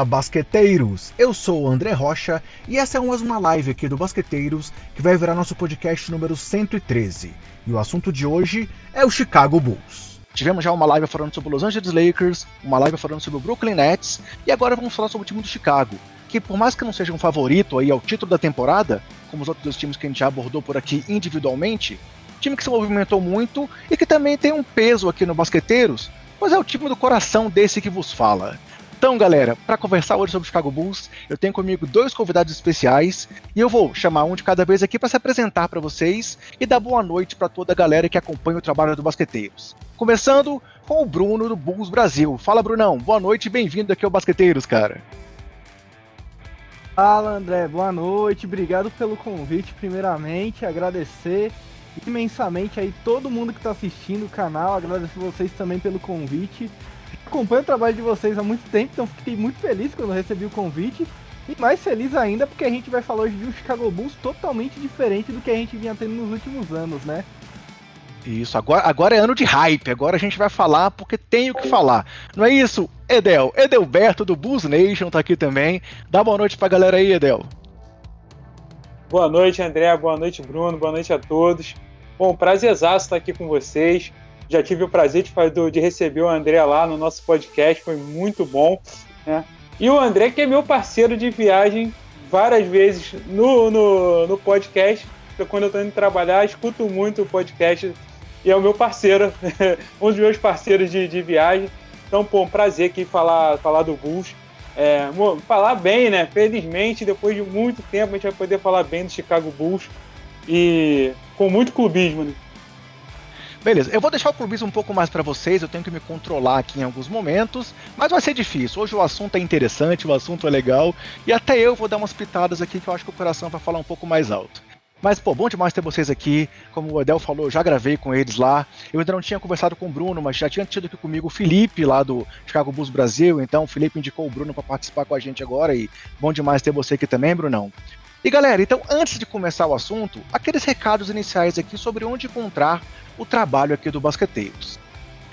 Fala basqueteiros! Eu sou o André Rocha e essa é mais uma live aqui do Basqueteiros que vai virar nosso podcast número 113. E o assunto de hoje é o Chicago Bulls. Tivemos já uma live falando sobre os Los Angeles Lakers, uma live falando sobre o Brooklyn Nets e agora vamos falar sobre o time do Chicago, que por mais que não seja um favorito aí ao título da temporada, como os outros dois times que a gente já abordou por aqui individualmente, time que se movimentou muito e que também tem um peso aqui no Basqueteiros, mas é o time do coração desse que vos fala. Então, galera, para conversar hoje sobre o Chicago Bulls, eu tenho comigo dois convidados especiais e eu vou chamar um de cada vez aqui para se apresentar para vocês e dar boa noite para toda a galera que acompanha o trabalho do Basqueteiros. Começando com o Bruno do Bulls Brasil. Fala, Brunão. Boa noite e bem-vindo aqui ao Basqueteiros, cara. Fala, André. Boa noite. Obrigado pelo convite, primeiramente. Agradecer imensamente aí todo mundo que está assistindo o canal. Agradecer vocês também pelo convite acompanho o trabalho de vocês há muito tempo, então fiquei muito feliz quando recebi o convite. E mais feliz ainda porque a gente vai falar hoje de um Chicago Bulls totalmente diferente do que a gente vinha tendo nos últimos anos, né? Isso, agora, agora é ano de hype, agora a gente vai falar porque tem o que falar. Não é isso, Edel? Edelberto do Bulls Nation tá aqui também. Dá boa noite pra galera aí, Edel. Boa noite, André. Boa noite, Bruno. Boa noite a todos. Bom, prazerzaço estar aqui com vocês. Já tive o prazer de, de receber o André lá no nosso podcast, foi muito bom. Né? E o André, que é meu parceiro de viagem várias vezes no, no, no podcast. Então, quando eu estou indo trabalhar, escuto muito o podcast e é o meu parceiro, um dos meus parceiros de, de viagem. Então, pô, um prazer aqui falar, falar do Bulls. É, falar bem, né? Felizmente, depois de muito tempo, a gente vai poder falar bem do Chicago Bulls e com muito clubismo, né? Beleza, eu vou deixar o clubismo um pouco mais para vocês, eu tenho que me controlar aqui em alguns momentos, mas vai ser difícil. Hoje o assunto é interessante, o assunto é legal, e até eu vou dar umas pitadas aqui que eu acho que o coração vai falar um pouco mais alto. Mas, pô, bom demais ter vocês aqui. Como o Edel falou, eu já gravei com eles lá. Eu ainda não tinha conversado com o Bruno, mas já tinha tido aqui comigo o Felipe, lá do Chicago Bulls Brasil. Então, o Felipe indicou o Bruno para participar com a gente agora. E bom demais ter você aqui também, Brunão. E galera, então antes de começar o assunto, aqueles recados iniciais aqui sobre onde encontrar o trabalho aqui do Basqueteiros.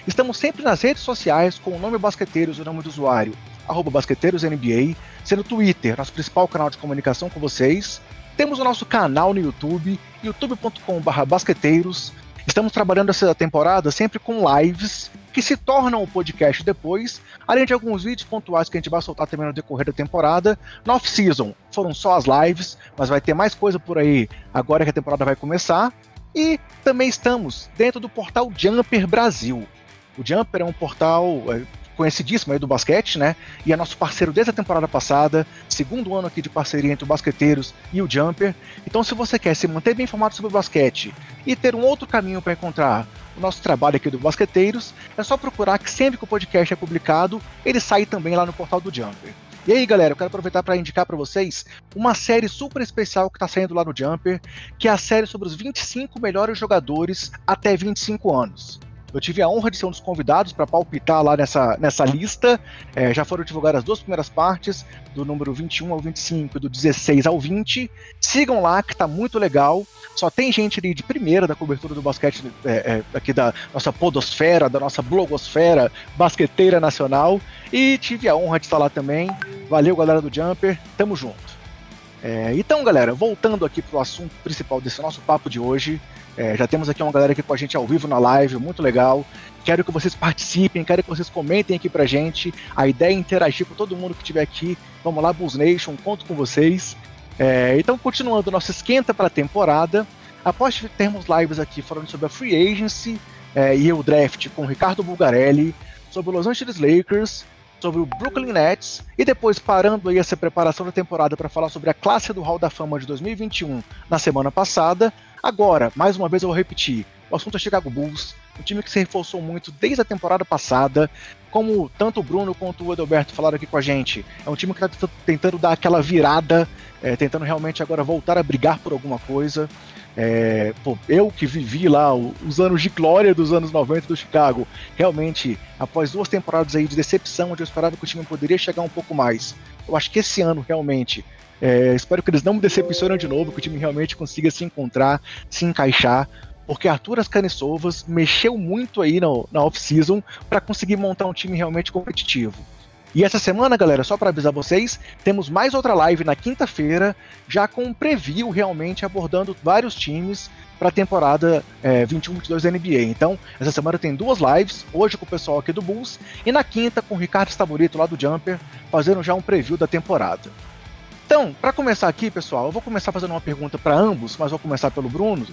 Estamos sempre nas redes sociais com o nome Basqueteiros e o nome do usuário, arroba BasqueteirosNBA, sendo Twitter nosso principal canal de comunicação com vocês. Temos o nosso canal no YouTube, youtube.com.br basqueteiros. Estamos trabalhando essa temporada sempre com lives que se tornam o podcast depois, além de alguns vídeos pontuais que a gente vai soltar também no decorrer da temporada. No off-season foram só as lives, mas vai ter mais coisa por aí agora que a temporada vai começar. E também estamos dentro do portal Jumper Brasil. O Jumper é um portal é, conhecidíssimo aí do basquete, né? E é nosso parceiro desde a temporada passada, segundo ano aqui de parceria entre o Basqueteiros e o Jumper. Então, se você quer se manter bem informado sobre o basquete e ter um outro caminho para encontrar o nosso trabalho aqui do Basqueteiros, é só procurar que sempre que o podcast é publicado, ele sai também lá no portal do Jumper. E aí, galera, eu quero aproveitar para indicar para vocês uma série super especial que está saindo lá no Jumper, que é a série sobre os 25 melhores jogadores até 25 anos. Eu tive a honra de ser um dos convidados para palpitar lá nessa, nessa lista. É, já foram divulgadas as duas primeiras partes, do número 21 ao 25 e do 16 ao 20. Sigam lá, que está muito legal. Só tem gente ali de primeira da cobertura do basquete é, é, aqui da nossa podosfera, da nossa blogosfera basqueteira nacional. E tive a honra de estar lá também. Valeu, galera do Jumper. Tamo junto. É, então, galera, voltando aqui para o assunto principal desse nosso papo de hoje, é, já temos aqui uma galera aqui com a gente ao vivo na live, muito legal. Quero que vocês participem, quero que vocês comentem aqui pra gente. A ideia é interagir com todo mundo que estiver aqui. Vamos lá, Bulls Nation, conto com vocês. É, então, continuando nosso esquenta para a temporada, após termos lives aqui falando sobre a Free Agency é, e o draft com Ricardo Bulgarelli, sobre o Los Angeles Lakers, sobre o Brooklyn Nets e depois parando aí essa preparação da temporada para falar sobre a classe do Hall da Fama de 2021 na semana passada, Agora, mais uma vez eu vou repetir, o assunto é Chicago Bulls, um time que se reforçou muito desde a temporada passada, como tanto o Bruno quanto o Edelberto falaram aqui com a gente. É um time que está tentando dar aquela virada, é, tentando realmente agora voltar a brigar por alguma coisa. É, pô, eu que vivi lá os anos de glória dos anos 90 do Chicago, realmente, após duas temporadas aí de decepção, onde eu esperava que o time poderia chegar um pouco mais, eu acho que esse ano realmente é, espero que eles não me decepcionem de novo, que o time realmente consiga se encontrar, se encaixar, porque Arthur Ascanissovas mexeu muito aí no, na off-season para conseguir montar um time realmente competitivo. E essa semana, galera, só para avisar vocês, temos mais outra live na quinta-feira, já com um preview realmente abordando vários times para a temporada é, 21-22 da NBA. Então, essa semana tem duas lives, hoje com o pessoal aqui do Bulls e na quinta com o Ricardo Staborito lá do Jumper, fazendo já um preview da temporada. Então, para começar aqui, pessoal, eu vou começar fazendo uma pergunta para ambos, mas vou começar pelo Bruno.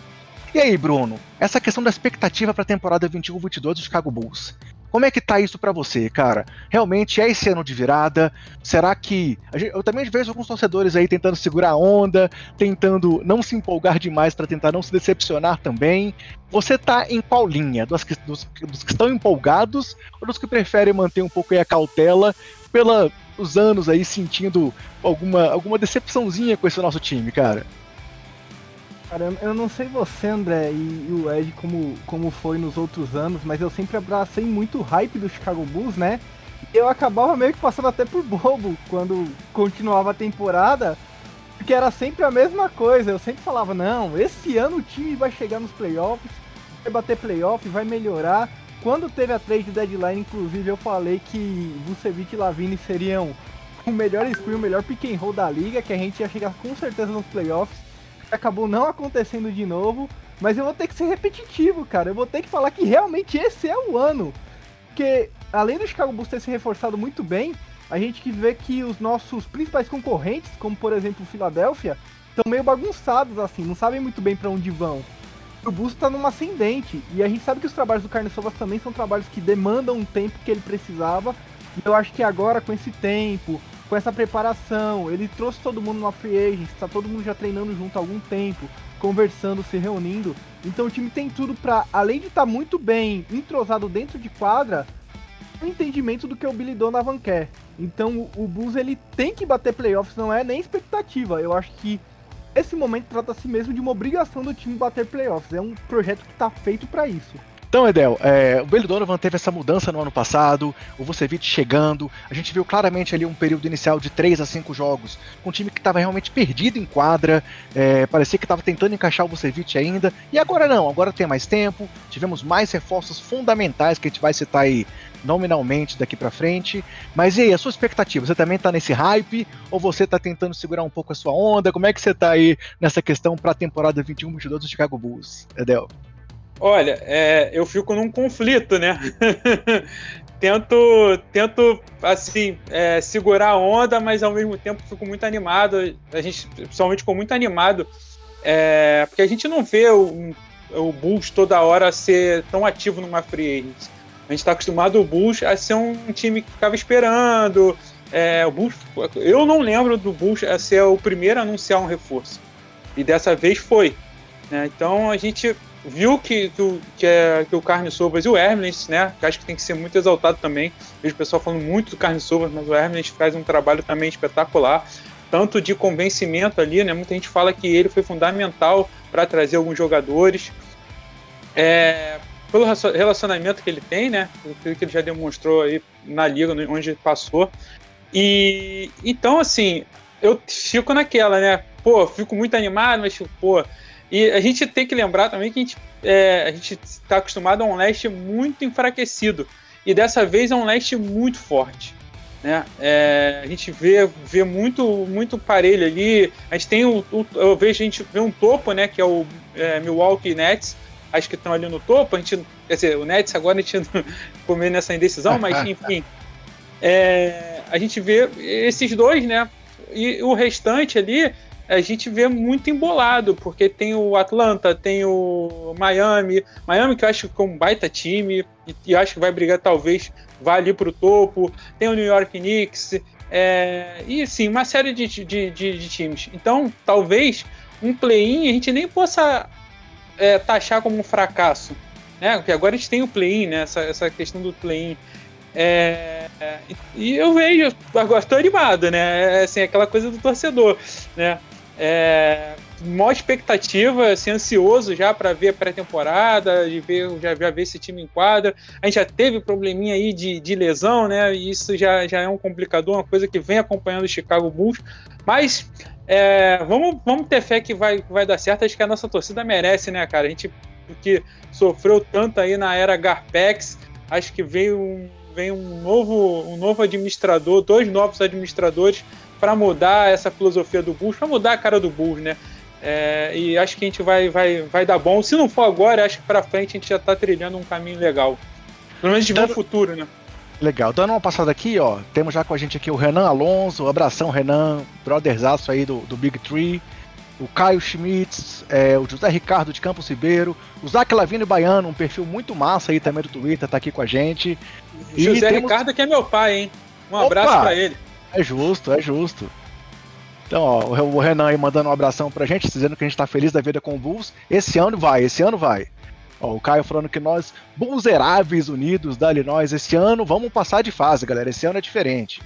E aí, Bruno, essa questão da expectativa para a temporada 21-22 do Chicago Bulls. Como é que tá isso para você, cara? Realmente é esse ano de virada? Será que. Eu também vejo alguns torcedores aí tentando segurar a onda, tentando não se empolgar demais para tentar não se decepcionar também. Você tá em qual linha? Dos que, dos, dos que estão empolgados ou dos que preferem manter um pouco a cautela pelos anos aí sentindo alguma, alguma decepçãozinha com esse nosso time, cara? Cara, eu não sei você, André, e, o Ed como, como foi nos outros anos, mas eu sempre abracei muito o hype do Chicago Bulls, né? Eu acabava meio que passando até por bobo quando continuava a temporada, porque era sempre a mesma coisa. Eu sempre falava, não, esse ano o time vai chegar nos playoffs, vai bater playoff, vai melhorar. Quando teve a trade deadline, inclusive, eu falei que Vucevic e Lavine seriam o melhor screen, o melhor pick and roll da liga, que a gente ia chegar com certeza nos playoffs acabou não acontecendo de novo, mas eu vou ter que ser repetitivo, cara. Eu vou ter que falar que realmente esse é o ano. Porque além do Chicago Bulls ter se reforçado muito bem, a gente vê que os nossos principais concorrentes, como por exemplo o Philadelphia, estão meio bagunçados assim, não sabem muito bem para onde vão. O Bulls está numa ascendente e a gente sabe que os trabalhos do Carne Sovas também são trabalhos que demandam um tempo que ele precisava. E eu acho que agora com esse tempo, com essa preparação. Ele trouxe todo mundo numa free agent, está todo mundo já treinando junto há algum tempo, conversando, se reunindo. Então o time tem tudo para, além de estar tá muito bem entrosado dentro de quadra, um entendimento do que o Billy Donovan quer. Então o, o Bulls ele tem que bater playoffs, não é nem expectativa. Eu acho que esse momento trata-se mesmo de uma obrigação do time bater playoffs. É um projeto que está feito para isso. Então, Edel, é, o Billy Donovan teve essa mudança no ano passado, o Vucevic chegando, a gente viu claramente ali um período inicial de 3 a 5 jogos, com um time que estava realmente perdido em quadra, é, parecia que estava tentando encaixar o Vucevic ainda, e agora não, agora tem mais tempo, tivemos mais reforços fundamentais que a gente vai citar aí nominalmente daqui para frente. Mas e aí, a sua expectativa? Você também tá nesse hype ou você tá tentando segurar um pouco a sua onda? Como é que você tá aí nessa questão para a temporada 21-22 do Chicago Bulls, Edel? Olha, é, eu fico num conflito, né? tento, tento assim, é, segurar a onda, mas ao mesmo tempo fico muito animado. A gente, principalmente, ficou muito animado, é, porque a gente não vê o, o Bulls toda hora ser tão ativo numa free agent. A gente está acostumado o Bulls a ser um time que ficava esperando. É, o Bulls, eu não lembro do Bulls a ser o primeiro a anunciar um reforço. E dessa vez foi. Né? Então a gente viu que, que, que, é, que o Carne Sovas e o Hermes, né, que acho que tem que ser muito exaltado também, vejo o pessoal falando muito do Carne Sovas, mas o Hermes faz um trabalho também espetacular, tanto de convencimento ali, né, muita gente fala que ele foi fundamental para trazer alguns jogadores, é, pelo relacionamento que ele tem, né, que ele já demonstrou aí na liga onde passou, e então assim, eu fico naquela, né, pô, fico muito animado, mas pô, e a gente tem que lembrar também que a gente é, a gente está acostumado a um leste muito enfraquecido. E dessa vez é um leste muito forte. Né? É, a gente vê, vê muito, muito parelho ali. A gente tem o, o, eu vejo a gente vê um topo, né? Que é o é, Milwaukee Nets. Acho que estão ali no topo. A gente, quer dizer, o Nets agora a gente comer nessa indecisão, mas enfim. É, a gente vê esses dois, né? E o restante ali a gente vê muito embolado, porque tem o Atlanta, tem o Miami, Miami que eu acho que é um baita time, e, e acho que vai brigar talvez, vá ali para o topo, tem o New York Knicks, é, e sim, uma série de, de, de, de, times. Então, talvez um play-in a gente nem possa é, taxar como um fracasso, né? Porque agora a gente tem o play-in, né? Essa, essa questão do play-in. É, e eu vejo, agora estou animado, né? É, assim, aquela coisa do torcedor, né? É, maior expectativa, assim, ansioso já para ver a pré-temporada, de ver, já, já ver esse time em quadra. A gente já teve probleminha aí de, de lesão, né? E isso já, já é um complicador, uma coisa que vem acompanhando o Chicago Bulls. Mas é, vamos, vamos ter fé que vai, vai dar certo. Acho que a nossa torcida merece, né, cara? A gente que sofreu tanto aí na era Garpex, acho que veio um vem um novo, um novo administrador, dois novos administradores para mudar essa filosofia do Bulls, para mudar a cara do Bulls, né? É, e acho que a gente vai, vai, vai dar bom. Se não for agora, acho que para frente a gente já está trilhando um caminho legal. Pelo menos de ver o futuro, né? Legal. Dando uma passada aqui, ó. Temos já com a gente aqui o Renan Alonso, abração Renan, brotherzaço aí do, do Big Tree. O Caio Schmitz, é, o José Ricardo de Campos Ribeiro, o Zac Lavino Baiano, um perfil muito massa aí também do Twitter, tá aqui com a gente. José temos... Ricardo que é meu pai, hein? Um abraço para ele. É justo, é justo. Então, ó, o Renan aí mandando um abração pra gente, dizendo que a gente tá feliz da vida com o Bulls. Esse ano vai, esse ano vai. Ó, o Caio falando que nós, Bullseráveis Unidos, dali nós, esse ano vamos passar de fase, galera. Esse ano é diferente.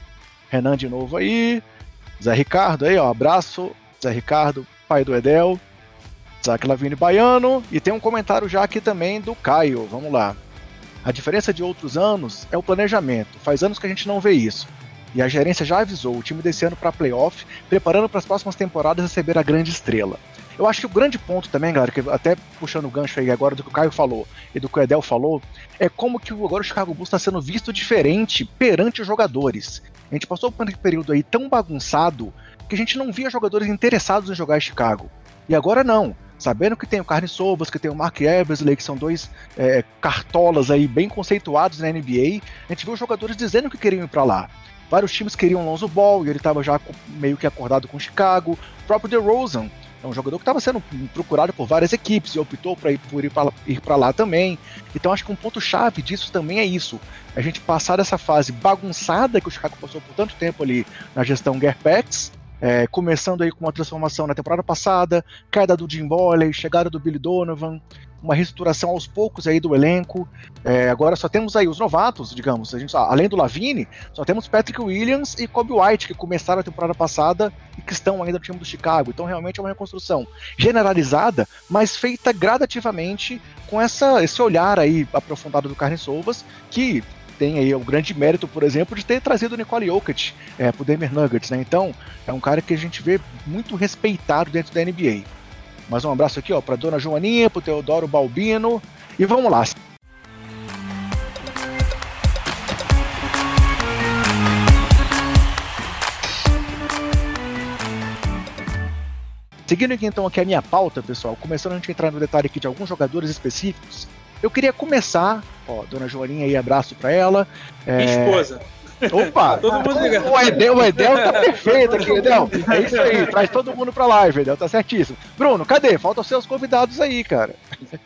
Renan de novo aí. Zé Ricardo aí, ó. Abraço. Zé Ricardo, pai do Edel. Zac Lavini Baiano. E tem um comentário já aqui também do Caio. Vamos lá. A diferença de outros anos é o planejamento. Faz anos que a gente não vê isso. E a gerência já avisou o time desse ano para playoff, preparando para as próximas temporadas receber a grande estrela. Eu acho que o grande ponto também, galera, que até puxando o gancho aí agora do que o Caio falou e do que o Edel falou, é como que agora o Chicago Bulls está sendo visto diferente perante os jogadores. A gente passou por um período aí tão bagunçado que a gente não via jogadores interessados em jogar em Chicago. E agora não. Sabendo que tem o Carne Sovas, que tem o Mark Eversley, que são dois é, cartolas aí bem conceituados na NBA, a gente viu os jogadores dizendo que queriam ir para lá. Vários times queriam Lonzo Ball e ele estava já meio que acordado com Chicago. O próprio DeRozan é um jogador que estava sendo procurado por várias equipes e optou por ir, por ir para lá também. Então acho que um ponto-chave disso também é isso. A gente passar dessa fase bagunçada que o Chicago passou por tanto tempo ali na gestão Gerpex, é, começando aí com uma transformação na temporada passada, queda do Jim Boyle, chegada do Billy Donovan, uma reestruturação aos poucos aí do elenco. É, agora só temos aí os novatos, digamos. A gente, além do Lavine, só temos Patrick Williams e Kobe White, que começaram a temporada passada e que estão ainda no time do Chicago. Então realmente é uma reconstrução generalizada, mas feita gradativamente com essa, esse olhar aí aprofundado do Carne Sovas, que tem aí o grande mérito, por exemplo, de ter trazido o Nicole Jokic é, pro Denver Nuggets, né? Então, é um cara que a gente vê muito respeitado dentro da NBA. Mais um abraço aqui, ó, pra Dona Joaninha, pro Teodoro Balbino. E vamos lá. Seguindo aqui então aqui a minha pauta, pessoal, começando a gente entrar no detalhe aqui de alguns jogadores específicos, eu queria começar, ó, Dona Joaninha aí, abraço pra ela. É... Esposa. Opa! Todo mundo ligado. O Edel, o Edel tá perfeito aqui, Edel. É isso aí, traz todo mundo pra live, Edel, tá certíssimo. Bruno, cadê? Faltam seus convidados aí, cara.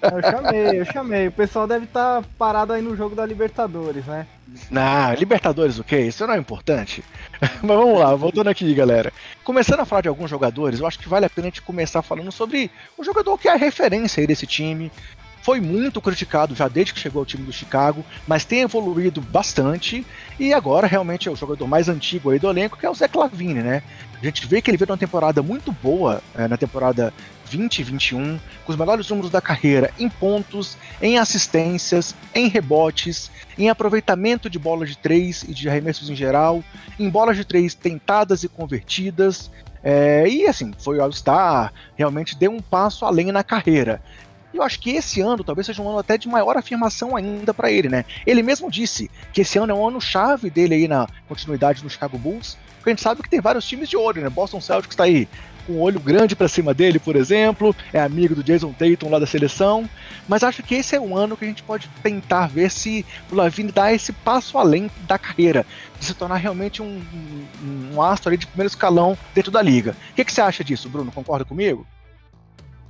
Eu chamei, eu chamei. O pessoal deve estar tá parado aí no jogo da Libertadores, né? Não, Libertadores o quê? Isso não é importante. Mas vamos lá, voltando aqui, galera. Começando a falar de alguns jogadores, eu acho que vale a pena a gente começar falando sobre um jogador que é a referência aí desse time, foi muito criticado já desde que chegou ao time do Chicago, mas tem evoluído bastante e agora realmente é o jogador mais antigo aí do elenco, que é o Zé Clavini, né? A gente vê que ele veio uma temporada muito boa é, na temporada 2021, com os melhores números da carreira em pontos, em assistências, em rebotes, em aproveitamento de bolas de três e de arremessos em geral, em bolas de três tentadas e convertidas. É, e assim, foi All-Star, realmente deu um passo além na carreira. E eu acho que esse ano talvez seja um ano até de maior afirmação ainda para ele, né? Ele mesmo disse que esse ano é um ano chave dele aí na continuidade no Chicago Bulls, porque a gente sabe que tem vários times de olho, né? Boston Celtics está aí com um olho grande para cima dele, por exemplo, é amigo do Jason Tatum lá da seleção, mas acho que esse é um ano que a gente pode tentar ver se o Lavine dá esse passo além da carreira, de se tornar realmente um, um, um astro de primeiro escalão dentro da liga. O que, que você acha disso, Bruno? Concorda comigo?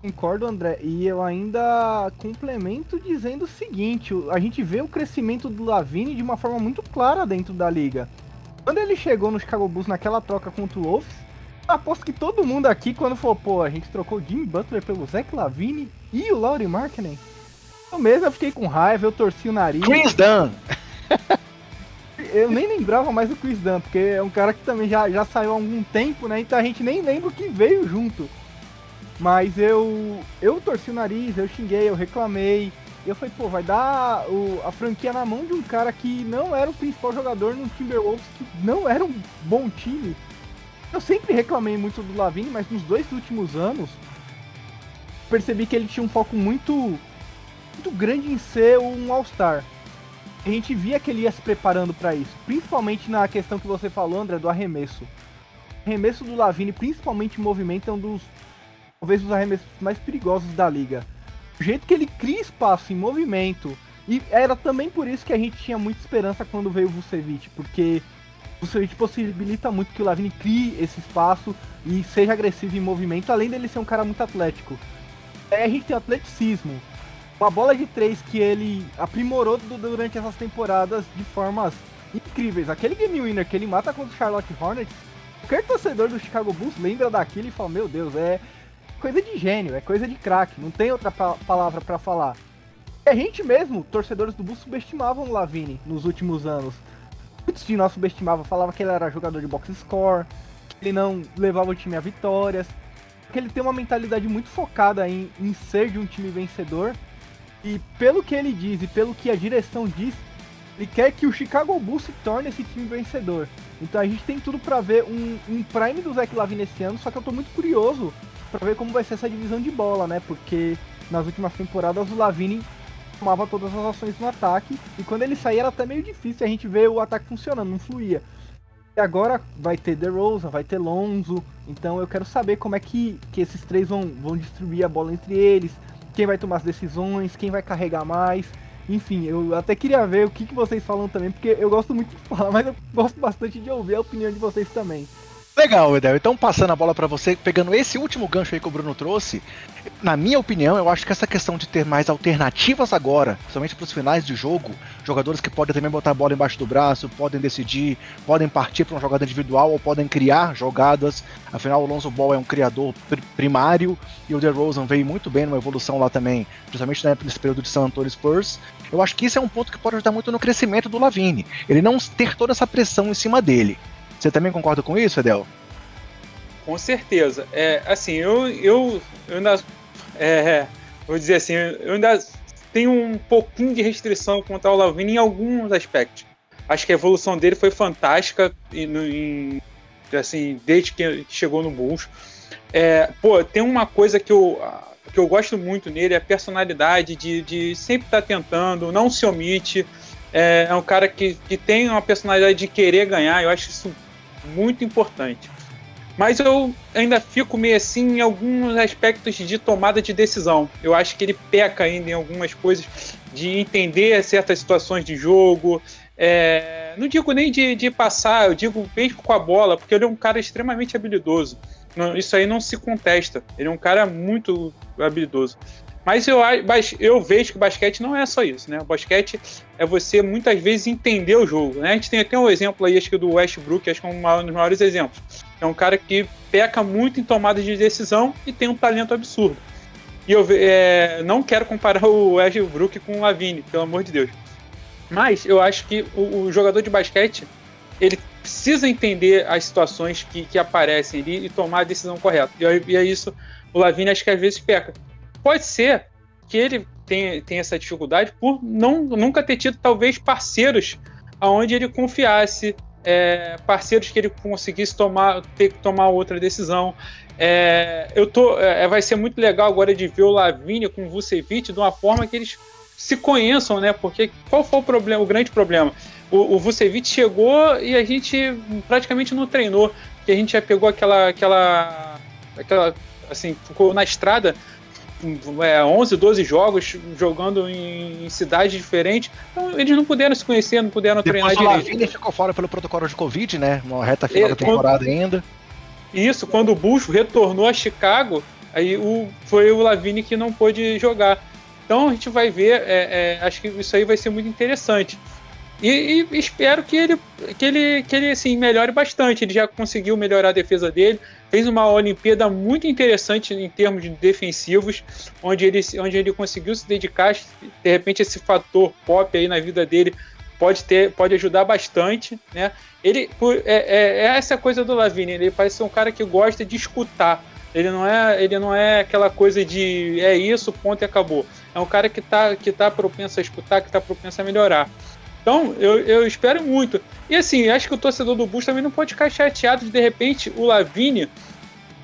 Concordo, André. E eu ainda complemento dizendo o seguinte: a gente vê o crescimento do Lavine de uma forma muito clara dentro da liga. Quando ele chegou no Chicago Bulls naquela troca contra o Wolves, aposto que todo mundo aqui, quando falou, pô, a gente trocou o Jim Butler pelo Zach Lavine e o Laurie Markkinen. Eu mesmo eu fiquei com raiva, eu torci o nariz. Chris Dunn! eu nem lembrava mais do Chris Dunn, porque é um cara que também já, já saiu há algum tempo, né? Então a gente nem lembra o que veio junto. Mas eu eu torci o nariz, eu xinguei, eu reclamei. Eu falei, pô, vai dar o, a franquia na mão de um cara que não era o principal jogador no Timberwolves, que não era um bom time. Eu sempre reclamei muito do Lavine, mas nos dois últimos anos percebi que ele tinha um foco muito muito grande em ser um All-Star. a gente via que ele ia se preparando para isso, principalmente na questão que você falou, André, do arremesso. O arremesso do Lavine, principalmente em movimento, é um dos talvez os arremessos mais perigosos da liga. O jeito que ele cria espaço em movimento, e era também por isso que a gente tinha muita esperança quando veio o Vucevic, porque o Vucevic possibilita muito que o Lavine crie esse espaço e seja agressivo em movimento, além dele ser um cara muito atlético. A gente tem o atleticismo, uma bola de três que ele aprimorou durante essas temporadas de formas incríveis. Aquele game winner que ele mata contra o Charlotte Hornets, qualquer torcedor do Chicago Bulls lembra daquilo e fala: Meu Deus, é coisa de gênio, é coisa de craque, não tem outra pa palavra para falar. E a gente mesmo, torcedores do Bulls, subestimavam o Lavine nos últimos anos. Muitos de nós subestimavam, falava que ele era jogador de box score, que ele não levava o time a vitórias, que ele tem uma mentalidade muito focada em, em ser de um time vencedor e pelo que ele diz e pelo que a direção diz, ele quer que o Chicago Bulls se torne esse time vencedor. Então a gente tem tudo para ver um, um, prime do Zach Lavine esse ano, só que eu tô muito curioso para ver como vai ser essa divisão de bola, né? Porque nas últimas temporadas o Lavine tomava todas as ações no ataque e quando ele saía era até meio difícil a gente ver o ataque funcionando, não fluía. E agora vai ter DeRozan, vai ter Lonzo, então eu quero saber como é que, que esses três vão, vão distribuir a bola entre eles, quem vai tomar as decisões, quem vai carregar mais. Enfim, eu até queria ver o que, que vocês falam também, porque eu gosto muito de falar, mas eu gosto bastante de ouvir a opinião de vocês também. Legal, Edel. Então, passando a bola para você, pegando esse último gancho aí que o Bruno trouxe, na minha opinião, eu acho que essa questão de ter mais alternativas agora, somente para os finais de jogo, jogadores que podem também botar a bola embaixo do braço, podem decidir, podem partir para uma jogada individual ou podem criar jogadas. Afinal, o Lonzo Ball é um criador primário e o DeRozan veio muito bem numa evolução lá também, principalmente nesse período de San Antonio Spurs. Eu acho que isso é um ponto que pode ajudar muito no crescimento do Lavine. Ele não ter toda essa pressão em cima dele. Você também concorda com isso, Edel? Com certeza. É, assim, eu, eu, eu ainda. É, vou dizer assim, eu ainda tenho um pouquinho de restrição quanto ao Lavini em alguns aspectos. Acho que a evolução dele foi fantástica em, assim, desde que chegou no Bulls. É, pô, tem uma coisa que eu, que eu gosto muito nele, é a personalidade de, de sempre estar tá tentando, não se omite. É, é um cara que, que tem uma personalidade de querer ganhar, eu acho isso muito importante. Mas eu ainda fico meio assim em alguns aspectos de tomada de decisão. Eu acho que ele peca ainda em algumas coisas de entender certas situações de jogo. É, não digo nem de, de passar, eu digo mesmo com a bola, porque ele é um cara extremamente habilidoso. Não, isso aí não se contesta. Ele é um cara muito habilidoso. Mas eu, eu vejo que basquete não é só isso, né? O basquete é você muitas vezes entender o jogo, né? A gente tem até um exemplo aí, acho que do Westbrook, acho que é um dos maiores exemplos. É um cara que peca muito em tomada de decisão e tem um talento absurdo. E eu é, não quero comparar o Westbrook com o Lavine, pelo amor de Deus. Mas eu acho que o, o jogador de basquete ele precisa entender as situações que, que aparecem ali e tomar a decisão correta. E, e é isso, o Lavine acho que às vezes peca. Pode ser que ele tenha, tenha essa dificuldade por não, nunca ter tido, talvez, parceiros aonde ele confiasse, é, parceiros que ele conseguisse tomar, ter que tomar outra decisão. É, eu tô, é, vai ser muito legal agora de ver o Lavínia com o Vucevic de uma forma que eles se conheçam, né? Porque qual foi o problema, o grande problema? O, o Vucevic chegou e a gente praticamente não treinou, que a gente já pegou aquela, aquela, aquela, assim, ficou na estrada é, 11, 12 jogos jogando em, em cidades diferentes. Então eles não puderam se conhecer, não puderam Depois treinar direito. Ele ficou fora pelo protocolo de Covid, né? Uma reta final é, da temporada quando, ainda. Isso, quando o Bush retornou a Chicago, aí o, foi o Lavine que não pôde jogar. Então a gente vai ver, é, é, acho que isso aí vai ser muito interessante. E, e, espero que ele, que ele, que ele assim, melhore bastante. Ele já conseguiu melhorar a defesa dele. Fez uma Olimpíada muito interessante em termos de defensivos, onde ele, onde ele conseguiu se dedicar. De repente, esse fator pop aí na vida dele pode, ter, pode ajudar bastante. Né? Ele, é, é, é essa coisa do Lavini. Ele parece ser um cara que gosta de escutar. Ele não é, ele não é aquela coisa de é isso, ponto e acabou. É um cara que está que tá propenso a escutar, que está propenso a melhorar. Então, eu, eu espero muito. E assim, acho que o torcedor do Bulls também não pode ficar chateado de de repente o Lavigne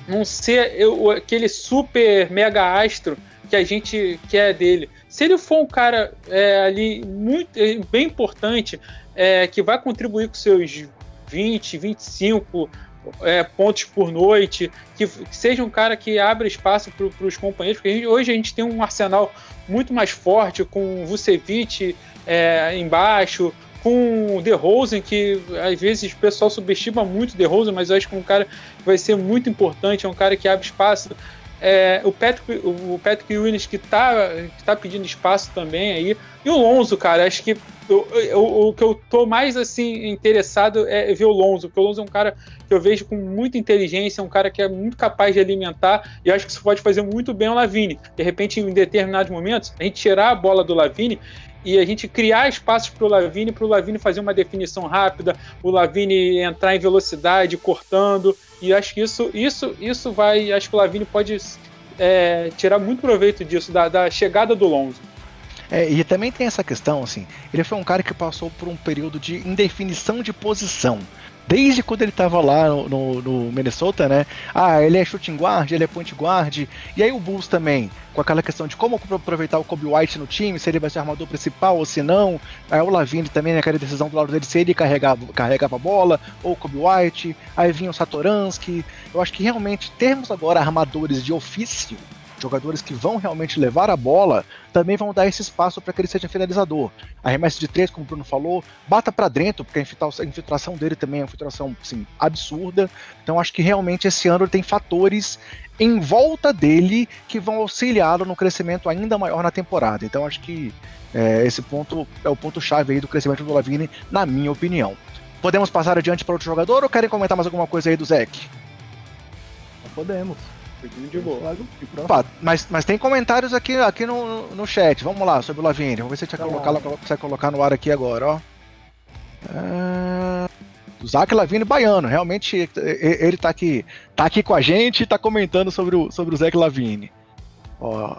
não ser eu, aquele super mega astro que a gente quer dele. Se ele for um cara é, ali muito é, bem importante, é, que vai contribuir com seus 20, 25 é, pontos por noite, que, que, seja um cara que abra espaço para os companheiros, porque a gente, hoje a gente tem um arsenal muito mais forte com o Vucevic é, embaixo, com o The Rosen, que às vezes o pessoal subestima muito o The Rosen, mas eu acho que é um cara que vai ser muito importante, é um cara que abre espaço. É, o Patrick, o Patrick Williams que está que tá pedindo espaço também aí. E o Lonzo, cara, acho que o que eu tô mais assim interessado é ver o Lonzo, porque o Lonzo é um cara que eu vejo com muita inteligência, um cara que é muito capaz de alimentar, e acho que isso pode fazer muito bem o Lavine. De repente, em determinados momentos, a gente tirar a bola do Lavine e a gente criar espaços para o Lavine, para o Lavine fazer uma definição rápida, o Lavine entrar em velocidade, cortando, e acho que isso, isso, isso vai, acho que o Lavine pode é, tirar muito proveito disso, da, da chegada do Lonzo. É, e também tem essa questão, assim, ele foi um cara que passou por um período de indefinição de posição desde quando ele estava lá no, no, no, Minnesota, né? Ah, ele é shooting guard, ele é point guard. E aí o Bulls também, com aquela questão de como aproveitar o Kobe White no time, se ele vai ser armador principal ou se não. Aí o Lavine também, naquela decisão do lado dele, se ele carregava, carregava a bola, ou o Kobe White. Aí vinha o Satoransky. Eu acho que realmente termos agora armadores de ofício jogadores que vão realmente levar a bola, também vão dar esse espaço para que ele seja finalizador. Arremesso de três, como o Bruno falou, bata para dentro, porque a infiltração dele também é uma infiltração assim, absurda. Então acho que realmente esse ano ele tem fatores em volta dele que vão auxiliá-lo no crescimento ainda maior na temporada. Então acho que é, esse ponto é o ponto chave aí do crescimento do Lavine, na minha opinião. Podemos passar adiante para outro jogador ou querem comentar mais alguma coisa aí do Zeke? Podemos de boa. Opa, mas, mas tem comentários aqui, aqui no, no chat. Vamos lá, sobre o Lavini. Vamos ver se a gente colocar, consegue colocar no ar aqui agora, ó. É... Zac Lavine baiano, realmente ele tá aqui, tá aqui com a gente e tá comentando sobre o, sobre o Zac Lavine. Ó,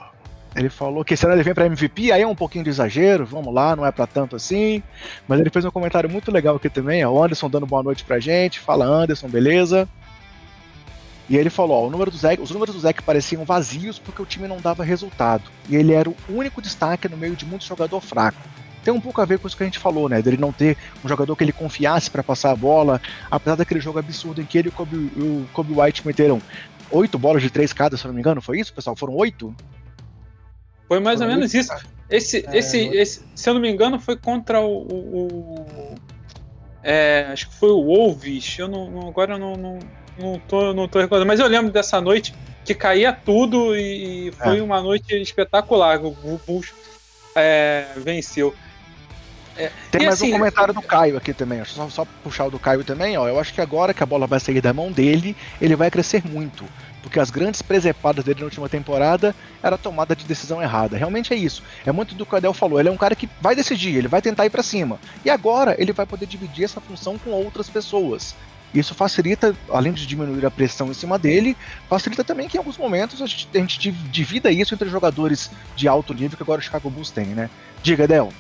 ele falou que será ele vem para MVP, aí é um pouquinho de exagero, vamos lá, não é para tanto assim. Mas ele fez um comentário muito legal aqui também, ó, o Anderson dando boa noite pra gente. Fala Anderson, beleza? E ele falou: ó, número do Zeke, os números do Zeke pareciam vazios porque o time não dava resultado. E ele era o único destaque no meio de muito jogador fraco. Tem um pouco a ver com isso que a gente falou, né? Dele não ter um jogador que ele confiasse para passar a bola, apesar daquele jogo absurdo em que ele e o Kobe, o Kobe White meteram oito bolas de três cada, se eu não me engano, foi isso, pessoal? Foram oito? Foi mais ou menos isso. Esse, é, esse, esse, se eu não me engano, foi contra o. o, o é, acho que foi o Wolves. Eu não, não agora eu não, não, não tô, não tô recordando, mas eu lembro dessa noite que caía tudo e foi é. uma noite espetacular. O Bulls é, venceu. É, Tem mais assim, um comentário do Caio aqui também, só, só puxar o do Caio também, ó. Eu acho que agora que a bola vai sair da mão dele, ele vai crescer muito. Porque as grandes presepadas dele na última temporada era a tomada de decisão errada. Realmente é isso. É muito do que o Adel falou. Ele é um cara que vai decidir, ele vai tentar ir para cima. E agora ele vai poder dividir essa função com outras pessoas. Isso facilita, além de diminuir a pressão em cima dele, facilita também que em alguns momentos a gente, a gente divida isso entre jogadores de alto nível que agora o Chicago Bulls tem, né? Diga, Del.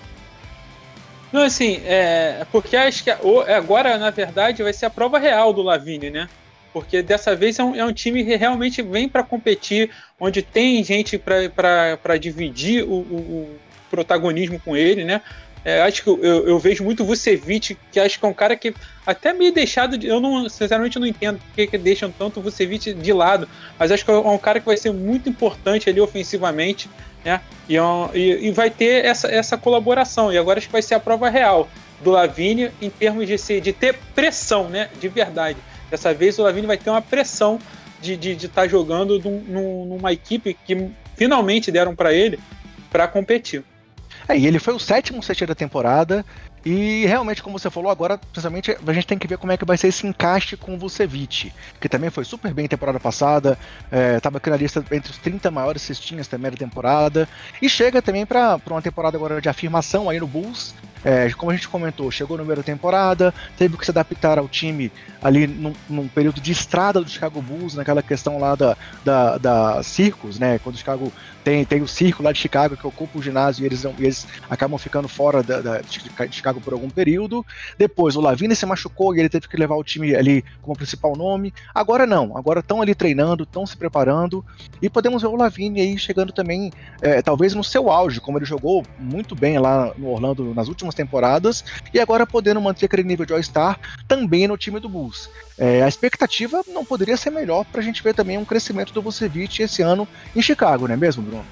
Não, assim, é, porque acho que agora, na verdade, vai ser a prova real do Lavine, né? Porque dessa vez é um, é um time que realmente vem para competir, onde tem gente para dividir o, o, o protagonismo com ele, né? É, acho que eu, eu, vejo muito Vucevic, que acho que é um cara que até meio deixado de. Eu não, sinceramente, não entendo porque que deixam tanto o Vucevic de lado, mas acho que é um cara que vai ser muito importante ali ofensivamente, né? E, é e, e vai ter essa, essa colaboração. E agora acho que vai ser a prova real do Lavine em termos de, ser, de ter pressão, né? De verdade. Dessa vez o Lavine vai ter uma pressão de estar de, de tá jogando num, numa equipe que finalmente deram para ele para competir. É, e ele foi o sétimo CT da temporada. E realmente, como você falou, agora, principalmente, a gente tem que ver como é que vai ser esse encaixe com o Vucevic, que também foi super bem temporada passada, estava é, aqui na lista entre os 30 maiores cestinhas também da temporada, e chega também para uma temporada agora de afirmação aí no Bulls, é, como a gente comentou, chegou no meio da temporada, teve que se adaptar ao time ali num, num, período de estrada do Chicago Bulls, naquela questão lá da, da, da circos, né? Quando o Chicago tem, tem o circo lá de Chicago que ocupa o ginásio e eles, eles acabam ficando fora da, da de Chicago por algum período. Depois o Lavine se machucou e ele teve que levar o time ali como principal nome. Agora não, agora estão ali treinando, estão se preparando e podemos ver o Lavine aí chegando também, é, talvez no seu auge, como ele jogou muito bem lá no Orlando nas últimas temporadas e agora podendo manter aquele nível de All-Star também no time do Bulls. É, a expectativa não poderia ser melhor para a gente ver também um crescimento do Vucevic esse ano em Chicago, não é mesmo, Bruno?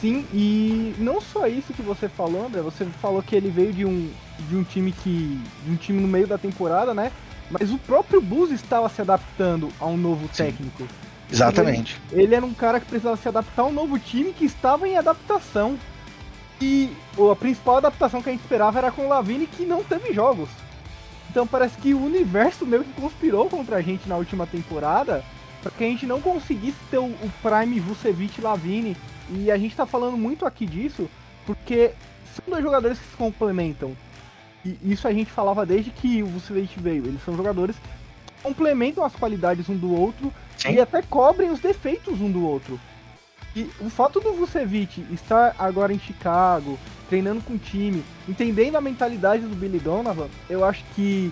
Sim, e não só isso que você falou, André, você falou que ele veio de um, de um time que. de um time no meio da temporada, né? Mas o próprio Bulls estava se adaptando a um novo Sim. técnico. Exatamente. Ele, ele, era um cara que precisava se adaptar a um novo time que estava em adaptação. E a principal adaptação que a gente esperava era com o Lavine, que não teve jogos. Então parece que o universo meio que conspirou contra a gente na última temporada para que a gente não conseguisse ter o, o Prime Vucevic Lavine e a gente tá falando muito aqui disso porque são dois jogadores que se complementam. E isso a gente falava desde que o Vucevic veio. Eles são jogadores que complementam as qualidades um do outro Sim. e até cobrem os defeitos um do outro. E o fato do Vucevic estar agora em Chicago, treinando com o time, entendendo a mentalidade do Billy Donovan, eu acho que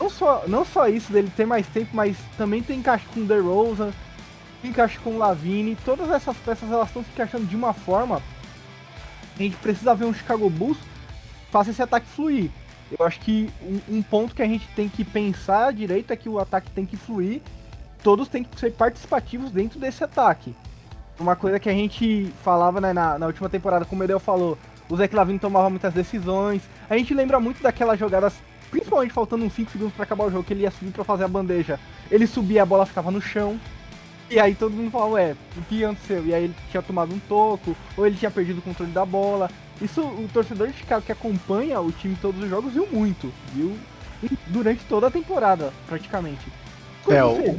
não só, não só isso dele ter mais tempo, mas também tem encaixe com o DeRozan, encaixe com o Lavine, todas essas peças elas estão se encaixando de uma forma a gente precisa ver um Chicago Bulls faça esse ataque fluir. Eu acho que um, um, ponto que a gente tem que pensar direito é que o ataque tem que fluir, todos têm que ser participativos dentro desse ataque. Uma coisa que a gente falava né, na, na última temporada, como o Medel falou, o Zé Lavine tomava muitas decisões. A gente lembra muito daquelas jogadas, principalmente faltando uns 5 segundos para acabar o jogo, que ele ia subir para fazer a bandeja. Ele subia, a bola ficava no chão. E aí todo mundo falava, ué, o que aconteceu? E aí ele tinha tomado um toco, ou ele tinha perdido o controle da bola. Isso o torcedor de Chicago que acompanha o time todos os jogos viu muito, viu? durante toda a temporada, praticamente. Quando é, o...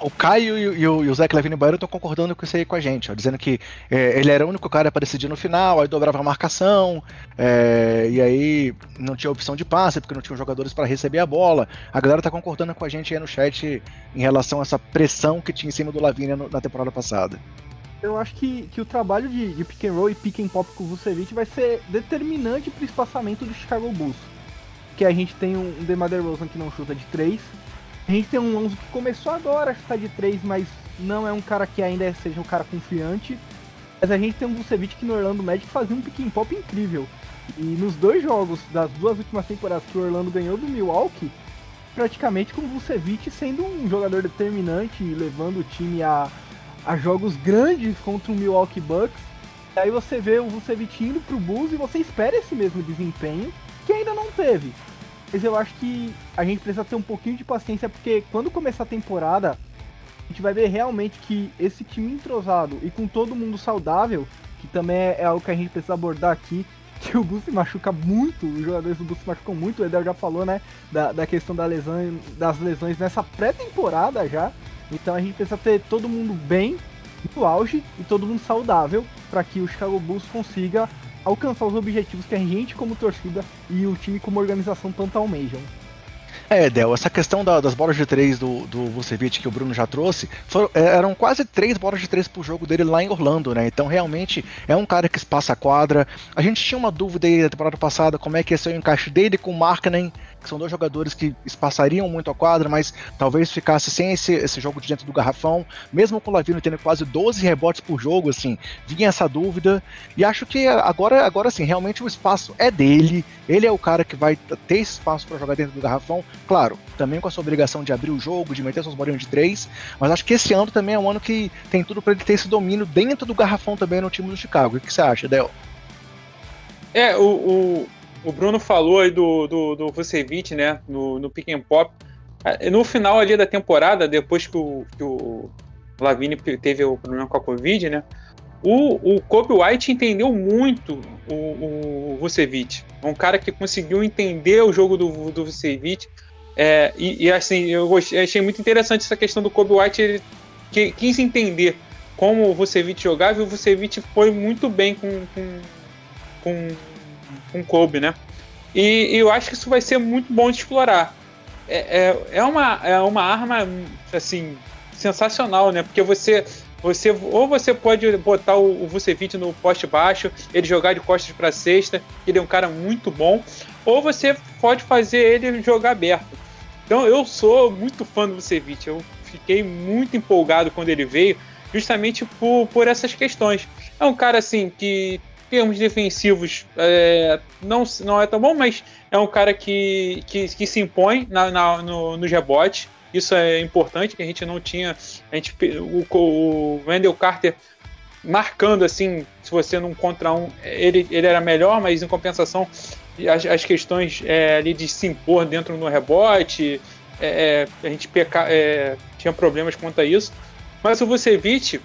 O Caio e, o, e o Zé Clevine Baiano estão concordando com isso aí com a gente, ó, dizendo que é, ele era o único cara para decidir no final, aí dobrava a marcação, é, e aí não tinha opção de passe, porque não tinham jogadores para receber a bola. A galera tá concordando com a gente aí no chat em relação a essa pressão que tinha em cima do Lavínia na temporada passada. Eu acho que, que o trabalho de, de pick and roll e pick and pop com o Vucevic vai ser determinante para o espaçamento do Chicago Bulls. Que a gente tem um DeMar DeRozan que não chuta de 3, a gente tem um Lonzo que começou agora a chutar de 3, mas não é um cara que ainda seja um cara confiante. Mas a gente tem um Vucevic que no Orlando Magic fazia um pick and pop incrível. E nos dois jogos das duas últimas temporadas que o Orlando ganhou do Milwaukee, praticamente com o Vucevic sendo um jogador determinante, levando o time a, a jogos grandes contra o Milwaukee Bucks. E aí você vê o Vucevic indo pro Bulls e você espera esse mesmo desempenho, que ainda não teve. Mas eu acho que a gente precisa ter um pouquinho de paciência, porque quando começar a temporada, a gente vai ver realmente que esse time entrosado e com todo mundo saudável, que também é algo que a gente precisa abordar aqui, que o Gus se machuca muito, os jogadores do Gus se machucam muito, o Edel já falou, né, da, da questão da lesão, das lesões nessa pré-temporada já. Então a gente precisa ter todo mundo bem, no auge e todo mundo saudável para que o Chicago Bulls consiga alcançar os objetivos que a gente como torcida e o time como organização tanto almejam. É, Del, essa questão da, das bolas de três do, do Vucevic que o Bruno já trouxe, foram, é, eram quase três bolas de três por jogo dele lá em Orlando, né? Então realmente é um cara que espaça a quadra. A gente tinha uma dúvida aí na temporada passada como é que ia ser o encaixe dele com o Markkanen, que são dois jogadores que espaçariam muito a quadra, mas talvez ficasse sem esse, esse jogo de dentro do garrafão, mesmo com o Lavino tendo quase 12 rebotes por jogo, assim, vinha essa dúvida, e acho que agora, agora sim, realmente o espaço é dele, ele é o cara que vai ter espaço para jogar dentro do garrafão, claro, também com a sua obrigação de abrir o jogo, de meter suas bolinhas de três, mas acho que esse ano também é um ano que tem tudo para ele ter esse domínio dentro do garrafão também no time do Chicago. O que você acha, Del? É, o, o, o Bruno falou aí do, do, do Vucevic, né, no, no Pick and Pop. É, no final ali da temporada, depois que o, que o Lavine teve o problema com a Covid, né, o, o Kobe White entendeu muito o, o Vucevic. É um cara que conseguiu entender o jogo do, do Vucevic. É, e, e, assim, eu gostei, achei muito interessante essa questão do Kobe White. Ele que, quis entender como o Vucevic jogava e o Vucevic foi muito bem com, com, com com Kobe, né? E, e, eu acho que isso vai ser muito bom de explorar. É, é, é, uma, é uma arma, assim, sensacional, né? Porque você Você, ou você pode botar o, o Vucevic no poste baixo, ele jogar de costas para cesta, ele é um cara muito bom, ou você pode fazer ele jogar aberto. Então eu sou muito fã do Vucevic, eu fiquei muito empolgado quando ele veio, justamente por, por essas questões. É um cara assim que termos defensivos é, não, não é tão bom, mas é um cara que, que, que se impõe na, na, no, nos rebotes. Isso é importante, que a gente não tinha. A gente, o, o Wendell Carter marcando assim, se você não contra um, ele, ele era melhor, mas em compensação, as, as questões é, ali de se impor dentro no rebote, é, é a gente peca, é, tinha problemas quanto a isso. Mas o Vucevic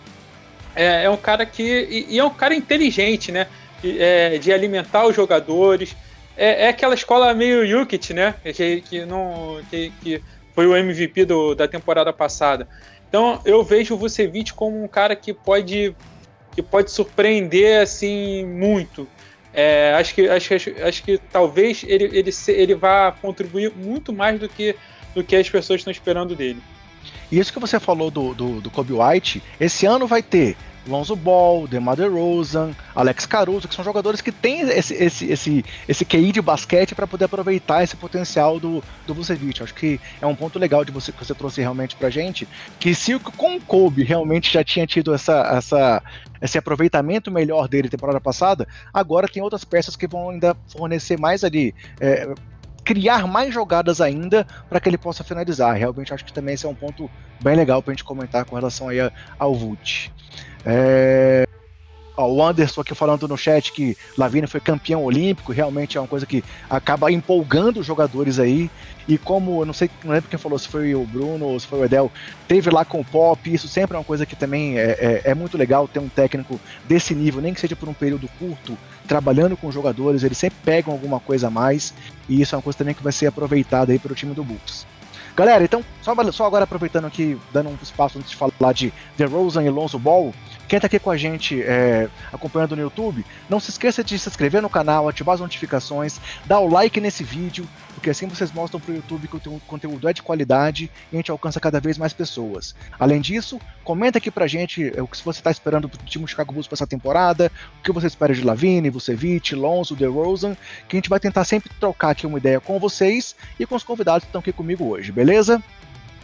é, é um cara que. E, e, é um cara inteligente, né? É, de alimentar os jogadores. É, é aquela escola meio Yukit, né? Que, que, não, que, que foi o MVP do, da temporada passada. Então eu vejo o Vucevic como um cara que pode, que pode surpreender assim muito. É, acho, que, acho, acho, acho que talvez ele, ele, ele vá contribuir muito mais do que, do que as pessoas estão esperando dele. E isso que você falou do, do, do Kobe White, esse ano vai ter Lonzo Ball, DeMar DeRozan, Alex Caruso, que são jogadores que têm esse, esse, esse, esse QI de basquete para poder aproveitar esse potencial do, do Vucevic. Acho que é um ponto legal de você que você trouxe realmente pra gente, que se com o Kobe realmente já tinha tido essa, essa, esse aproveitamento melhor dele temporada passada, agora tem outras peças que vão ainda fornecer mais ali. É, criar mais jogadas ainda para que ele possa finalizar. Realmente acho que também esse é um ponto bem legal para a gente comentar com relação aí ao Vult. É... Ó, o Anderson aqui falando no chat que Lavina foi campeão olímpico, realmente é uma coisa que acaba empolgando os jogadores aí. E como, não sei, não lembro quem falou, se foi o Bruno ou se foi o Edel, teve lá com o Pop, isso sempre é uma coisa que também é, é, é muito legal ter um técnico desse nível, nem que seja por um período curto, trabalhando com jogadores, eles sempre pegam alguma coisa a mais, e isso é uma coisa também que vai ser aproveitada aí pelo time do Bulls. Galera, então, só, só agora aproveitando aqui, dando um espaço antes de falar de The Rosen e Lonzo Ball, quem está aqui com a gente é, acompanhando no YouTube, não se esqueça de se inscrever no canal, ativar as notificações, dar o like nesse vídeo, porque assim vocês mostram para o YouTube que o conteúdo é de qualidade e a gente alcança cada vez mais pessoas. Além disso, comenta aqui pra gente é, o que você está esperando do time Chicago Bulls para essa temporada, o que você espera de Lavine, Vucevic, Lonzo, DeRozan, que a gente vai tentar sempre trocar aqui uma ideia com vocês e com os convidados que estão aqui comigo hoje, beleza?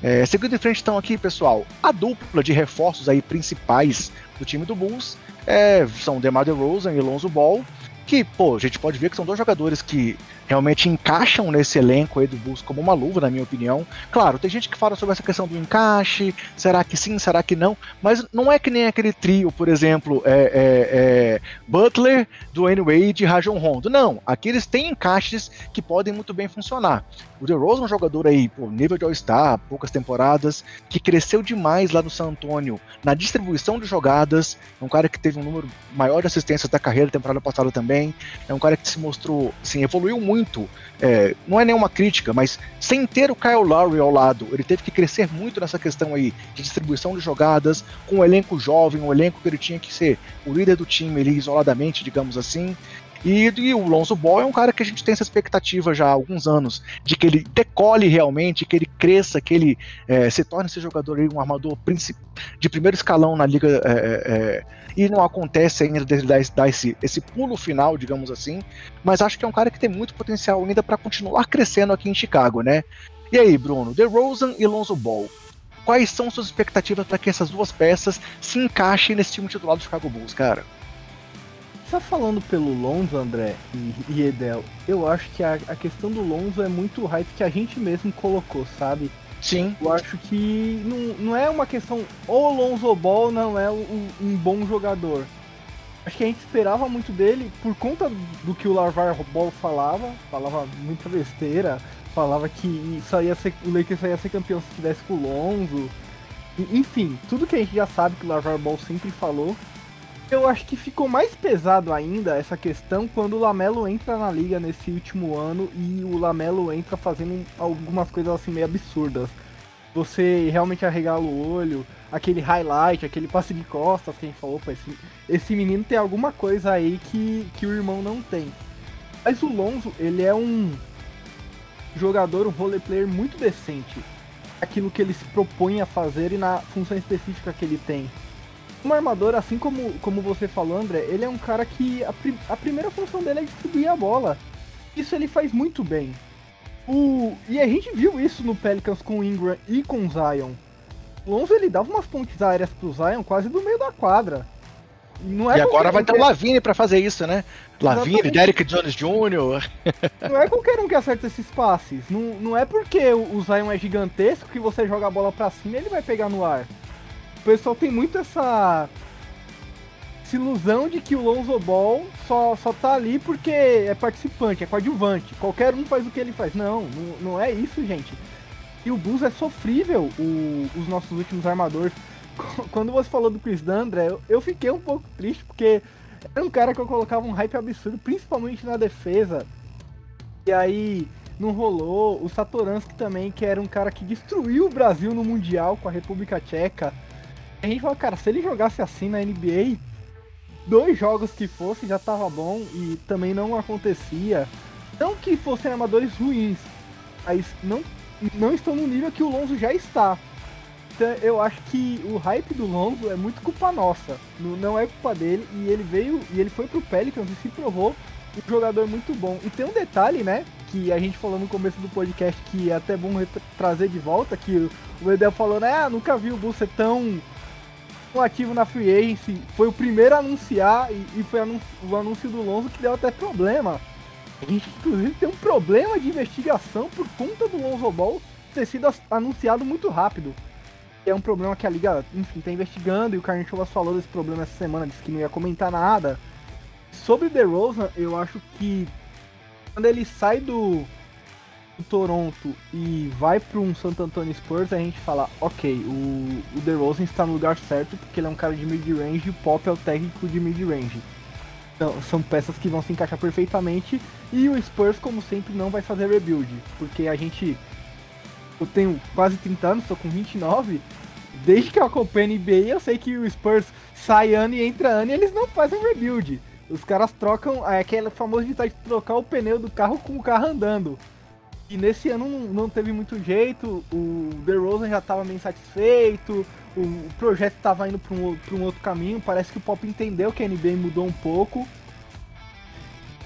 É, seguindo em frente, estão aqui, pessoal, a dupla de reforços aí principais do time do Bulls é, são DeMar DeRozan e Lonzo Ball, que, pô, a gente pode ver que são dois jogadores que realmente encaixam nesse elenco aí do Bulls como uma luva, na minha opinião. Claro, tem gente que fala sobre essa questão do encaixe, será que sim, será que não, mas não é que nem aquele trio, por exemplo, é, é, é Butler, Dwayne Wade e Rajon Rondo. Não, aqui eles têm encaixes que podem muito bem funcionar. O DeRozan é um jogador aí, pô, nível de All-Star, poucas temporadas, que cresceu demais lá no San Antonio na distribuição de jogadas, é um cara que teve um número maior de assistências da carreira temporada passada também, é um cara que se mostrou, assim, evoluiu muito muito, é, não é nenhuma crítica, mas sem ter o Kyle Lowry ao lado, ele teve que crescer muito nessa questão aí de distribuição de jogadas, com um elenco jovem, um elenco que ele tinha que ser o líder do time ali isoladamente, digamos assim, e, e, o Lonzo Ball é um cara que a gente tem essa expectativa já há alguns anos, de que ele decole realmente, que ele cresça, que ele é, se torne esse jogador aí, um armador de primeiro escalão na liga. É, é, é e não acontece ainda de dar, dar esse, esse pulo final, digamos assim. Mas acho que é um cara que tem muito potencial ainda para continuar crescendo aqui em Chicago, né? E aí, Bruno, DeRozan e Lonzo Ball. Quais são suas expectativas para que essas duas peças se encaixem nesse time titular do Chicago Bulls, cara? Só falando pelo Lonzo, André e, Edel, eu acho que a, a, questão do Lonzo é muito hype que a gente mesmo colocou, sabe? Sim. Eu acho que não, não é uma questão. Ou o Lonzo Ball não é um, um bom jogador. Acho que a gente esperava muito dele por conta do que o Larvar Ball falava, falava muita besteira, falava que só ia ser, o Lakers só ia ser campeão se tivesse com o Lonzo. Enfim, tudo que a gente já sabe que o Larvar Ball sempre falou. Eu acho que ficou mais pesado ainda essa questão quando o Lamelo entra na liga nesse último ano e o Lamelo entra fazendo algumas coisas assim meio absurdas. Você realmente arregala o olho, aquele highlight, aquele passe de costas que a gente falou, esse, esse menino tem alguma coisa aí que, que o irmão não tem. Mas o Lonzo, ele é um jogador, um role player muito decente. Aquilo que ele se propõe a fazer e na função específica que ele tem. Um armador, assim como, como você falou, André, ele é um cara que a, pri a primeira função dele é distribuir a bola. Isso ele faz muito bem. O, e a gente viu isso no Pelicans com o Ingram e com o Zion. O Lonzo ele dava umas pontes aéreas pro Zion quase do meio da quadra. É e agora vai ter o Lavine para fazer isso, né? Lavine, Derek Jones Jr. Não é qualquer um que acerta esses passes. Não, não é porque o Zion é gigantesco que você joga a bola para cima e ele vai pegar no ar. Pessoal tem muito essa, essa ilusão de que o Lonzo Ball só, só tá ali porque é participante, é coadjuvante. Qualquer um faz o que ele faz. Não, não, não é isso, gente. E o Bulls é sofrível, o, os nossos últimos armadores quando você falou do Chris Dandre, eu, eu fiquei um pouco triste, porque era um cara que eu colocava um hype absurdo, principalmente na defesa. E aí não rolou. O Satoransky também, que era um cara que destruiu o Brasil no Mundial com a República Tcheca. A gente falou, cara, se ele jogasse assim na NBA, dois jogos que fosse já tava bom e também não acontecia. Não que fossem armadores ruins, mas não, não estão no nível que o Lonzo já está. Então eu acho que o hype do Lonzo é muito culpa nossa. Não é culpa dele. E ele veio e ele foi pro Pelicans e se provou um jogador muito bom. E tem um detalhe, né? Que a gente falou no começo do podcast que é até bom trazer de volta, que o Edel falou, né? Ah, nunca vi o Bull ser tão, tão ativo na Free Agency. Foi o primeiro a anunciar e, e foi o anúncio do Lonzo que deu até problema. A gente inclusive tem um problema de investigação por conta do Lonzo Ball ter sido anunciado muito rápido é um problema que a liga, enfim, tá investigando e o Carlinhos Chovas falou desse problema essa semana, disse que não ia comentar nada. Sobre o DeRozan, eu acho que quando ele sai do, do Toronto e vai para um Santo Antonio Spurs, a gente fala, ok, o, o DeRozan está no lugar certo porque ele é um cara de mid-range e o Pop é o técnico de mid-range. Então, são peças que vão se encaixar perfeitamente e o Spurs, como sempre, não vai fazer rebuild, porque a gente eu tenho quase 30 anos, tô com 29. Desde que eu acompanho a NBA, eu sei que o Spurs sai ano e entra ano e eles não fazem rebuild. Os caras trocam, é aquele famoso de trocar o pneu do carro com o carro andando. E nesse ano não, teve muito jeito, o DeRozan já estava meio satisfeito, o, o projeto estava indo para um, um outro caminho, parece que o Pop entendeu que a NBA mudou um pouco.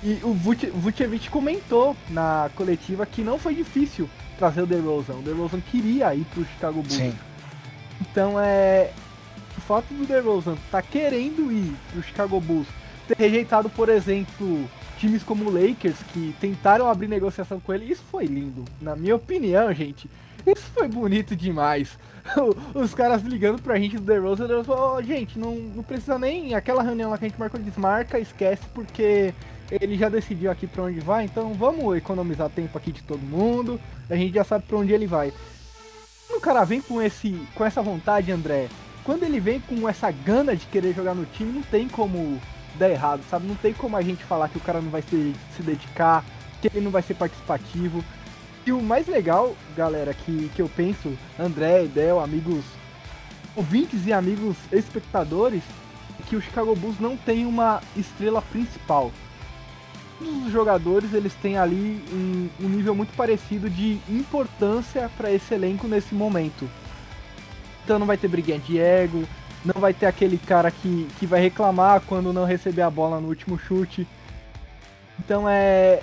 E o Vucevic comentou na coletiva que não foi difícil trazer o DeRozan. O DeRozan queria ir pro Chicago Bulls. Sim. Então é o fato do DeRozan tá querendo ir pro Chicago Bulls, ter rejeitado, por exemplo, times como o Lakers que tentaram abrir negociação com ele, isso foi lindo. Na minha opinião, gente, isso foi bonito demais. Os caras ligando pra gente do DeRozan, eu falou, oh, gente, não, não precisa nem aquela reunião lá que a gente marcou, desmarca, esquece porque ele já decidiu aqui para onde vai, então vamos economizar tempo aqui de todo mundo. A gente já sabe para onde ele vai. Quando o cara vem com esse com essa vontade, André, quando ele vem com essa gana de querer jogar no time, não tem como dar errado, sabe? Não tem como a gente falar que o cara não vai se, se dedicar, que ele não vai ser participativo. E o mais legal, galera, que, que eu penso, André, Del, amigos ouvintes e amigos espectadores, é que o Chicago Bulls não tem uma estrela principal todos os jogadores eles têm ali um, um nível muito parecido de importância para esse elenco nesse momento. Então não vai ter briguinha de ego, não vai ter aquele cara que, que vai reclamar quando não receber a bola no último chute. Então é.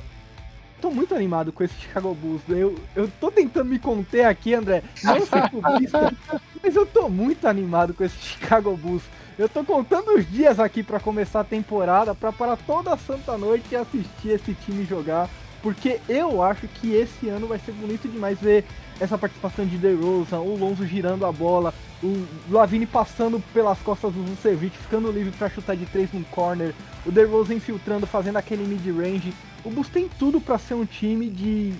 Tô muito animado com esse Chicago Bulls. Eu, eu tô tentando me conter aqui, André, não ser clubista, mas eu tô muito animado com esse Chicago Bulls. Eu tô contando os dias aqui para começar a temporada, para parar toda a santa noite e assistir esse time jogar, porque eu acho que esse ano vai ser bonito demais ver essa participação de DeRozan, o Lonzo girando a bola, o Lavine passando pelas costas do Vucevic, ficando livre para chutar de três no corner, o DeRozan infiltrando, fazendo aquele mid-range. O Bulls tem tudo para ser um time de,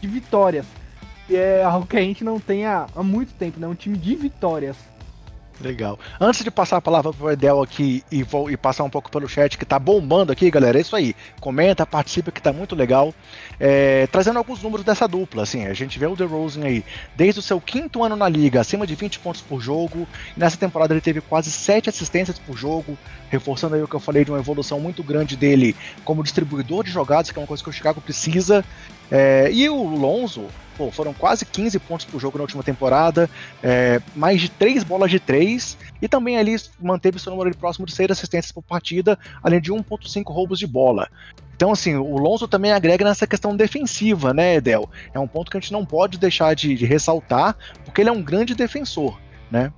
de vitórias. E é algo que a gente não tem há, há muito tempo, né? Um time de vitórias. Legal. Antes de passar a palavra pro Edel aqui e, vou, e passar um pouco pelo chat que tá bombando aqui, galera, é isso aí. Comenta, participa que tá muito legal. É, trazendo alguns números dessa dupla, assim, a gente vê o DeRozan aí desde o seu quinto ano na liga, acima de 20 pontos por jogo. Nessa temporada ele teve quase 7 assistências por jogo, reforçando aí o que eu falei de uma evolução muito grande dele como distribuidor de jogadas, que é uma coisa que o Chicago precisa. É, e o Lonzo, pô, foram quase 15 pontos por jogo na última temporada, é, mais de 3 bolas de 3, e também ali manteve seu número próximo de 6 assistências por partida, além de 1.5 roubos de bola. Então, assim, o Lonzo também agrega nessa questão defensiva, né, Edel? É um ponto que a gente não pode deixar de, de ressaltar, porque ele é um grande defensor, né?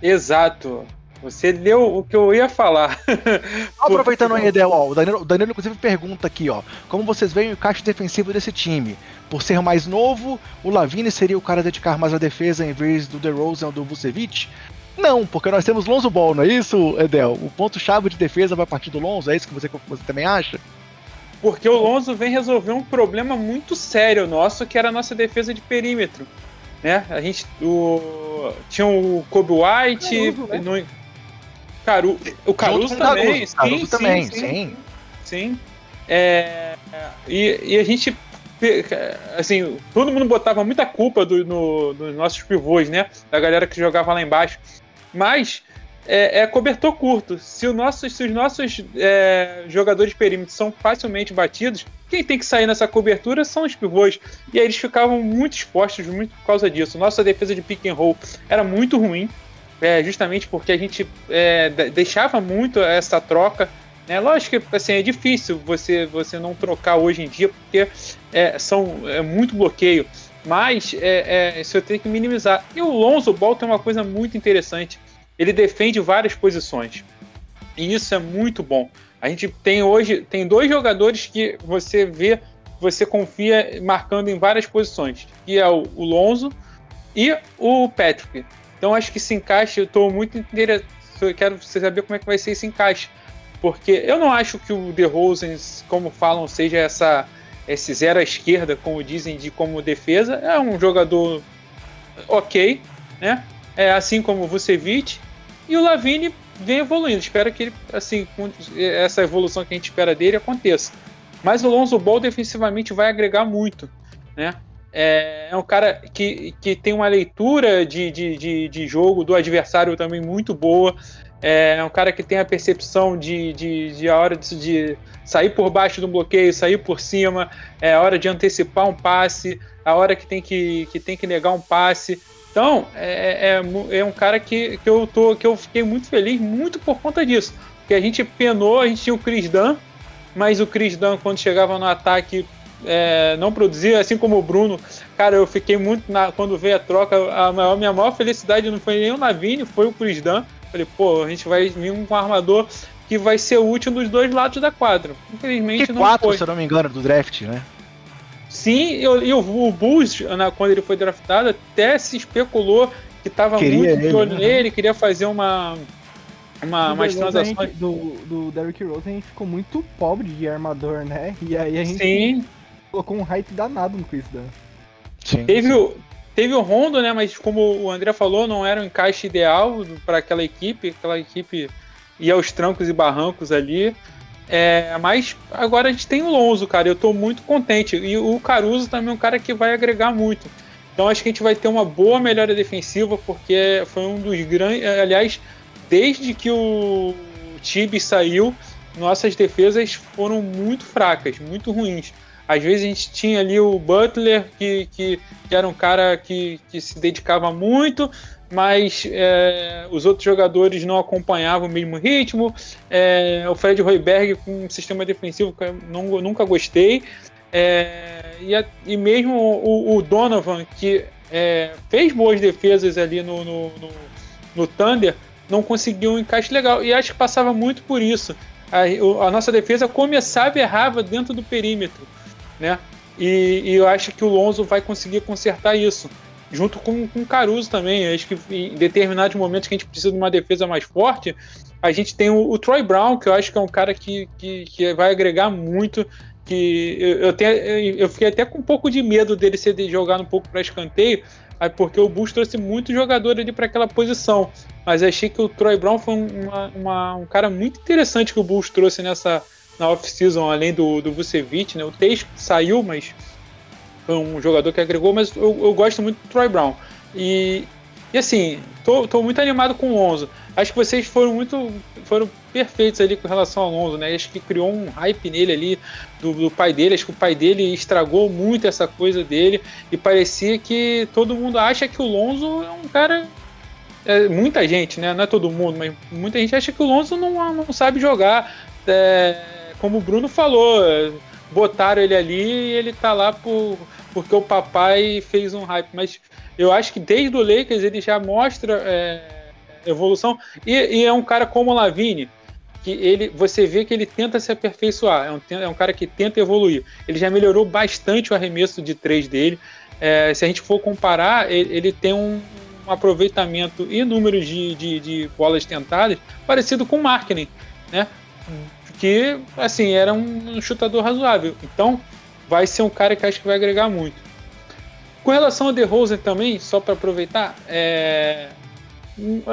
Exato. Você deu o que eu ia falar. Aproveitando aí, Edel, ó, o, Danilo, o Danilo inclusive pergunta aqui, ó, como vocês veem o encaixe defensivo desse time? Por ser mais novo, o Lavine seria o cara a dedicar mais a defesa em vez do DeRozan ou do Vucevic? Não, porque nós temos Lonzo Ball, não é isso, Edel? O ponto-chave de defesa vai partir do Lonzo, é isso que você, você também acha? Porque o Lonzo vem resolver um problema muito sério nosso, que era a nossa defesa de perímetro. Né? A gente o, tinha o Kobe White, Caruso, né? no, Caru, o Caruso também, sim, Caruso sim, também, sim, sim. sim. É, e, e a gente assim, todo mundo botava muita culpa do, no, nos nossos pivôs, né? Da galera que jogava lá embaixo. Mas é, é cobertor curto. Se, o nosso, se os nossos é, jogadores de perímetro são facilmente batidos, quem tem que sair nessa cobertura são os pivôs. E aí eles ficavam muito expostos muito por causa disso. Nossa defesa de pick and roll era muito ruim, é, justamente porque a gente é, deixava muito essa troca. Né? Lógico que assim, é difícil você, você não trocar hoje em dia, porque é, são, é muito bloqueio. Mas é, é, isso eu tenho que minimizar. E o Lonzo Ball tem uma coisa muito interessante ele defende várias posições. E isso é muito bom. A gente tem hoje tem dois jogadores que você vê, você confia marcando em várias posições, que é o, o Lonzo e o Patrick. Então acho que se encaixa, eu estou muito interessado, quero saber como é que vai ser esse encaixe. Porque eu não acho que o DeRozan, como falam, seja essa esse zero à esquerda, como dizem, de como defesa. É um jogador ok, né? é, assim como o Vucevic, e o Lavine vem evoluindo. Espero que ele, assim, essa evolução que a gente espera dele aconteça. Mas o Lonzo Ball defensivamente vai agregar muito, né? É, é um cara que, que tem uma leitura de, de, de, de jogo do adversário também muito boa. É, é um cara que tem a percepção de, de, de a hora de, de, sair por baixo do bloqueio, sair por cima, é a hora de antecipar um passe, a hora que tem que, que, tem que negar um passe. Então, é, é, é, um cara que, que, eu tô, que eu fiquei muito feliz, muito por conta disso. Porque a gente penou, a gente tinha o Chris Dunn, mas o Chris Dunn, quando chegava no ataque, é, não produzia, assim como o Bruno. Cara, eu fiquei muito. Na, quando veio a troca, a maior, minha maior felicidade não foi nem o Navini, foi o Chris Dunn. Falei, pô, a gente vai vir com um armador que vai ser útil dos dois lados da quadra. Infelizmente que não quatro, foi. se eu não me engano, do draft, né? Sim, e, o, o Bulls, né, quando ele foi draftado, até se especulou que estava muito de olho né? nele, queria fazer uma, uma, umas transações. do, do Derrick Rose a gente ficou muito pobre de armador, né? E aí a gente Sim. colocou um hype danado no Chris Dunn. Sim. Teve o, teve o Rondo, né? Mas como o André falou, não era um encaixe ideal para aquela equipe. Aquela equipe ia aos trancos e barrancos ali. É, mas agora a gente tem o Lonzo, cara. Eu tô muito contente. E o Caruso também é um cara que vai agregar muito. Então acho que a gente vai ter uma boa melhora defensiva, porque foi um dos grandes. Aliás, desde que o Tibi saiu, nossas defesas foram muito fracas, muito ruins. Às vezes a gente tinha ali o Butler, que, que, que era um cara que, que se dedicava muito, mas é, os outros jogadores não acompanhavam o mesmo ritmo. É, o Fred Hoiberg com um sistema defensivo que eu não, nunca gostei. É, e, a, e, mesmo o, o Donovan, que é, fez boas defesas ali no, no, no, no, Thunder, não conseguiu um encaixe legal. E acho que passava muito por isso. A, a nossa defesa começava e errava dentro do perímetro. Né? E, e eu acho que o Lonzo vai conseguir consertar isso junto com, com o Caruso também. Acho que em determinados momentos que a gente precisa de uma defesa mais forte, a gente tem o, o Troy Brown, que eu acho que é um cara que, que, que vai agregar muito. Que eu, eu, tenho, eu fiquei até com um pouco de medo dele ser jogado um pouco para escanteio, porque o Bulls trouxe muito jogador ali para aquela posição. Mas achei que o Troy Brown foi uma, uma, um cara muito interessante que o Bulls trouxe nessa na off-season, além do, do Vucevic, né? O Teix saiu, mas foi um jogador que agregou, mas eu, eu gosto muito do Troy Brown. E, E assim, tô, tô muito animado com o Lonzo. Acho que vocês foram muito. foram perfeitos ali com relação ao Lonzo, né? Acho que criou um hype nele ali do, do, pai dele. Acho que o pai dele estragou muito essa coisa dele. E parecia que todo mundo acha que o Lonzo é um cara. É, muita gente, né? Não é todo mundo, mas muita gente acha que o Lonzo não, não sabe jogar. É, como o Bruno falou, botaram ele ali e ele tá lá por, porque o papai fez um hype. Mas eu acho que desde o Lakers ele já mostra é, evolução. E, e, é um cara como o Lavine, que ele, você vê que ele tenta se aperfeiçoar. É um, é um cara que tenta evoluir. Ele já melhorou bastante o arremesso de três dele. É, se a gente for comparar, ele, ele tem um, um, aproveitamento e número de, de, de, bolas tentadas parecido com o Markkinen, né? Que, assim, era um, chutador razoável. Então, vai ser um cara que acho que vai agregar muito. Com relação ao DeRozan também, só para aproveitar, é...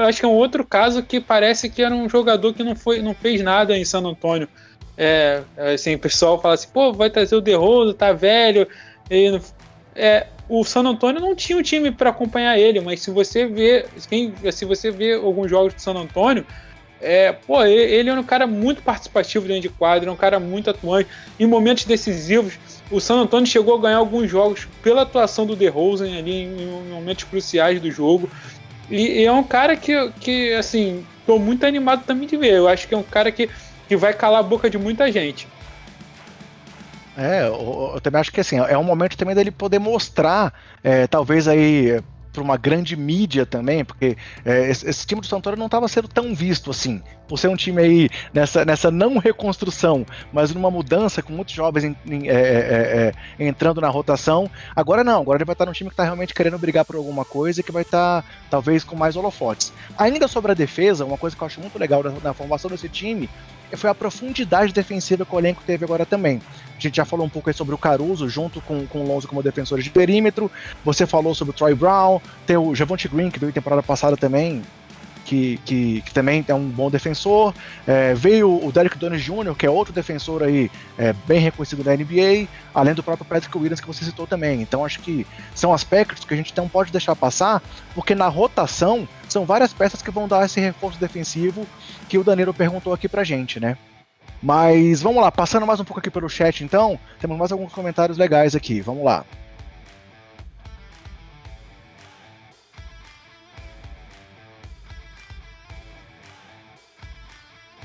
acho que é um outro caso que parece que era um jogador que não, foi, não fez nada em San Antônio. É, assim, o pessoal fala assim, pô, vai trazer o DeRozan, tá velho. E, é, o San Antônio não tinha um time para acompanhar ele, mas se você vê, se você vê alguns jogos do San Antônio, é, pô, ele é um cara muito participativo dentro de quadro, é um cara muito atuante. Em momentos decisivos, o San Antonio chegou a ganhar alguns jogos pela atuação do DeRozan ali em, momentos cruciais do jogo. E, e, é um cara que, que assim, tô muito animado também de ver. Eu acho que é um cara que, que vai calar a boca de muita gente. É, eu, eu também acho que assim, é um momento também dele poder mostrar, é, talvez aí para uma grande mídia também, porque é, esse, esse, time do Santoro não estava sendo tão visto assim, por ser um time aí nessa, nessa não reconstrução, mas numa mudança com muitos jovens em, em, é, é, é entrando na rotação. Agora não, agora ele vai estar num time que está realmente querendo brigar por alguma coisa e que vai estar talvez com mais holofotes. Ainda sobre a defesa, uma coisa que eu acho muito legal na, na formação desse time foi a profundidade defensiva que o elenco teve agora também. A gente já falou um pouco sobre o Caruso, junto com, com o Lonzo como defensores de perímetro. Você falou sobre o Troy Brown, tem o Javonte Green, que veio temporada passada também, que, que, que, também é um bom defensor. É, veio o Derek Donis Jr., que é outro defensor aí é, bem reconhecido da NBA, além do próprio Patrick Williams que você citou também. Então acho que são aspectos que a gente não pode deixar passar, porque na rotação são várias peças que vão dar esse reforço defensivo que o Danilo perguntou aqui pra gente, né? Mas vamos lá, passando mais um pouco aqui pelo chat então, temos mais alguns comentários legais aqui, vamos lá.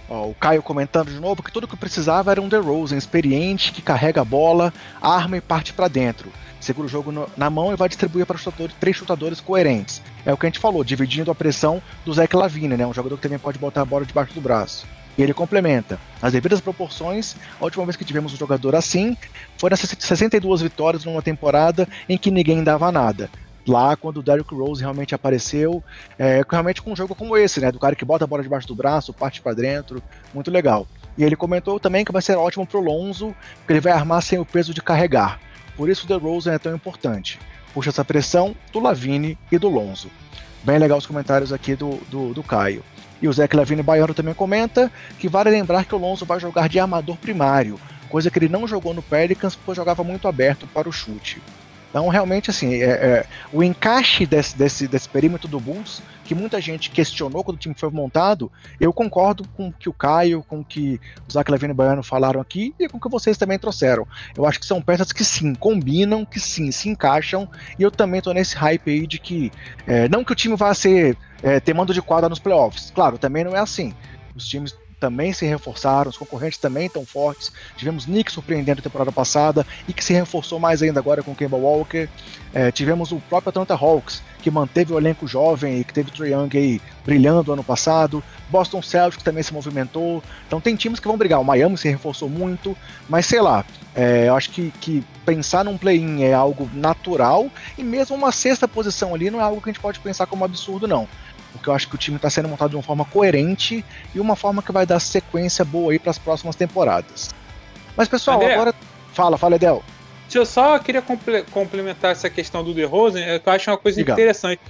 Ó, o Caio comentando de novo que tudo que precisava era um DeRozan experiente, que carrega a bola, arma e parte para dentro. Segura o jogo no, na mão e vai distribuir para chutadores, três chutadores coerentes. É o que a gente falou, dividindo a pressão do Zach Lavine, né? Um jogador que também pode botar a bola debaixo do braço. E ele complementa. Nas devidas proporções, a última vez que tivemos um jogador assim foi nas 62 vitórias numa temporada em que ninguém dava nada. Lá, quando o Derrick Rose realmente apareceu, é, realmente com um jogo como esse, né? Do cara que bota a bola debaixo do braço, parte para dentro, muito legal. E ele comentou também que vai ser ótimo pro Lonzo, porque ele vai armar sem o peso de carregar. Por isso o DeRozan é tão importante. Puxa essa pressão do Lavine e do Lonzo. Bem legal os comentários aqui do, do, do Caio. E o Zé Clavini Baiano também comenta que vale lembrar que o Lonzo vai jogar de armador primário, coisa que ele não jogou no Pelicans porque jogava muito aberto para o chute. Então, realmente, assim, é, é, o encaixe desse, desse, desse perímetro do Bulls, que muita gente questionou quando o time foi montado, eu concordo com o que o Caio, com o que o Zach Levine e Baiano falaram aqui e com o que vocês também trouxeram. Eu acho que são peças que sim, combinam, que sim, se encaixam, e eu também tô nesse hype aí de que, é, não que o time vá ser é, ter mando de quadra nos playoffs, claro, também não é assim. Os times também se reforçaram, os concorrentes também estão fortes. Tivemos Nick surpreendendo a temporada passada e que se reforçou mais ainda agora com Kemba Walker. É, tivemos o próprio Atlanta Hawks, que manteve o elenco jovem e que teve o Young aí brilhando ano passado. Boston Celtics também se movimentou. Então tem times que vão brigar. O Miami se reforçou muito, mas sei lá. É, eu acho que, que pensar num play-in é algo natural e mesmo uma sexta posição ali não é algo que a gente pode pensar como absurdo, não porque eu acho que o time está sendo montado de uma forma coerente e uma forma que vai dar sequência boa aí para as próximas temporadas. Mas pessoal, André, agora fala, fala Edel. Eu só queria complementar essa questão do DeRozan, é eu acho uma coisa interessante.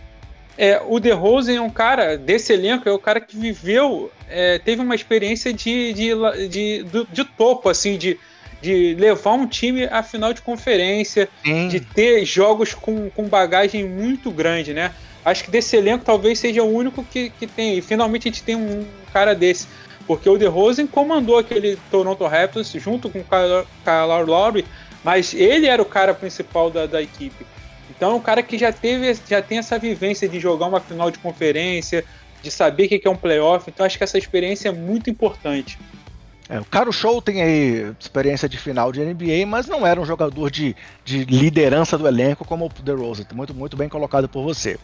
É, o DeRozan é um cara desse elenco, é o cara que viveu, é, teve uma experiência de, de, de, de, de topo, assim, de, de levar um time à final de conferência, Sim. de ter jogos com, com bagagem muito grande, né? Acho que desse elenco talvez seja o único que, que tem. E finalmente a gente tem um cara desse. Porque o DeRozan comandou aquele Toronto Raptors junto com o Kyle Lowry, mas ele era o cara principal da, da equipe. Então é um cara que já teve, já tem essa vivência de jogar uma final de conferência, de saber o que é um playoff. Então acho que essa experiência é muito importante. É, o Caro Show tem aí experiência de final de NBA, mas não era um jogador de, de liderança do elenco como o DeRozan. Muito, muito bem colocado por você.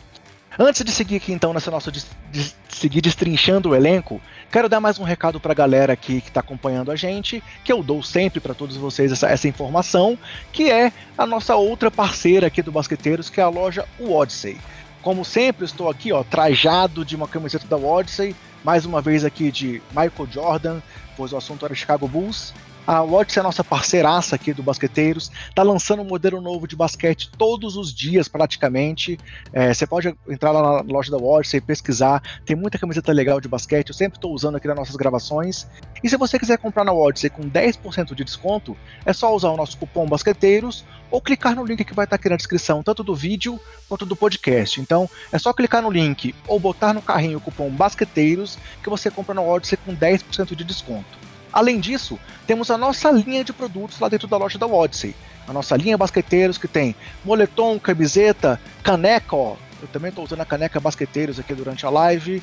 Antes de seguir aqui então nessa nossa de, de seguir destrinchando o elenco, quero dar mais um recado para a galera aqui que está acompanhando a gente, que eu dou sempre para todos vocês essa, essa, informação, que é a nossa outra parceira aqui do Basqueteiros, que é a loja Odyssey. Como sempre, estou aqui, ó, trajado de uma camiseta da Odyssey, mais uma vez aqui de Michael Jordan, pois o assunto era Chicago Bulls. A Watts é a nossa parceiraça aqui do Basqueteiros, está lançando um modelo novo de basquete todos os dias praticamente. É, você pode entrar lá na loja da Watts e pesquisar, tem muita camiseta legal de basquete, eu sempre estou usando aqui nas nossas gravações. E se você quiser comprar na Watts com 10% de desconto, é só usar o nosso cupom Basqueteiros ou clicar no link que vai estar aqui na descrição, tanto do vídeo quanto do podcast. Então é só clicar no link ou botar no carrinho o cupom Basqueteiros que você compra na Watts com 10% de desconto. Além disso, temos a nossa linha de produtos lá dentro da loja da Odyssey. A nossa linha basqueteiros que tem moletom, camiseta, caneca, ó. Eu também estou usando a caneca basqueteiros aqui durante a live.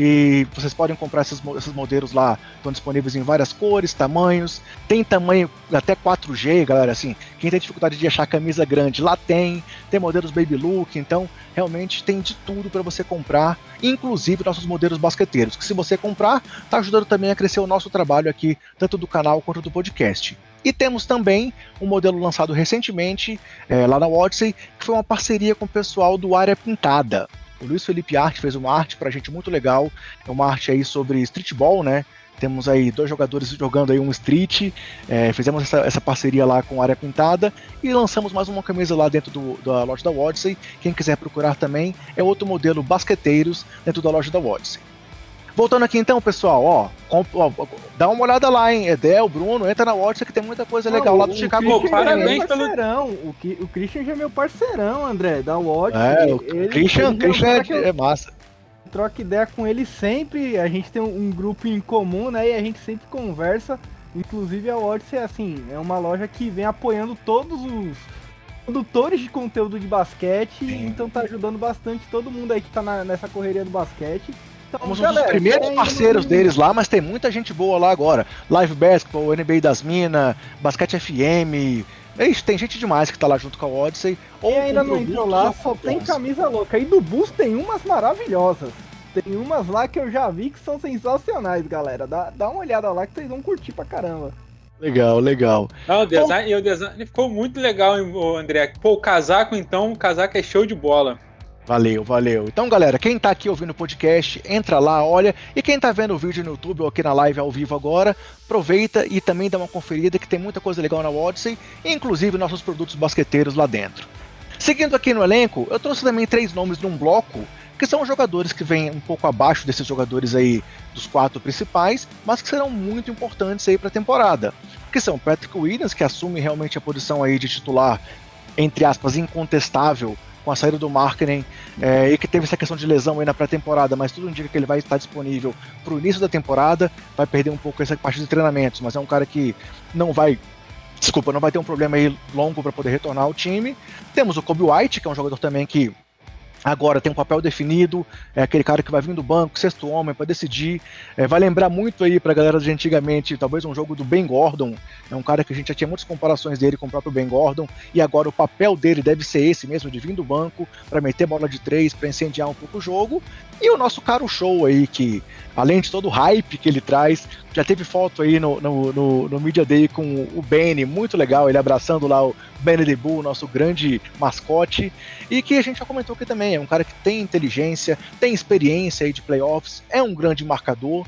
E vocês podem comprar esses, esses modelos lá, estão disponíveis em várias cores, tamanhos. Tem tamanho até 4G, galera. Assim, quem tem dificuldade de achar camisa grande, lá tem. Tem modelos baby look, então realmente tem de tudo para você comprar, inclusive nossos modelos basqueteiros. Que se você comprar, tá ajudando também a crescer o nosso trabalho aqui, tanto do canal quanto do podcast. E temos também um modelo lançado recentemente é, lá na Odyssey, que foi uma parceria com o pessoal do Área Pintada. O Luiz Felipe Arte fez uma arte pra gente muito legal. É uma arte aí sobre streetball, né? Temos aí dois jogadores jogando aí um street. É, fizemos essa, essa, parceria lá com a área pintada e lançamos mais uma camisa lá dentro do, da loja da Odyssey. Quem quiser procurar também é outro modelo basqueteiros dentro da loja da Odyssey. Voltando aqui então, pessoal, ó, ó, dá uma olhada lá, hein? Edel, Bruno, entra na Watch que tem muita coisa legal lá do Chicago. Pô, parabéns é pelo. O, o Christian já é meu parceirão, André, da Watch. É, o ele, Christian, ele Christian é, é massa troca ideia com ele sempre. A gente tem um, grupo em comum, né? E a gente sempre conversa. Inclusive a Odyssey, assim, é uma loja que vem apoiando todos os produtores de conteúdo de basquete. Sim. Então tá ajudando bastante todo mundo aí que tá na, nessa correria do basquete. Então, Somos galera, um dos primeiros parceiros deles lá, mas tem muita gente boa lá agora. Live Basketball, NBA das Minas, Basquete FM. Ixi, tem gente demais que tá lá junto com a Odyssey. Ou ainda não entrou lá, só tem camisa louca. E do Bus tem umas maravilhosas. Tem umas lá que eu já vi que são sensacionais, galera. Dá, dá uma olhada lá que vocês vão curtir pra caramba. Legal, legal. Não, o design, Bom, o design ficou muito legal, André. Pô, o casaco, então, o casaco é show de bola. Valeu, valeu. Então, galera, quem tá aqui ouvindo o podcast, entra lá, olha. E quem tá vendo o vídeo no YouTube ou aqui na live ao vivo agora, aproveita e também dá uma conferida que tem muita coisa legal na Odyssey, inclusive nossos produtos basqueteiros lá dentro. Seguindo aqui no elenco, eu trouxe também três nomes num bloco, que são jogadores que vêm um pouco abaixo desses jogadores aí dos quatro principais, mas que serão muito importantes aí para a temporada. Que são Patrick Williams, que assume realmente a posição aí de titular, entre aspas, incontestável com a saída do Markkinen é, e que teve essa questão de lesão aí na pré-temporada, mas tudo indica que ele vai estar disponível para o início da temporada, vai perder um pouco essa parte de treinamentos, mas é um cara que não vai desculpa, não vai ter um problema aí longo para poder retornar ao time. Temos o Kobe White, que é um jogador também que agora tem um papel definido, é aquele cara que vai vir do banco, sexto homem, para decidir. É, vai lembrar muito aí pra galera de antigamente, talvez um jogo do Ben Gordon. É um cara que a gente já tinha muitas comparações dele com o próprio Ben Gordon, e agora o papel dele deve ser esse mesmo, de vir do banco, para meter bola de três, para incendiar um pouco o jogo. E o nosso caro show aí, que além de todo o hype que ele traz, já teve foto aí no, no, no, no Media Day com o Benny, muito legal, ele abraçando lá o Benny the Bull, nosso grande mascote, e que a gente já comentou aqui também, é um cara que tem inteligência, tem experiência aí de playoffs, é um grande marcador,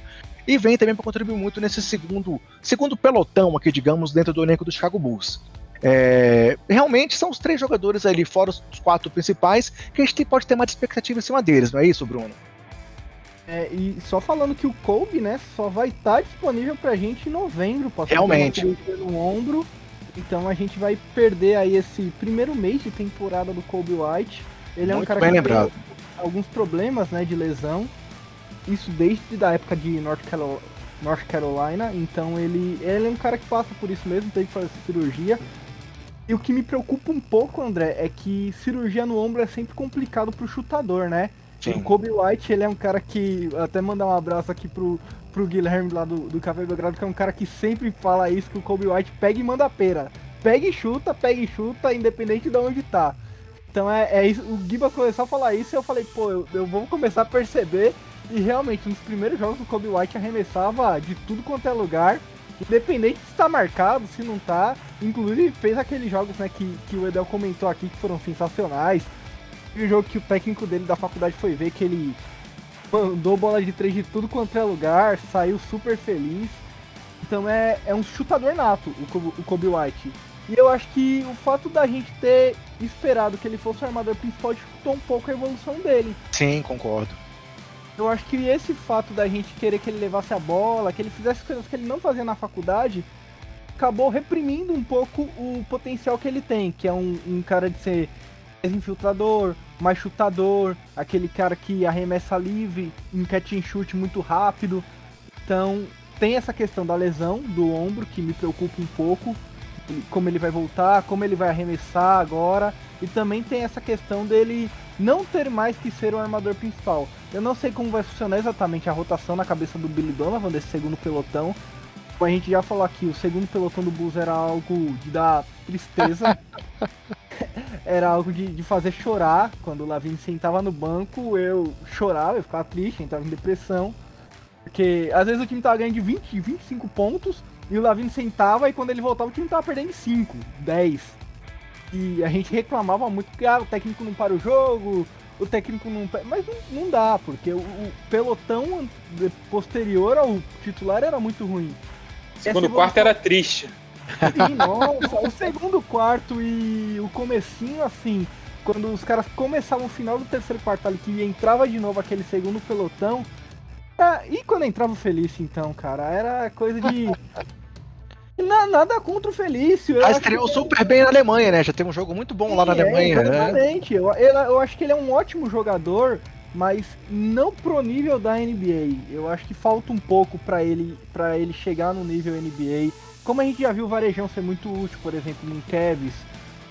e vem também para contribuir muito nesse segundo, segundo pelotão aqui, digamos, dentro do elenco do Chicago Bulls. É, realmente são os três jogadores ali, fora os quatro principais, que a gente pode ter mais expectativa em cima deles, não é isso, Bruno? É, e só falando que o Kobe, né, só vai estar tá disponível pra gente em novembro. Realmente. No ombro. Então a gente vai perder aí esse primeiro mês de temporada do Kobe White. Ele é um cara que lembrado. alguns problemas né, de lesão. Isso desde a época de North Carolina, North Carolina. Então ele, ele é um cara que passa por isso mesmo, teve que fazer cirurgia. E o que me preocupa um pouco, André, é que cirurgia no ombro é sempre complicado pro chutador, né? Sim. O Kobe White, ele é um cara que. Até mandar um abraço aqui pro, pro Guilherme lá do, do Café Belgrado, que é um cara que sempre fala isso, que o Kobe White pega e manda pera. Pega e chuta, pega e chuta, independente de onde tá. Então é, é isso. O Giba começou a falar isso e eu falei, pô, eu, eu vou começar a perceber. E realmente, nos primeiros jogos o Kobe White arremessava de tudo quanto é lugar. Independente se tá marcado, se não tá. Inclusive fez aqueles jogos né, que, que o Edel comentou aqui que foram sensacionais o jogo que o técnico dele da faculdade foi ver que ele mandou bola de três de tudo quanto é lugar, saiu super feliz. Então é, é um chutador nato, o, o Kobe White. E eu acho que o fato da gente ter esperado que ele fosse o armador principal dificultou um pouco a evolução dele. Sim, concordo. Eu acho que esse fato da gente querer que ele levasse a bola, que ele fizesse coisas que ele não fazia na faculdade, acabou reprimindo um pouco o potencial que ele tem, que é um, um cara de ser mais infiltrador, mais chutador, aquele cara que arremessa livre, em catch and shoot muito rápido. Então, tem essa questão da lesão do ombro que me preocupa um pouco, como ele vai voltar, como ele vai arremessar agora, e também tem essa questão dele não ter mais que ser o armador principal. Eu não sei como vai funcionar exatamente a rotação na cabeça do Billy Donovan desse segundo pelotão. Como a gente já falou aqui, o segundo pelotão do Bulls era algo de dar tristeza. era algo de, de fazer chorar. Quando o Lavine sentava no banco, eu chorava, eu ficava triste, entrava em depressão. Porque às vezes o time tava ganhando de 20, 25 pontos e o Lavine sentava e quando ele voltava o time tava perdendo 5, 10. E a gente reclamava muito que ah, o técnico não para o jogo, o técnico não. Mas não, não dá, porque o, o, pelotão posterior ao titular era muito ruim. Segundo quarto era triste. Sim, nossa, o segundo quarto e o comecinho, assim, quando os caras começavam o final do terceiro quarto ali, que entrava de novo aquele segundo pelotão. Ah, e quando entrava o Felício, então, cara, era coisa de. Nada contra o Felício. Eu estreou que... super bem na Alemanha, né? Já tem um jogo muito bom Sim, lá na é, Alemanha, né? Exatamente. Eu, eu, eu acho que ele é um ótimo jogador, mas não pro nível da NBA. Eu acho que falta um pouco para ele para ele chegar no nível NBA como a gente já viu o Varejão ser muito útil, por exemplo, no Kevs,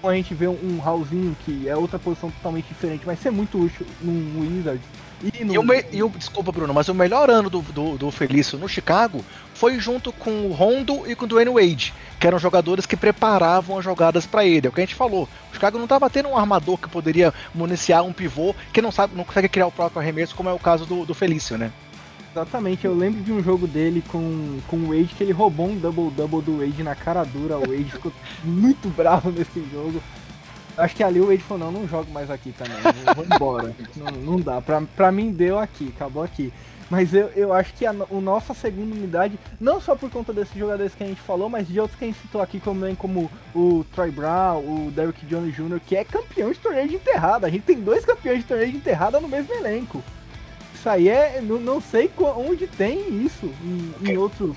como a gente vê um, um Raulzinho, que é outra posição totalmente diferente, mas ser muito útil no Wizards. E, no... e, o me... e o, desculpa, Bruno, mas o melhor ano do, do, do Felício no Chicago foi junto com o Rondo e com o Dwayne Wade, que eram jogadores que preparavam as jogadas para ele. É o que a gente falou. O Chicago não estava tendo um armador que poderia municiar um pivô que não sabe, não consegue criar o próprio arremesso, como é o caso do, do Felício, né? Exatamente, eu lembro de um jogo dele com, com o Wade que ele roubou um double-double do Wade na cara dura. O Wade ficou muito bravo nesse jogo. Acho que ali o Wade falou, não, não jogo mais aqui também, vou embora. não, não dá, pra, pra mim deu aqui, acabou aqui. Mas eu, eu acho que a, a nossa segunda unidade, não só por conta desses jogadores que a gente falou, mas de outros que a gente citou aqui, como, como o Troy Brown, o Derrick Jones Jr., que é campeão de torneio de enterrada. A gente tem dois campeões de torneio de enterrada no mesmo elenco. Isso aí é. Não, não sei onde tem isso em, em outros.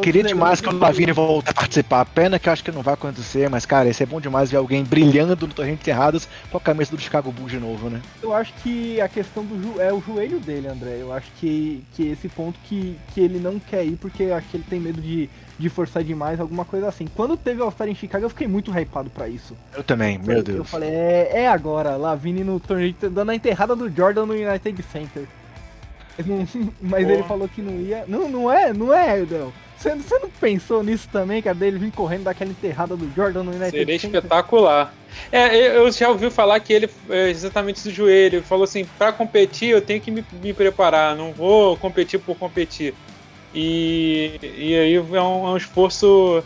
Queria demais que o Lavigne volte a participar. Pena que eu acho que não vai acontecer, mas, cara, isso é bom demais ver alguém brilhando no Torrente Erradas com a camisa do Chicago Bulls de novo, né? Eu acho que a questão do jo é o joelho dele, André. Eu acho que, que esse ponto que, que ele não quer ir, porque eu acho que ele tem medo de, de forçar demais, alguma coisa assim. Quando teve o All-Star em Chicago, eu fiquei muito hypado pra isso. Eu também, meu Deus. Eu falei, é, é agora, Lavigne no torneio, dando a enterrada do Jordan no United Center. Mas ele falou que não ia. Não, não é, não é, Edel. Você, você não pensou nisso também, cara, dele vir correndo daquela enterrada do Jordan no United Seria espetacular. É, eu já ouvi falar que ele, é exatamente do joelho, ele falou assim, para competir eu tenho que me, me, preparar, não vou competir por competir. E, e aí é um, é um esforço...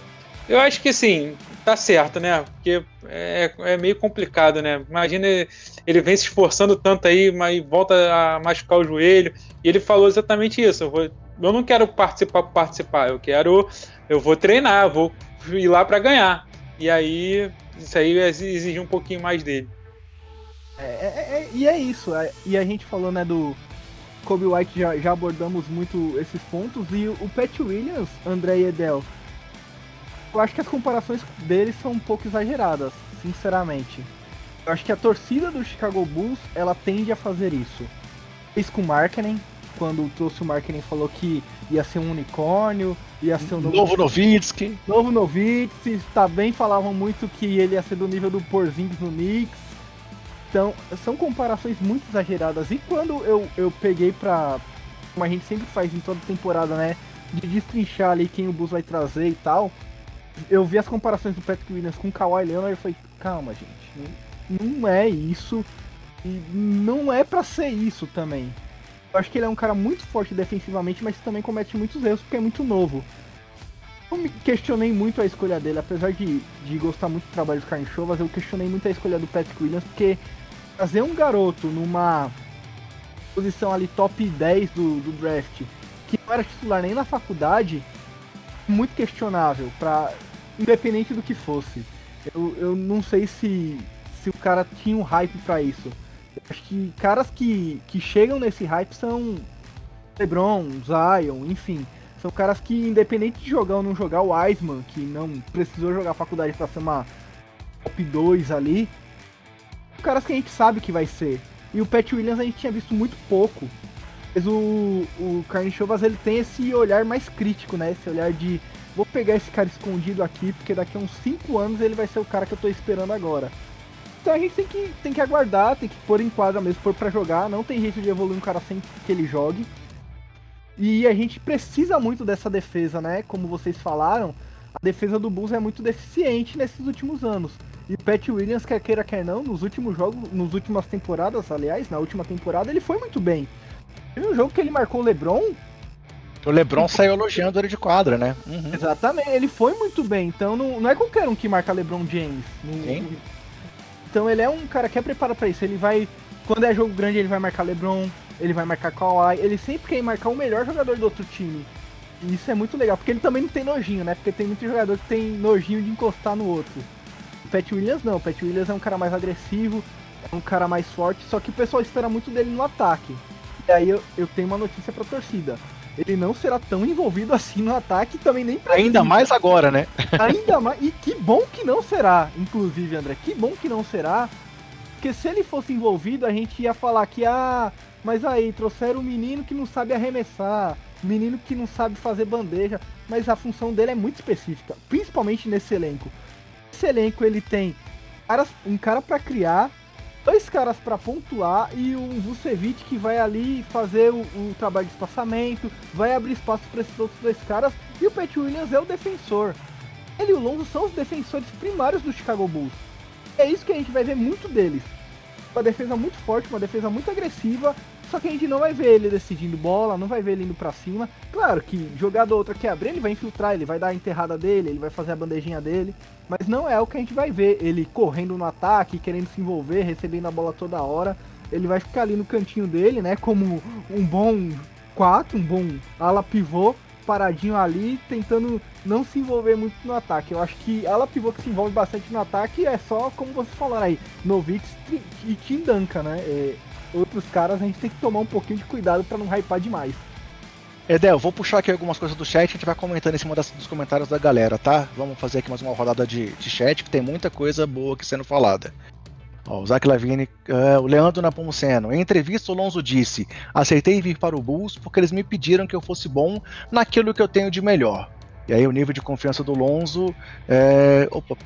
Eu acho que assim, tá certo, né? Porque é, é meio complicado, né? Imagina ele vem se esforçando tanto aí, mas volta a machucar o joelho. E ele falou exatamente isso. Eu, vou, eu não quero participar por participar, eu quero. Eu vou treinar, vou ir lá para ganhar. E aí, isso aí exige um pouquinho mais dele. É, é, é, e é isso. É, e a gente falou, né, do Kobe White, já, já abordamos muito esses pontos. E o Pat Williams, André e Edel, eu acho que as comparações deles são um pouco exageradas, sinceramente. Eu acho que a torcida do Chicago Bulls, ela tende a fazer isso. Fez com o Markkinen, quando trouxe o Markkinen falou que ia ser um unicórnio, ia ser um novo, novo Novitsky. Novo Novitsky, também falavam muito que ele ia ser do nível do Porzingis no Knicks. Então, são comparações muito exageradas. E quando eu, eu peguei pra. Como a gente sempre faz em toda temporada, né? De destrinchar ali quem o Bulls vai trazer e tal. Eu vi as comparações do Patrick Williams com o Kawhi Leonard e falei, calma, gente. Não, não é isso. E não é para ser isso também. Eu acho que ele é um cara muito forte defensivamente, mas também comete muitos erros porque é muito novo. Eu me questionei muito a escolha dele, apesar de, de gostar muito do trabalho do Carne Chovas, eu questionei muito a escolha do Patrick Williams, porque trazer um garoto numa posição ali top 10 do, do draft, que não era titular nem na faculdade, muito questionável, pra, independente do que fosse. Eu, eu não sei se, se o cara tinha um hype para isso. Acho que caras que, que chegam nesse hype são LeBron, Zion, enfim. São caras que, independente de jogar ou não jogar, o Wiseman, que não precisou jogar faculdade para ser uma top 2 ali, caras que a gente sabe que vai ser. E o Pat Williams a gente tinha visto muito pouco. Mas o, o Carne Chovas ele tem esse olhar mais crítico, né? Esse olhar de vou pegar esse cara escondido aqui, porque daqui a uns 5 anos ele vai ser o cara que eu tô esperando agora. Então a gente tem que, tem que aguardar, tem que pôr em quadra mesmo, pôr pra jogar. Não tem jeito de evoluir um cara sem que ele jogue. E a gente precisa muito dessa defesa, né? Como vocês falaram, a defesa do Bulls é muito deficiente nesses últimos anos. E Pat Williams, quer queira, quer não, nos últimos jogos, nas últimas temporadas, aliás, na última temporada, ele foi muito bem. Teve um jogo que ele marcou o LeBron. O LeBron saiu elogiando ele de quadra, né? Uhum. Exatamente, ele foi muito bem. Então não, não é qualquer um que marca LeBron James. Sim. Então ele é um cara que é preparado para isso. Ele vai. Quando é jogo grande, ele vai marcar LeBron, ele vai marcar Kawhi. Ele sempre quer marcar o melhor jogador do outro time. E isso é muito legal, porque ele também não tem nojinho, né? Porque tem muito jogador que tem nojinho de encostar no outro. O Pat Williams não, o Pat Williams é um cara mais agressivo, é um cara mais forte, só que o pessoal espera muito dele no ataque. E aí eu, eu tenho uma notícia pra torcida ele não será tão envolvido assim no ataque também nem precisa. Ainda mais agora, né? Ainda mais. E que bom que não será, inclusive, André. Que bom que não será. Porque se ele fosse envolvido, a gente ia falar que, ah, mas aí, trouxeram um menino que não sabe arremessar, menino que não sabe fazer bandeja, mas a função dele é muito específica, principalmente nesse elenco. Esse elenco ele tem um cara para criar, dois caras para pontuar e um Vucevic que vai ali fazer o, o trabalho de espaçamento, vai abrir espaço para esses outros dois caras e o Pat Williams é o defensor. Ele e o Lonzo são os defensores primários do Chicago Bulls. É isso que a gente vai ver muito deles. Uma defesa muito forte, uma defesa muito agressiva só que a gente não vai ver ele decidindo bola, não vai ver ele indo pra cima. Claro que jogada outra que abrir, ele vai infiltrar, ele vai dar a enterrada dele, ele vai fazer a bandejinha dele. Mas não é o que a gente vai ver. Ele correndo no ataque, querendo se envolver, recebendo a bola toda hora. Ele vai ficar ali no cantinho dele, né? Como um bom 4, um bom ala pivô, paradinho ali, tentando não se envolver muito no ataque. Eu acho que ala pivô que se envolve bastante no ataque é só, como vocês falaram aí, Novitz e Tim Duncan, né? É, outros caras, a gente tem que tomar um pouquinho de cuidado para não hypar demais. Edel, vou puxar aqui algumas coisas do chat, a gente vai comentando em cima das, dos comentários da galera, tá? Vamos fazer aqui mais uma rodada de, de chat, que tem muita coisa boa aqui sendo falada. Ó, o Zac Lavini, uh, o Leandro Napomuceno. Em entrevista, o Lonzo disse: Aceitei vir para o Bulls porque eles me pediram que eu fosse bom naquilo que eu tenho de melhor. E aí, o nível de confiança do Lonzo. É... Opa,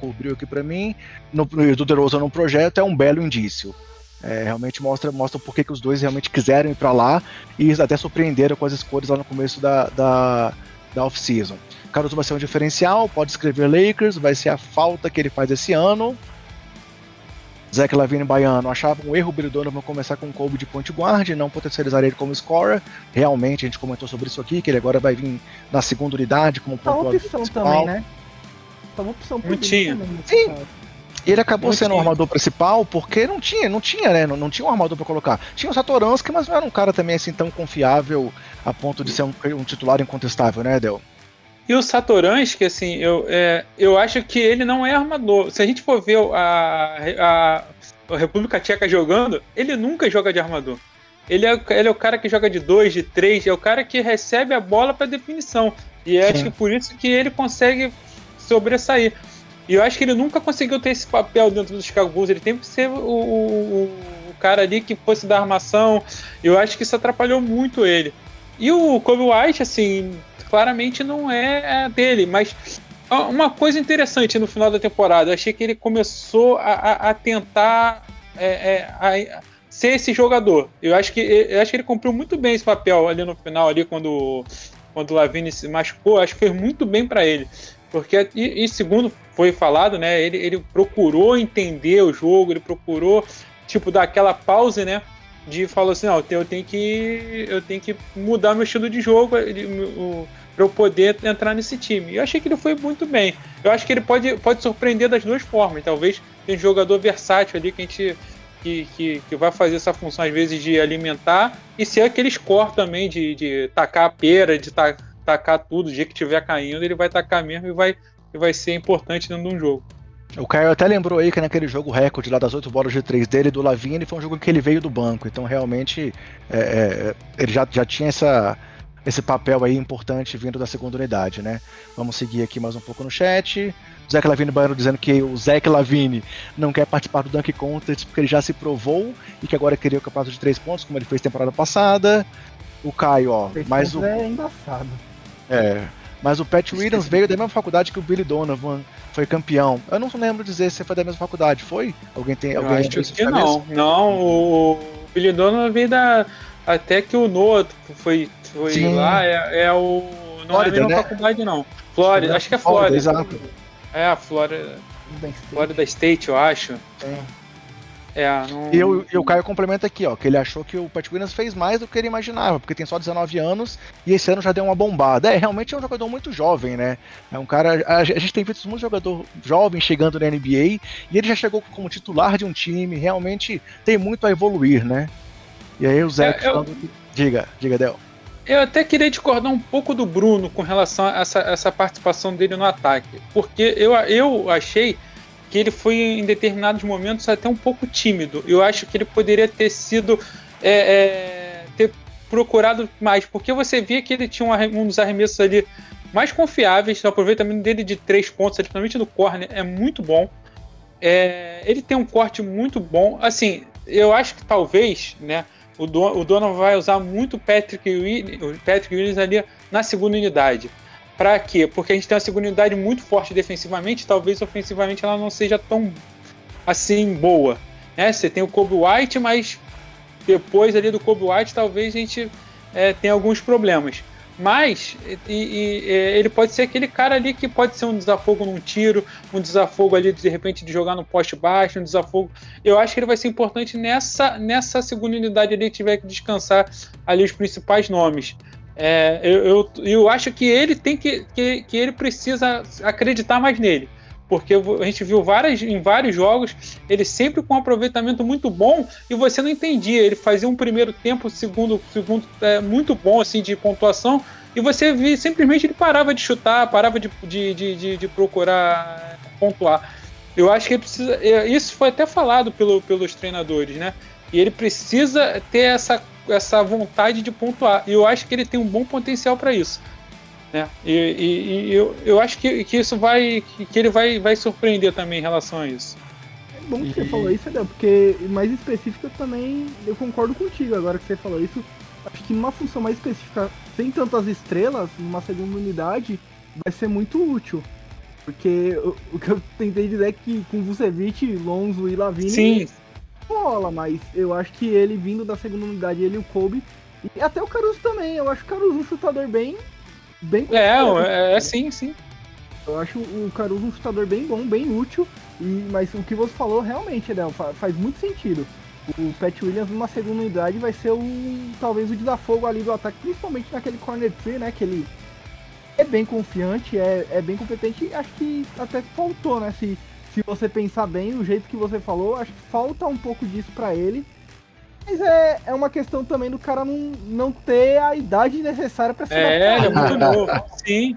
cobriu aqui para mim. No, do DeRozan no projeto é um belo indício. É, realmente mostra, mostra por que os dois realmente quiseram ir para lá e até surpreenderam com as escolhas lá no começo da, da, da off-season. Caruso vai ser um diferencial, pode escrever Lakers, vai ser a falta que ele faz esse ano. Zach Lavine Baiano achava um erro brilhante Donovan começar com o Kobe de point guard, não potencializar ele como scorer. Realmente, a gente comentou sobre isso aqui, que ele agora vai vir na segunda unidade como ponto Tá uma opção principal. também, né? Tá uma opção Sim. Ele acabou não sendo o armador principal porque não tinha, não tinha, né? Não, não tinha um armador para colocar. Tinha o Satoransky, mas não era um cara também assim tão confiável a ponto de ser um, um titular incontestável, né, Del? E o Satoransky, assim, eu, é, eu acho que ele não é armador. Se a gente for ver a, a, a República Tcheca jogando, ele nunca joga de armador. Ele é, ele é o cara que joga de dois, de três, é o cara que recebe a bola para definição. E acho que por isso que ele consegue sobressair. E eu acho que ele nunca conseguiu ter esse papel dentro do Chicago Bulls. Ele tem que ser o, o, o cara ali que fosse da armação. Eu acho que isso atrapalhou muito ele. E o Kobe White, assim, claramente não é dele, mas uma coisa interessante no final da temporada, eu achei que ele começou a, a, a tentar é, é, a, ser esse jogador. Eu acho que eu acho que ele cumpriu muito bem esse papel ali no final, ali quando quando o Lavine se machucou, acho que fez muito bem para ele. Porque, e, e, segundo foi falado, né, ele, ele procurou entender o jogo, ele procurou, tipo, dar aquela pausa, né, de falar assim, não, eu tenho que, eu tenho que mudar meu estilo de jogo para eu poder entrar nesse time. E eu achei que ele foi muito bem. Eu acho que ele pode, pode surpreender das duas formas. Talvez tem um jogador versátil ali que a gente que, que, que, vai fazer essa função às vezes de alimentar e ser aquele score também de, de tacar a pera, de tacar tacar tudo, o dia que tiver caindo, ele vai tacar mesmo e vai, e vai ser importante dentro de um jogo. O Caio até lembrou aí que naquele jogo recorde lá das oito bolas de três dele do Lavigne foi um jogo que ele veio do banco. Então realmente é, é, ele já, já tinha essa, esse papel aí importante vindo da segunda unidade, né? Vamos seguir aqui mais um pouco no chat. O Zé Lavine Baiano dizendo que o Zé Lavine não quer participar do Dunk Contest porque ele já se provou e que agora queria o campeonato de três pontos, como ele fez temporada passada. O Caio, ó, mais o. É embaçado. É. Mas o Pat Williams veio da mesma faculdade que o Billy Donovan, foi campeão. Eu não lembro dizer se foi da mesma faculdade, foi? Alguém tem alguém acho que não. Não, o Billy Donovan veio da até que o Noah foi, foi lá, é, é o não Flórida, é a mesma né? faculdade não. Flórida, acho que é Flórida. Exato. É, a Flórida. Flórida State, eu acho. É. É, não... e, eu, e o Caio complementa aqui, ó, que ele achou que o Pat Williams fez mais do que ele imaginava, porque tem só 19 anos e esse ano já deu uma bombada. É, realmente é um jogador muito jovem, né? É um cara. A, gente tem visto muito jogador jovem chegando na NBA e ele já chegou como titular de um time, realmente tem muito a evoluir, né? E aí o Zé é. Eu... Diga, diga, Del. Eu até queria discordar um pouco do Bruno com relação a essa, essa participação dele no ataque, porque eu, eu achei que ele foi em determinados momentos até um pouco tímido. Eu acho que ele poderia ter sido é, é, ter procurado mais, porque você via que ele tinha um, um dos arremessos ali mais confiáveis, o aproveitamento dele de três pontos, principalmente no corner, é muito bom. É, ele tem um corte muito bom. Assim, eu acho que talvez, né, o, Don, o Donovan vai usar muito Patrick, o Patrick Williams ali na segunda unidade. Para quê? Porque a gente tem uma segunda unidade muito forte defensivamente, talvez ofensivamente ela não seja tão assim boa. Né? Você tem o Kobe White, mas depois ali do Kobe White talvez a gente é, tenha alguns problemas. Mas e, e, ele pode ser aquele cara ali que pode ser um desafogo num tiro, um desafogo ali de repente de jogar no poste baixo, um desafogo. Eu acho que ele vai ser importante nessa, nessa segunda unidade ali que tiver que descansar ali os principais nomes. É, eu, eu, eu, acho que ele tem que, que, que ele precisa acreditar mais nele porque a gente viu várias, em vários jogos ele sempre com um aproveitamento muito bom e você não entendia. Ele fazia um primeiro tempo, segundo, segundo é, muito bom assim de pontuação e você via simplesmente ele parava de chutar, parava de, de, de, de procurar pontuar. Eu acho que precisa. É, isso foi até falado pelo, pelos treinadores, né? E ele precisa ter essa essa vontade de pontuar. E eu acho que ele tem um bom potencial para isso. Né? E, e, e, eu, eu acho que, que isso vai. que ele vai, vai surpreender também em relação a isso. É bom que você falou isso, Adel, porque mais específica também eu concordo contigo agora que você falou isso. Acho que numa função mais específica, sem tantas estrelas, numa segunda unidade, vai ser muito útil. Porque o, o que eu tentei dizer é que com Vucevic, Lonzo e Lavini, Sim rola, mas eu acho que ele vindo da segunda unidade, ele e o Kobe, e até o Caruso também, eu acho o Caruso um chutador bem. bem é, é, é, sim, sim. Eu acho o Caruso um chutador bem bom, bem útil, e, mas o que você falou realmente, Edel, faz muito sentido. O Pat Williams numa segunda unidade vai ser o talvez o desafogo ali do ataque, principalmente naquele corner tree, né? Que ele é bem confiante, é, é bem competente acho que até faltou, né? Se se você pensar bem, o jeito que você falou, acho que falta um pouco disso para ele. Mas é, é uma questão também do cara não, não ter a idade necessária para ser. É, ele é muito novo, sim.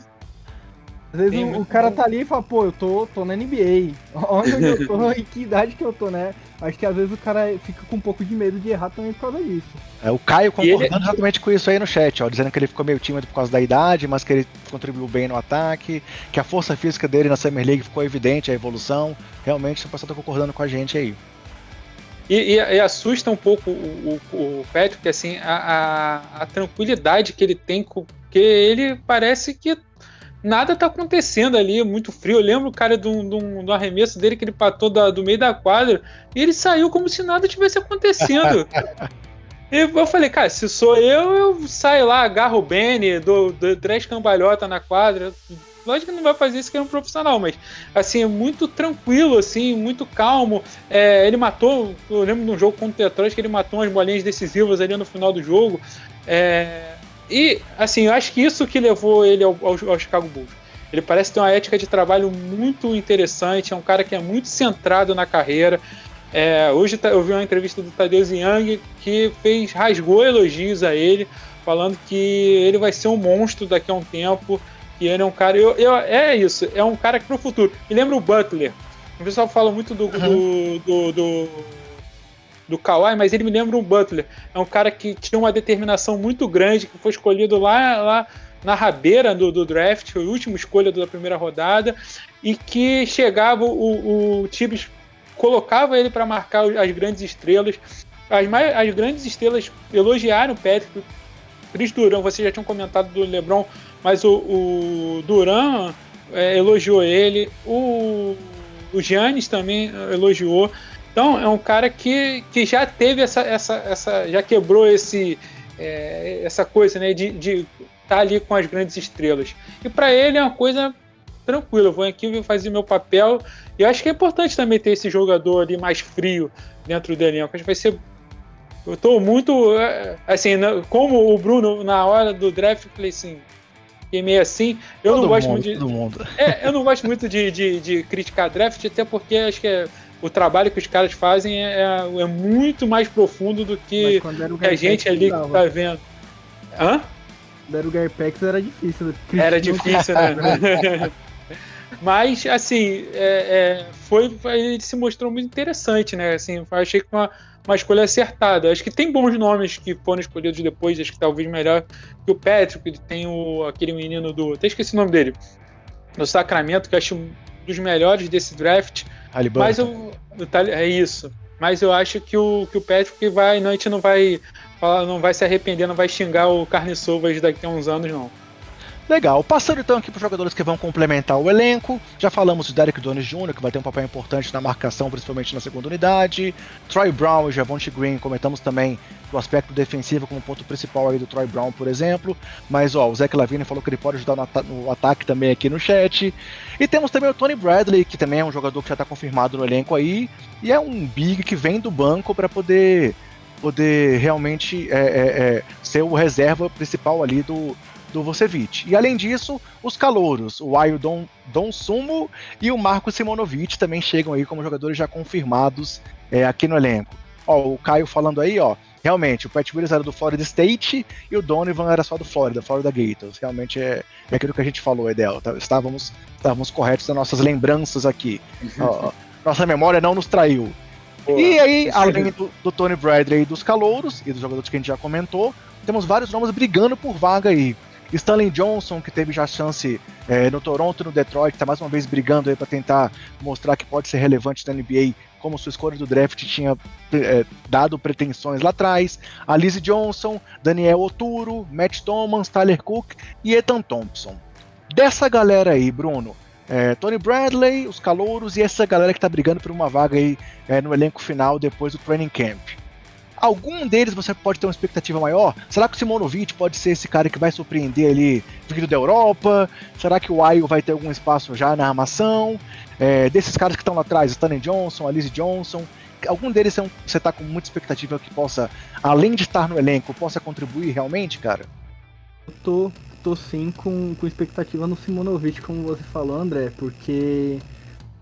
Às vezes o, o, cara tá ali e fala, pô, eu tô, tô na NBA. Onde eu tô e que idade que eu tô, né? Acho que às vezes o cara fica com um pouco de medo de errar também por causa disso. É, o Caio concordando ele... exatamente com isso aí no chat, ó, dizendo que ele ficou meio tímido por causa da idade, mas que ele contribuiu bem no ataque, que a força física dele na Summer League ficou evidente, a evolução. Realmente o pessoal tá concordando com a gente aí. E, e, e, assusta um pouco o, o, o Patrick, assim, a, a, a, tranquilidade que ele tem, porque ele parece que nada tá acontecendo ali, muito frio. Eu lembro, cara, do, do, arremesso dele que ele patou da, do meio da quadra e ele saiu como se nada tivesse acontecendo. e eu falei, cara, se sou eu, eu saio lá, agarro o Benny, dou, dou três cambalhotas na quadra, Lógico que não vai fazer isso que é um profissional, mas assim, é muito tranquilo, assim, muito calmo. É, ele matou, eu lembro de um jogo contra o Detroit que ele matou umas bolinhas decisivas ali no final do jogo. É, e assim, eu acho que isso que levou ele ao, ao, ao Chicago Bulls. Ele parece ter uma ética de trabalho muito interessante, é um cara que é muito centrado na carreira. É, hoje tá, eu vi uma entrevista do Tadeu Young que fez, rasgou elogios a ele, falando que ele vai ser um monstro daqui a um tempo. E ele é um cara. Eu, eu, é isso, é um cara que pro futuro. Me lembra o Butler. O pessoal fala muito do, uhum. do, do, do, do Kawhi, mas ele me lembra o Butler. É um cara que tinha uma determinação muito grande, que foi escolhido lá, lá na rabeira do, do draft, foi a última escolha da primeira rodada, e que chegava, o, o Tibbs colocava ele para marcar as grandes estrelas. As, mais, as grandes estrelas elogiaram o Patrick. Chris Durão, você já tinha comentado do LeBron, mas o, o Duran é, elogiou ele, o, o Giannis também elogiou. Então é um cara que, que já teve essa, essa, essa já quebrou esse, é, essa coisa né, de estar tá ali com as grandes estrelas. E para ele é uma coisa tranquila, eu vou aqui fazer meu papel. E eu acho que é importante também ter esse jogador ali mais frio dentro do elenco. Acho que vai ser. Eu estou muito. É, assim, como o Bruno, na hora do draft, eu falei assim: meio assim. Eu todo não gosto mundo, muito de. Mundo. É, eu não gosto muito de, de, de, criticar draft, até porque acho que é, o trabalho que os caras fazem é, é, é muito mais profundo do que, que a gente ali que tá vendo. Hã? Quando era o Garpex era difícil. Era difícil, né? Mas, assim, é, é, foi, ele se mostrou muito interessante, né? Assim, achei que uma, uma escolha acertada. Acho que tem bons nomes que foram escolhidos depois, acho que talvez melhor que o Patrick, ele tem o, aquele menino do. Até esqueci o nome dele. Do Sacramento, que eu acho um dos melhores desse draft. Halliburton. Mas eu, é isso. Mas eu acho que o, que o Patrick vai. Não, a gente não vai, não vai se arrepender, não vai xingar o Carne Sovas daqui a uns anos, não. Legal. Passando então aqui para os jogadores que vão complementar o elenco. Já falamos do Derek Jones Jr., que vai ter um papel importante na marcação, principalmente na segunda unidade. Troy Brown e Javonte Green, comentamos também do aspecto defensivo como ponto principal aí do Troy Brown, por exemplo. Mas ó, o Zach Lavine falou que ele pode ajudar no, ata no, ataque também aqui no chat. E temos também o Tony Bradley, que também é um jogador que já está confirmado no elenco aí. E é um big que vem do banco para poder poder realmente é, é, é, ser o reserva principal ali do, do Vucevic. E além disso, os calouros, o Ayo Don, Don Sumo e o Marco Simonovic também chegam aí como jogadores já confirmados é, aqui no elenco. Ó, o Caio falando aí, ó, realmente, o Pat Williams era do Florida State e o Donovan era só do Florida, Florida Gators. Realmente é, é aquilo que a gente falou, Edel. Tá, estávamos, estávamos corretos nas nossas lembranças aqui. Ó, nossa memória não nos traiu. E aí, além do, do, Tony Bradley e dos calouros, e dos jogadores que a gente já comentou, temos vários nomes brigando por vaga aí. Stanley Johnson, que teve já chance é, no Toronto no Detroit, está mais uma vez brigando aí para tentar mostrar que pode ser relevante na NBA, como sua escolha do draft tinha é, dado pretensões lá atrás. A Lizzie Johnson, Daniel Oturo, Matt Thomas, Tyler Cook e Ethan Thompson. Dessa galera aí, Bruno, é, Tony Bradley, os calouros e essa galera que está brigando por uma vaga aí é, no elenco final depois do training camp algum deles você pode ter uma expectativa maior? Será que o Simonovic pode ser esse cara que vai surpreender ali vindo da Europa? Será que o Ayo vai ter algum espaço já na armação? É, desses caras que estão lá atrás, Stanley Johnson, Alice Johnson, algum deles você está com muita expectativa que possa, além de estar no elenco, possa contribuir realmente, cara? Eu tô, tô sim com, com expectativa no Simonovic, como você falou, André, porque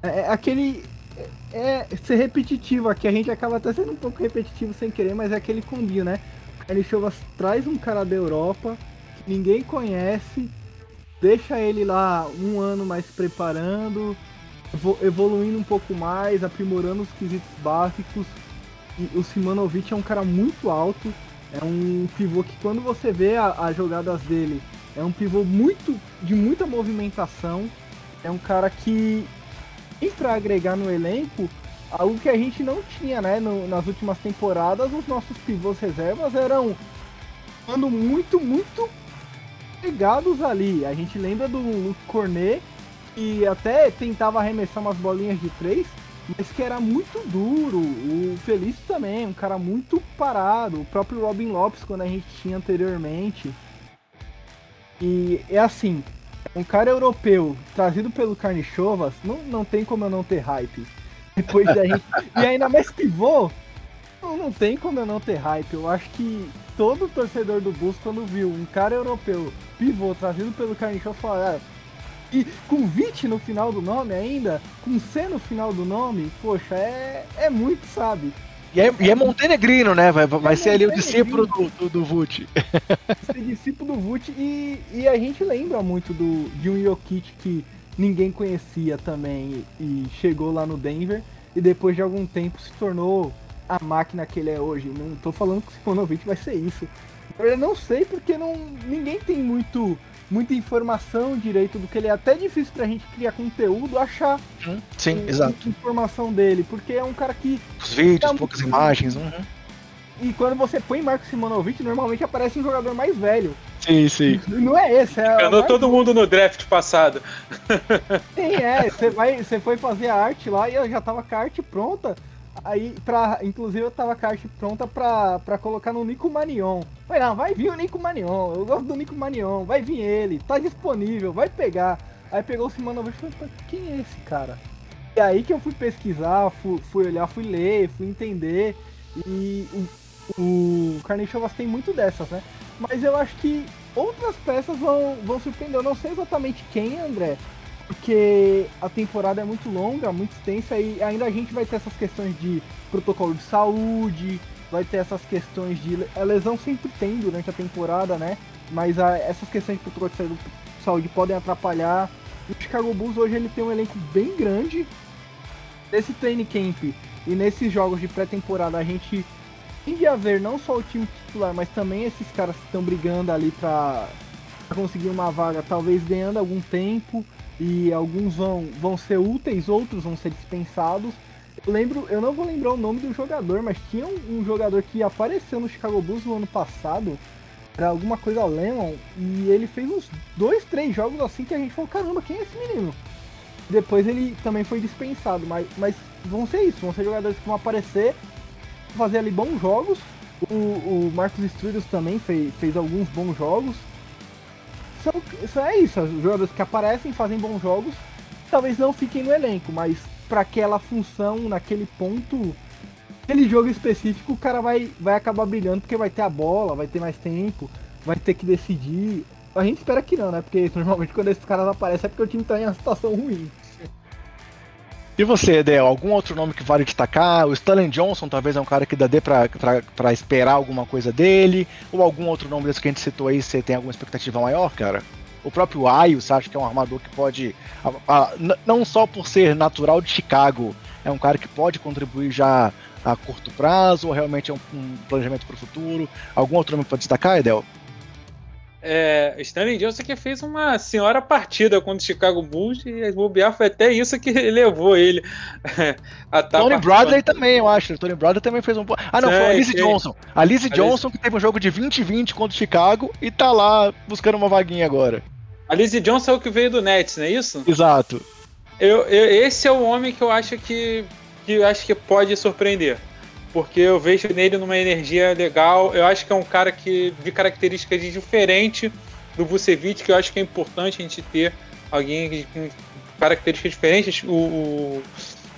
é, é aquele é, é ser repetitivo aqui. A gente acaba até sendo um pouco repetitivo sem querer, mas é aquele combinho, né? Ele Chovas traz um cara da Europa que ninguém conhece, deixa ele lá um ano mais preparando, evoluindo um pouco mais, aprimorando os quesitos básicos. E o Simanovic é um cara muito alto, é um pivô que quando você vê as jogadas dele, é um pivô muito de muita movimentação, é um cara que para agregar no elenco algo que a gente não tinha, né? No, nas últimas temporadas, os nossos pivôs reservas eram ando muito, muito ligados ali. A gente lembra do Luke Cornet, que até tentava arremessar umas bolinhas de três, mas que era muito duro. O Felício também, um cara muito parado. O próprio Robin Lopes, quando a gente tinha anteriormente. E é assim, um cara europeu trazido pelo Carnichovas, não, não tem como eu não ter hype. Depois da gente. e ainda mais pivô, não, não tem como eu não ter hype. Eu acho que todo torcedor do Bulls, quando viu um cara europeu pivô trazido pelo Carnichovas, falou: ah, e com 20 no final do nome ainda, com C no final do nome, poxa, é, é muito, sabe? E é, e é montenegrino, né? Vai, vai é ser ali o discípulo do, do, do Vult. Ser discípulo do Vult e, e a gente lembra muito do, de um Jokic que ninguém conhecia também e chegou lá no Denver e depois de algum tempo se tornou a máquina que ele é hoje. Não tô falando que o Simonovic vai ser isso. Eu não sei porque não, ninguém tem muito muita informação direito do que ele é. Até difícil pra gente criar conteúdo, achar uhum. Sim, um, exato. informação dele, porque é um cara que. Os vídeos, poucas imagens. Uhum. E quando você põe Marcos Simonovic, normalmente aparece um jogador mais velho. Sim, sim. Não é esse, é. Ganhou todo mundo no draft passado. Sim, é. Você, vai, você foi fazer a arte lá e eu já tava com a arte pronta. Aí, pra, inclusive, eu tava com a arte pronta pra, pra colocar no Nico Manion. Falei, não, vai vir o Nico Manion. Eu gosto do Nico Manion. Vai vir ele. Tá disponível. Vai pegar. Aí pegou o Simanovic e falei, quem é esse cara? E aí que eu fui pesquisar, fui, fui olhar, fui ler, fui entender. E o, o Carnation tem muito dessas, né? Mas eu acho que outras peças vão, vão surpreender. Eu não sei exatamente quem, André porque a temporada é muito longa, muito extensa e ainda a gente vai ter essas questões de protocolo de saúde, vai ter essas questões de. A lesão sempre tem durante a temporada, né? Mas a, essas questões de protocolo de saúde podem atrapalhar. O Chicago Bulls hoje ele tem um elenco bem grande. Nesse training camp e nesses jogos de pré-temporada a gente tende ver não só o time titular, mas também esses caras que estão brigando ali para conseguir uma vaga, talvez ganhando algum tempo e alguns vão, vão ser úteis, outros vão ser dispensados. Eu lembro, eu não vou lembrar o nome do jogador, mas tinha um, um jogador que apareceu no Chicago Bulls no ano passado, era alguma coisa Lemon, e ele fez uns dois, três jogos assim que a gente falou, caramba, quem é esse menino? Depois ele também foi dispensado, mas, mas vão ser isso, vão ser jogadores que vão aparecer, fazer ali bons jogos. O, o Marcos Studios também fez, fez alguns bons jogos são, são é isso, os jogadores que aparecem, fazem bons jogos, talvez não fiquem no elenco, mas para aquela função, naquele ponto, aquele jogo específico, o cara vai, vai acabar brilhando porque vai ter a bola, vai ter mais tempo, vai ter que decidir. A gente espera que não, né? Porque normalmente quando esses caras aparecem é porque o time tá em uma situação ruim. E você, Edel, algum outro nome que vale destacar? O Stanley Johnson talvez é um cara que dá pra, pra, esperar alguma coisa dele? Ou algum outro nome desse que a gente citou aí, você tem alguma expectativa maior, cara? O próprio Ayo, você acha que é um armador que pode, a, a, não só por ser natural de Chicago, é um cara que pode contribuir já a curto prazo, ou realmente é um, um planejamento para o futuro? Algum outro nome para destacar, Edel? É, Stanley Johnson que fez uma senhora partida contra o Chicago Bulls e bobear foi até isso que levou ele a tá Tony Bradley também, eu acho. Tony Bradley também fez um. Ah, não, foi a Lizzie Johnson. A Lizzie Johnson que teve um jogo de 20-20 contra o Chicago e tá lá buscando uma vaguinha agora. A Lizzie Johnson é o que veio do Nets, não é isso? Exato. Eu, eu, esse é o homem que eu acho que, que eu acho que pode surpreender porque eu vejo nele numa energia legal. Eu acho que é um cara que de características diferentes do Vucevic, que eu acho que é importante a gente ter alguém com características diferentes. O, o,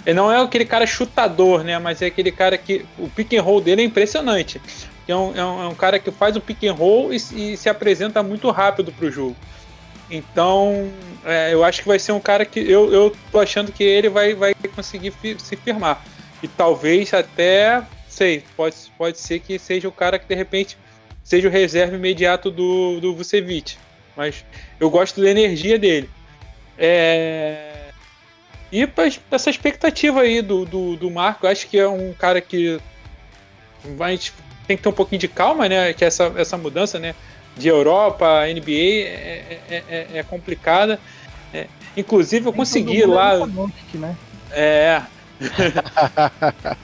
ele não é aquele cara chutador, né? Mas é aquele cara que o pick and roll dele é impressionante. É um, é um, é um cara que faz o pick and roll e, e se apresenta muito rápido para o jogo. Então, é, eu acho que vai ser um cara que eu, eu tô achando que ele vai, vai conseguir fi, se firmar. E talvez até, sei, pode, pode ser que seja o cara que de repente seja o reserva imediato do, do Vucevic. Mas eu gosto da energia dele. É... E essa expectativa aí do, do, do Marco, acho que é um cara que vai, tem que ter um pouquinho de calma, né? Que essa, essa mudança, né? De Europa, NBA é, é, é, é complicada. É, inclusive eu consegui lá. né? É.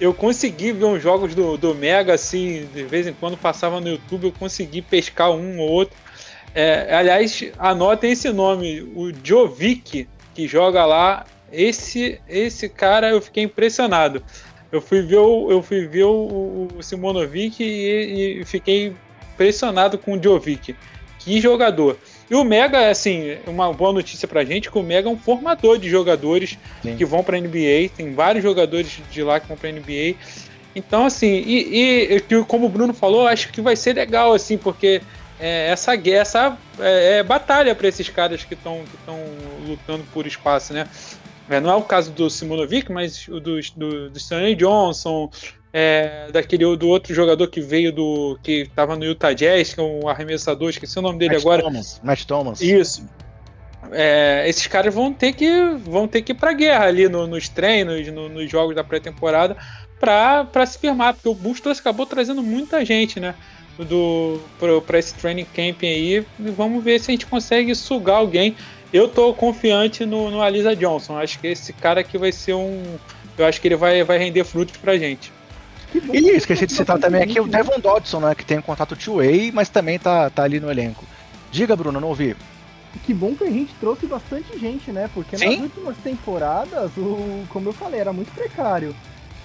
eu consegui ver uns jogos do, do Mega, assim, de vez em quando passava no YouTube, eu consegui pescar um ou outro. É, aliás, anotem esse nome, o Jovic, que joga lá. Esse, esse cara eu fiquei impressionado. Eu fui ver o, eu fui ver o, o Simonovic e, e, fiquei impressionado com o Jovic. Que jogador. E o Mega, assim, uma boa notícia pra gente, que o Mega é um formador de jogadores Sim. que vão pra NBA. Tem vários jogadores de lá que vão pra NBA. Então, assim, e, e como o Bruno falou, acho que vai ser legal, assim, porque é, essa guerra, essa é, é batalha para esses caras que estão que lutando por espaço, né? É, não é o caso do Simonovic, mas o do, do, do Stanley Johnson, é, daquele do outro jogador que veio do. que estava no Utah Jazz, que é um arremessador, esqueci o nome dele Matt agora. Thomas, Matt Thomas. Isso. É, esses caras vão ter que vão ter que ir pra guerra ali no, nos treinos, no, nos jogos da pré-temporada, para se firmar, porque o Bustos acabou trazendo muita gente, né? Do, para esse training camp aí. E vamos ver se a gente consegue sugar alguém. Eu tô confiante no, no Alisa Johnson. Acho que esse cara aqui vai ser um. Eu acho que ele vai, vai render frutos pra gente. E esqueci de citar também aqui o Devon Dodson, né? Que tem um contato two-way, mas também tá, tá ali no elenco. Diga, Bruno, não ouvi. Que bom que a gente trouxe bastante gente, né? Porque Sim? nas últimas temporadas, o, como eu falei, era muito precário.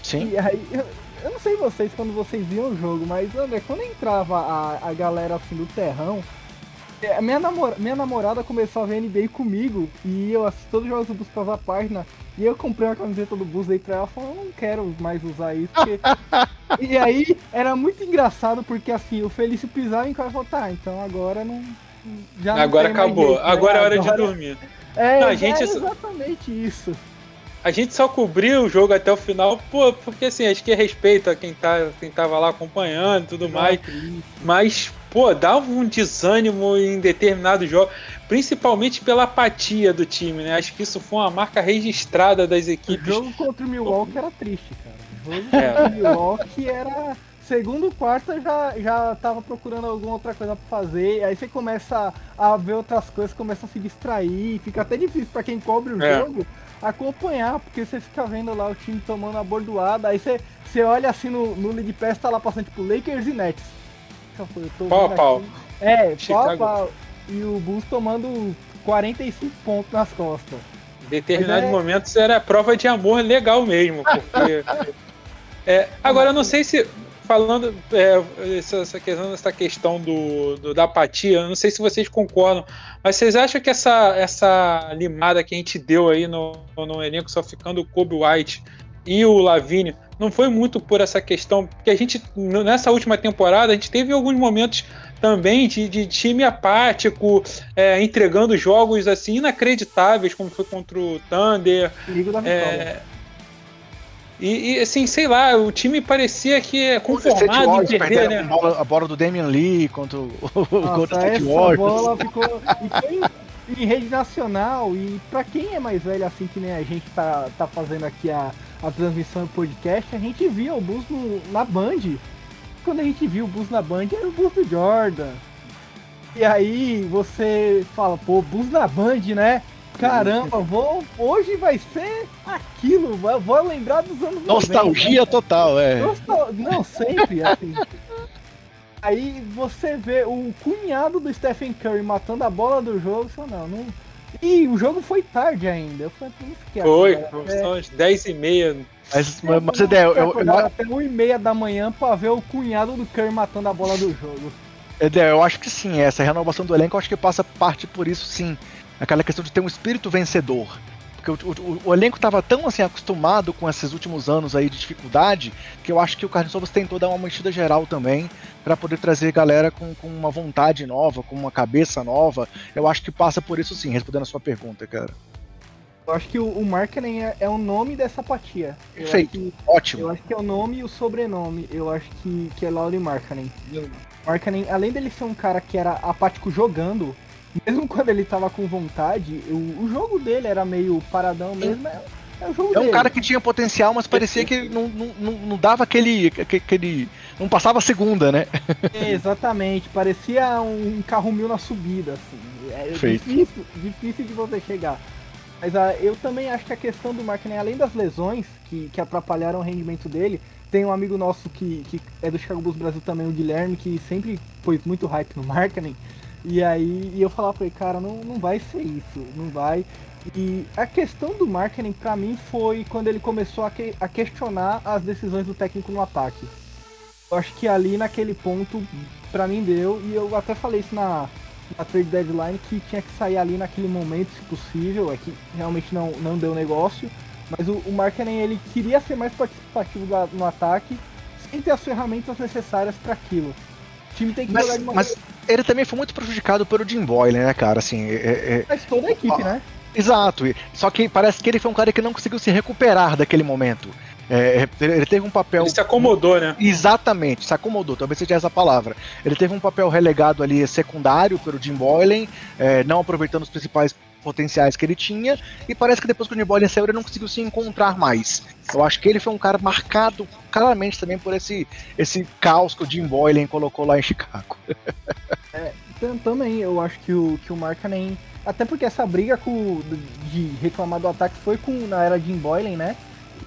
Sim. E aí, eu, eu não sei vocês quando vocês viam o jogo, mas André, quando entrava a, a galera assim do terrão, é, minha, namora, minha namorada começou a ver NBA comigo e eu assisti todos os jogos do Bus pela página e eu comprei uma camiseta do Bus aí pra ela falando, eu não quero mais usar isso. Porque... e aí era muito engraçado porque assim, o Felício pisava em casa e falou, tá, então agora não. Já agora acabou, jeito, né? agora é hora agora... de dormir. É, não, a gente... é exatamente isso. A gente só cobriu o jogo até o final, pô, porque assim, acho que é respeito a quem, tá, quem tava lá acompanhando e tudo mais. Mas, pô, dá um desânimo em determinados jogos, principalmente pela apatia do time, né? Acho que isso foi uma marca registrada das equipes. O jogo contra o Milwaukee era triste, cara. O jogo é. contra o Milwaukee era. Segundo quarto já, já tava procurando alguma outra coisa pra fazer. Aí você começa a, ver outras coisas, começa a se distrair. Fica até difícil para quem cobre o é. jogo acompanhar, porque você fica vendo lá o time tomando a bordoada. Aí você, você olha assim no, no League Pass, tá lá passando tipo Lakers e Nets. Pau a pau. É, pau a pau. E o Bulls tomando 45 pontos nas costas. Em determinados é... momentos era prova de amor legal mesmo, porque. é, agora eu não sei se. Falando é, essa, essa, questão, essa questão do, do, da apatia, eu não sei se vocês concordam, mas vocês acham que essa, essa limada que a gente deu aí no, no elenco, só ficando o Kobe White e o Lavigne, não foi muito por essa questão, porque a gente, nessa última temporada, a gente teve alguns momentos também de, de time apático, é, entregando jogos assim inacreditáveis, como foi contra o Thunder. Da é, e, e, assim, sei lá, o time parecia que é conformado em perder, né? A bola, a bola, do Damian Lee contra o Nossa, State Warriors. bola ficou... E foi em rede nacional, e pra quem é mais velho assim que nem a gente tá, tá fazendo aqui a, a transmissão do podcast, a gente via o Bulls no, na Band. Quando a gente viu o Bulls na Band, era o Bulls do Jordan. E aí você fala, pô, Bulls na Band, né? Caramba, vou, hoje vai ser aquilo, vou lembrar dos anos Nostalgia 90, total, é. Nostal... Não, sempre, assim. Aí você vê o cunhado do Stephen Curry matando a bola do jogo, só não, não. E o jogo foi tarde ainda. Eu falei, por isso que Foi, foi só às 10 e meia. Mas, mas, mas ideia, eu, eu, eu, até 1 e meia da manhã pra ver o cunhado do Curry matando a bola do jogo. Eu acho que sim, essa renovação do elenco, eu acho que passa parte por isso sim aquela questão de ter um espírito vencedor. Porque o, o, o elenco estava tão assim acostumado com esses últimos anos aí de dificuldade que eu acho que o Carlos Novas tentou dar uma mexida geral também para poder trazer galera com, com uma vontade nova, com uma cabeça nova. Eu acho que passa por isso sim, respondendo a sua pergunta, cara. Eu acho que o, o marketing é, é, o nome dessa apatia. Perfeito, ótimo. Eu acho que é o nome e o sobrenome. Eu acho que, que é Laurie Marketing. Marketing, além dele ser um cara que era apático jogando, mesmo quando ele tava com vontade, o, o jogo dele era meio paradão mesmo. É, é, o jogo é um dele. cara que tinha potencial, mas parecia que não, não, não, não dava aquele, aquele. Não passava a segunda, né? É, exatamente, parecia um carro mil na subida, assim. É Feito. difícil, difícil de você chegar. Mas ah, eu também acho que a questão do marketing, além das lesões que, que atrapalharam o rendimento dele, tem um amigo nosso que, que é do Chicago Bulls Brasil também, o Guilherme, que sempre pôs muito hype no marketing. E aí e eu falava pra ele, cara, não, não vai ser isso, não vai. E a questão do marketing pra mim foi quando ele começou a, que, a questionar as decisões do técnico no ataque. Eu acho que ali naquele ponto, pra mim deu, e eu até falei isso na, na trade deadline, que tinha que sair ali naquele momento, se possível, é que realmente não, não deu negócio. Mas o, o marketing ele queria ser mais participativo da- no ataque, sem ter as ferramentas necessárias para aquilo. O time tem que jogar Mas, de uma mas ele também foi muito prejudicado pelo Jim Boyle, né, cara? Assim, é- é- Mas toda a equipe, né? Exato. Só que parece que ele foi um cara que não conseguiu se recuperar daquele momento. É, ele ele teve um papel. Ele se acomodou, né? Exatamente, se acomodou, talvez seja essa palavra. Ele teve um papel relegado ali secundário pelo Jim Boylan, é, não aproveitando os principais potenciais que ele tinha, e parece que depois que o Boylan saiu, ele não conseguiu se encontrar mais. Eu acho que ele foi um cara marcado claramente também por esse, esse caos que o Jim Boylan colocou lá em Chicago. Tam- Também, eu acho que o, que o Markkanen. Até porque essa briga com, de reclamar do ataque foi com na era Jim Boylan, né?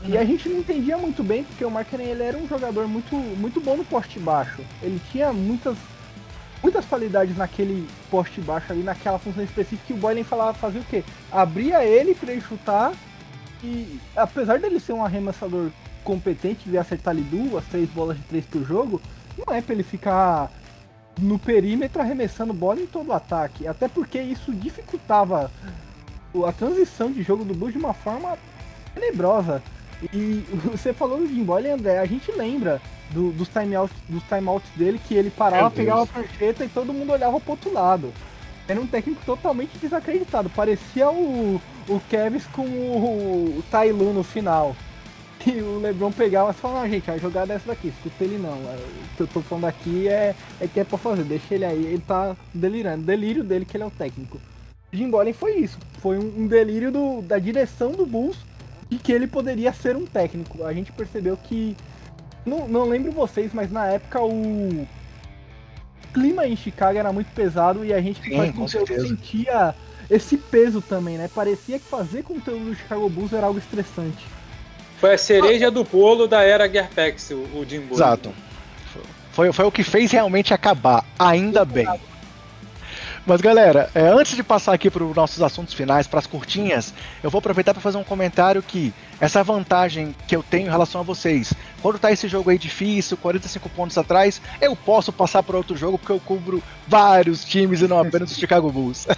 E a gente não entendia muito bem, porque o Markkanen ele era um jogador muito, muito bom no poste baixo. Ele tinha muitas, muitas qualidades naquele poste baixo ali, naquela função específica que o Boylan falava fazia o quê? Abria ele pra ele chutar e apesar dele ser um arremessador competente de acertar ali duas, três bolas de três por jogo, não é pra ele ficar no perímetro arremessando bola em todo o ataque. Até porque isso dificultava a transição de jogo do Bulls de uma forma tenebrosa. E você falou do Jim Boyle, André, a gente lembra do- dos timeouts dos timeouts dele que ele parava, pegava a prancheta e todo mundo olhava pro outro lado. Era um técnico totalmente desacreditado. Parecia o, o Kevs com o, o Tailu no final. E o Lebron pegava e falava, não, gente, a jogada é essa daqui, escuta ele não. é, O que eu tô falando aqui é, é que é pra fazer, deixa ele aí, ele tá delirando. Delírio dele que ele é o técnico. O Jim Boylan foi isso. Foi um, um delírio do- da direção do Bulls de que ele poderia ser um técnico. A gente percebeu que. Não, não lembro vocês, mas na época o clima em Chicago era muito pesado e a gente que Sim, faz conteúdo sentia esse peso também, né? Parecia que fazer conteúdo do Chicago Bulls era algo estressante. Foi a cereja do bolo da era Gerpex, o, o Jim. Exato. Foi, foi o que fez realmente acabar, ainda bem. Mas galera, é, antes de passar aqui para os nossos assuntos finais, para as curtinhas, eu vou aproveitar para fazer um comentário que essa vantagem que eu tenho em relação a vocês, quando tá esse jogo aí difícil, 45 pontos atrás, eu posso passar para outro jogo porque eu cubro vários times e não apenas o Chicago Bulls.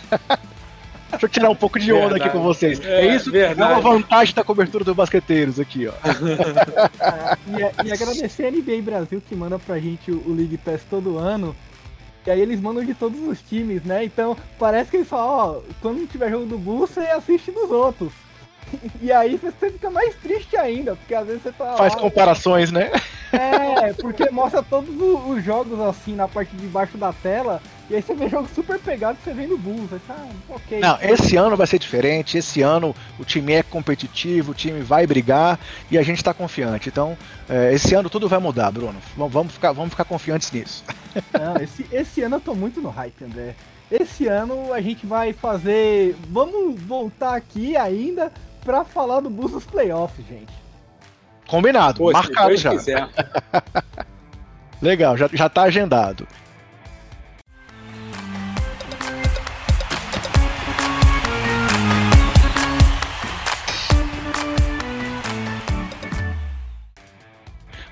Deixa eu tirar um pouco de onda aqui Verdade. com vocês. É, É, isso que é verdade. uma vantagem da cobertura do basqueteiros aqui, ó. Ah, e, e agradecer a NBA Brasil que manda pra gente o League Pass todo ano. E aí eles mandam de todos os times, né? Então parece que eles falam, ó, quando tiver jogo do Bulls, você assiste dos outros. E aí você fica mais triste ainda, porque às vezes você tá Faz lá, comparações, né? É, porque mostra todos os jogos assim na parte de baixo da tela, e aí você vê jogo super pegado que você vê no Bulls. Aí, ah, ok. Não, esse ano vai ser diferente. Esse ano o time é competitivo, o time vai brigar e a gente tá confiante. Então, é, esse ano tudo vai mudar, Bruno. Vamos- Vamos ficar, vamos ficar confiantes nisso. Não, esse, esse ano eu tô muito no hype, André. Esse ano a gente vai fazer. Vamos voltar aqui ainda pra falar do Bulls dos playoffs, gente. Combinado, marcado já. Legal, já, já tá agendado.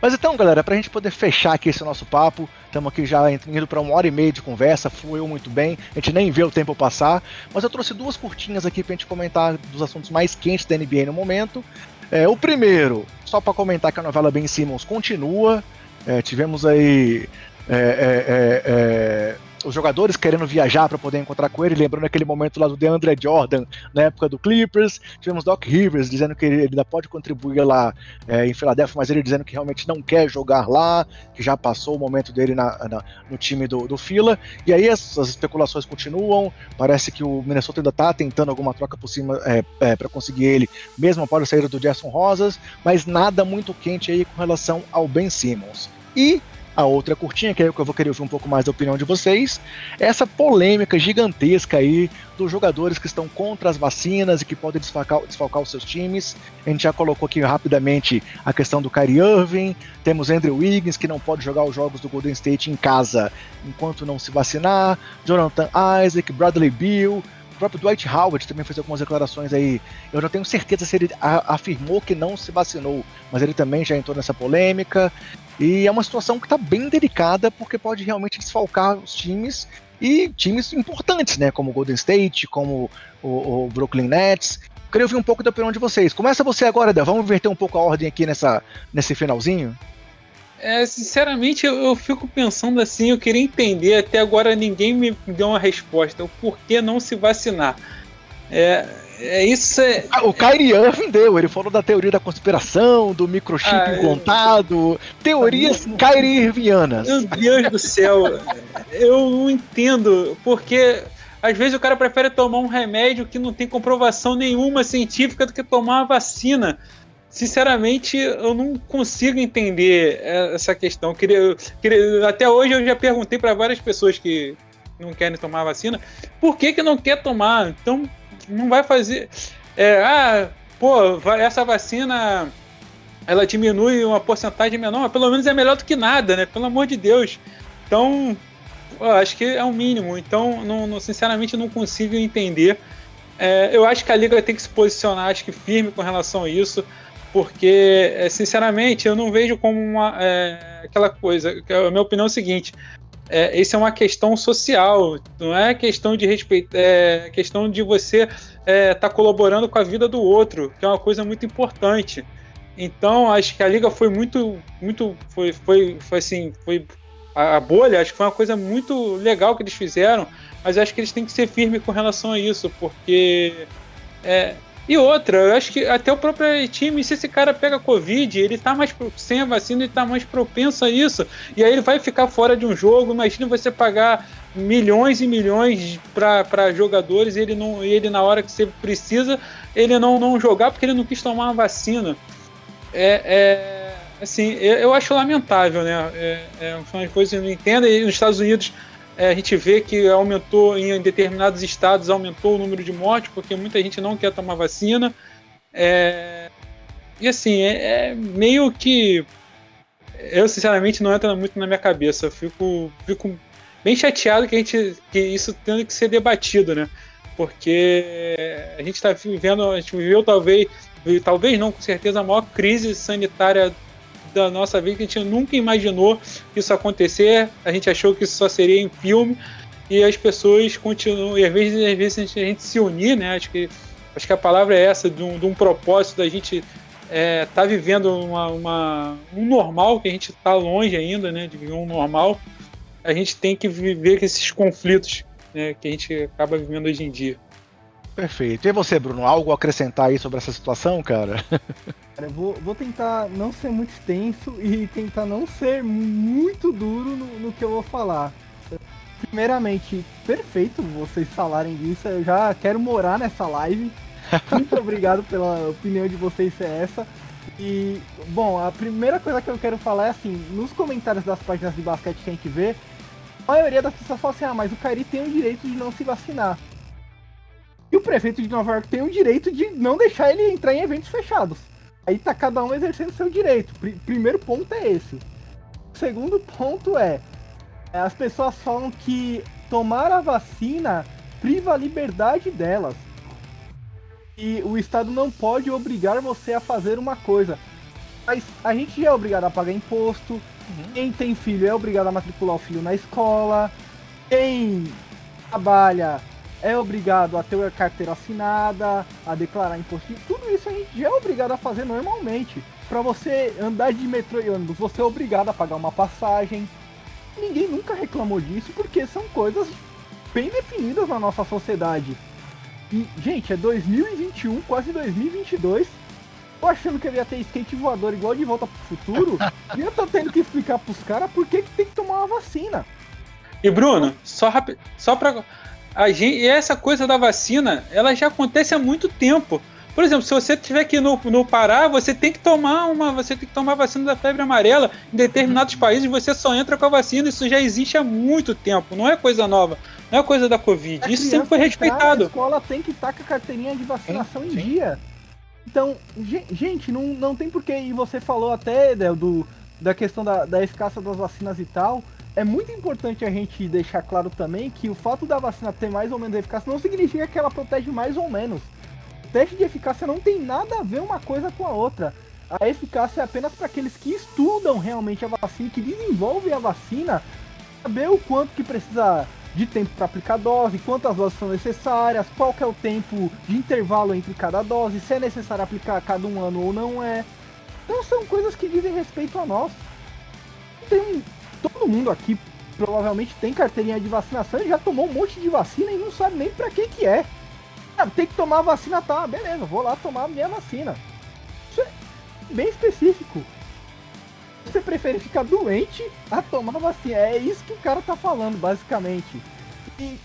Mas então, galera, pra gente poder fechar aqui esse nosso papo, estamos aqui já indo para uma hora e meia de conversa, fluiu muito bem, a gente nem vê o tempo passar, mas eu trouxe duas curtinhas aqui pra gente comentar dos assuntos mais quentes da NBA no momento. É, o primeiro, só para comentar que a novela Ben Simmons continua, é, tivemos aí é, é, é, é, os jogadores querendo viajar para poder encontrar com ele, lembrando aquele momento lá do DeAndre Jordan na época do Clippers. Tivemos Doc Rivers dizendo que ele ainda pode contribuir lá é, em Filadélfia, mas ele dizendo que realmente não quer jogar lá, que já passou o momento dele na, na, no time do, do Fila. E aí as, especulações continuam. Parece que o Minnesota ainda está tentando alguma troca por cima é, é, para conseguir ele, mesmo após a saída do Jason Rosas, mas nada muito quente aí com relação ao Ben Simmons. E a outra curtinha, que é o que eu vou querer ouvir um pouco mais da opinião de vocês, essa polêmica gigantesca aí dos jogadores que estão contra as vacinas e que podem desfalcar, desfalcar os seus times. A gente já colocou aqui rapidamente a questão do Kyrie Irving, temos Andrew Wiggins que não pode jogar os jogos do Golden State em casa enquanto não se vacinar, Jonathan Isaac, Bradley Beal, próprio Dwight Howard também fez algumas declarações aí. Eu não tenho certeza se ele afirmou que não se vacinou, mas ele também já entrou nessa polêmica. E é uma situação que está bem delicada, porque pode realmente desfalcar os times e times importantes, né? Como o Golden State, como o, o Brooklyn Nets. Queria ouvir um pouco da opinião de vocês. Começa você agora, Dan. Vamos inverter um pouco a ordem aqui nessa, nesse finalzinho? É, sinceramente, eu, eu, fico pensando assim, eu queria entender, até agora ninguém me deu uma resposta, o porquê não se vacinar. É, é isso é... Ah, o Irving deu, ele falou da teoria da conspiração, do microchip ah, implantado, teorias ah, Kyrie Irvingianas. Meu Deus do céu, eu não entendo, porque às vezes o cara prefere tomar um remédio que não tem comprovação nenhuma científica do que tomar uma vacina. Sinceramente, eu não consigo entender essa questão. Queria, queria, até hoje eu já perguntei para várias pessoas que não querem tomar vacina, por que, que não quer tomar? Então, não vai fazer. É, ah, pô, essa vacina ela diminui uma porcentagem menor, mas pelo menos é melhor do que nada, né? Pelo amor de Deus. Então, acho que é o mínimo. Então, não, não, sinceramente, não consigo entender. É, eu acho que a liga tem que se posicionar, acho que firme com relação a isso, porque, é, sinceramente, eu não vejo como uma, é, aquela coisa. A minha opinião é o seguinte: é, isso é uma questão social, não é questão de respeito, é questão de você estar é, tá colaborando com a vida do outro, que é uma coisa muito importante. Então, acho que a liga foi muito, muito, foi, foi, foi assim, foi a, a bolha, acho que foi uma coisa muito legal que eles fizeram, mas acho que eles têm que ser firmes com relação a isso, porque é, e outra, eu acho que até o próprio time, se esse cara pega Covid, ele tá mais sem a vacina, ele tá mais propenso a isso. E aí ele vai ficar fora de um jogo. Imagina você pagar milhões e milhões para jogadores e ele, não, ele, na hora que você precisa, ele não, não jogar porque ele não quis tomar uma vacina. É, é assim, eu acho lamentável, né? É, é uma coisa que eu não entendo. E nos Estados Unidos é, a gente vê que aumentou em determinados estados aumentou o número de mortes porque muita gente não quer tomar vacina. É, e assim é, é, meio que eu sinceramente não entra muito na minha cabeça. Eu fico fico bem chateado que a gente que isso tendo que ser debatido né? Porque a gente está vivendo a gente viveu talvez talvez não com certeza a maior crise sanitária da nossa vida que a gente nunca imaginou isso acontecer. A gente achou que isso só seria em filme e as pessoas continuam. E às vezes, às vezes a, gente, a gente se unir, né? Acho que, acho que a palavra é essa, de um, de um propósito da gente é, tá vivendo uma, uma, um normal, que a gente está longe ainda, né? De um normal. A gente tem que viver esses conflitos né, que a gente acaba vivendo hoje em dia. Perfeito. E você, Bruno, algo a acrescentar aí sobre essa situação, cara? Cara, vou, vou tentar não ser muito extenso e tentar não ser muito duro no, no que eu vou falar. Primeiramente, perfeito vocês falarem disso. Eu já quero morar nessa live. Muito obrigado pela opinião de vocês ser essa. E, bom, a primeira coisa que eu quero falar é assim: nos comentários das páginas de basquete que a gente vê, a maioria das pessoas fala assim: ah, mas o Kairi tem o direito de não se vacinar. E o prefeito de Nova York tem o direito de não deixar ele entrar em eventos fechados. Aí tá cada um exercendo seu direito. primeiro ponto é esse. O segundo ponto é, é, as pessoas falam que tomar a vacina priva a liberdade delas. E o Estado não pode obrigar você a fazer uma coisa. Mas a gente já é obrigado a pagar imposto. Uhum. Quem tem filho é obrigado a matricular o filho na escola. Quem trabalha é obrigado a ter a carteira assinada, a declarar imposto. Tudo isso a gente já é obrigado a fazer normalmente. Para você andar de metrô e ônibus, você é obrigado a pagar uma passagem. ninguém nunca reclamou disso porque são coisas bem definidas na nossa sociedade. E, gente, é 2021, quase 2022. Tô achando que eu ia ter skate voador igual de volta pro futuro. e eu tô tendo que explicar pros caras por que, que tem que tomar uma vacina. E Bruno, só, rápido, só pra. A gente, essa coisa da vacina, ela já acontece há muito tempo. Por exemplo, se você estiver aqui no, no Pará, você tem que tomar uma. Você tem que tomar a vacina da febre amarela. Em determinados uhum. países você só entra com a vacina. Isso já existe há muito tempo. Não é coisa nova. Não é coisa da Covid. A Isso sempre foi respeitado. A escola tem que estar com a carteirinha de vacinação sim, em sim. dia. Então, gente, não, não tem porquê. E você falou até Del, do, da questão da, da eficácia das vacinas e tal. É muito importante a gente deixar claro também que o fato da vacina ter mais ou menos eficácia não significa que ela protege mais ou menos teste de eficácia não tem nada a ver uma coisa com a outra. A eficácia é apenas para aqueles que estudam realmente a vacina, que desenvolvem a vacina, saber o quanto que precisa de tempo para aplicar dose, quantas doses são necessárias, qual que é o tempo de intervalo entre cada dose, se é necessário aplicar a cada um ano ou não é. Então são coisas que dizem respeito a nós. Tem todo mundo aqui provavelmente tem carteirinha de vacinação e já tomou um monte de vacina e não sabe nem para que que é. Ah, tem que tomar a vacina, tá? Beleza, vou lá tomar a minha vacina. Isso é bem específico. Você prefere ficar doente a tomar a vacina. É isso que o cara tá falando, basicamente. E,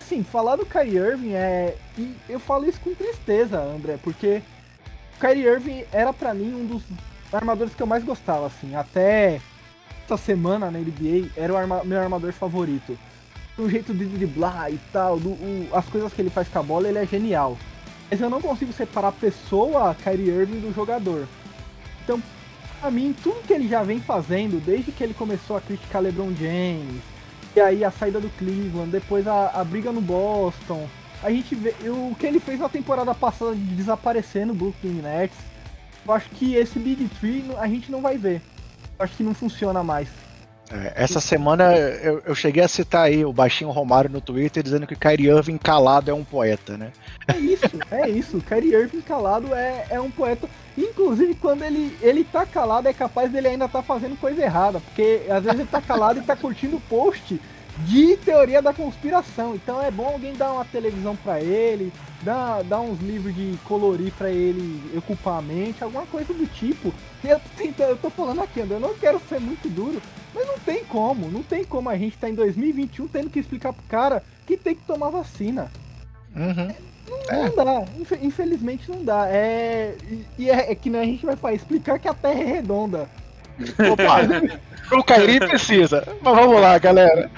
sim, falar do Kyrie Irving é. E eu falo isso com tristeza, André, porque o Kyrie Irving era para mim um dos armadores que eu mais gostava, assim. Até essa semana na NBA era o arma meu armador favorito o jeito de driblar e tal, do, o, as coisas que ele faz com a bola, ele é genial. Mas eu não consigo separar a pessoa, Kyrie Irving, do jogador. Então, pra mim, tudo que ele já vem fazendo, desde que ele começou a criticar LeBron James, e aí a saída do Cleveland, depois a, a briga no Boston, a gente vê o que ele fez na temporada passada de desaparecer no Brooklyn Nets. Eu acho que esse Big Tree a gente não vai ver. Acho que não funciona mais. É, essa semana eu, eu, cheguei a citar aí o baixinho Romário no Twitter dizendo que Kyrie Irving calado é um poeta, né? É isso, é isso. Kyrie Irving calado é, é um poeta. Inclusive, quando ele, ele tá calado, é capaz dele ainda tá fazendo coisa errada. Porque às vezes ele tá calado e tá curtindo post de teoria da conspiração. Então é bom alguém dar uma televisão para ele, dar, dar uns livros de colorir para ele ocupar a mente, alguma coisa do tipo. Eu, eu tô falando aqui, André, eu não quero ser muito duro, mas não tem como, não tem como a gente tá em 2021 tendo que explicar pro cara que tem que tomar vacina. Uhum. Não, é. não, dá, infelizmente não dá. É, e é, é que a gente vai explicar que a Terra é redonda. Opa, o Kairi precisa. Mas vamos lá, galera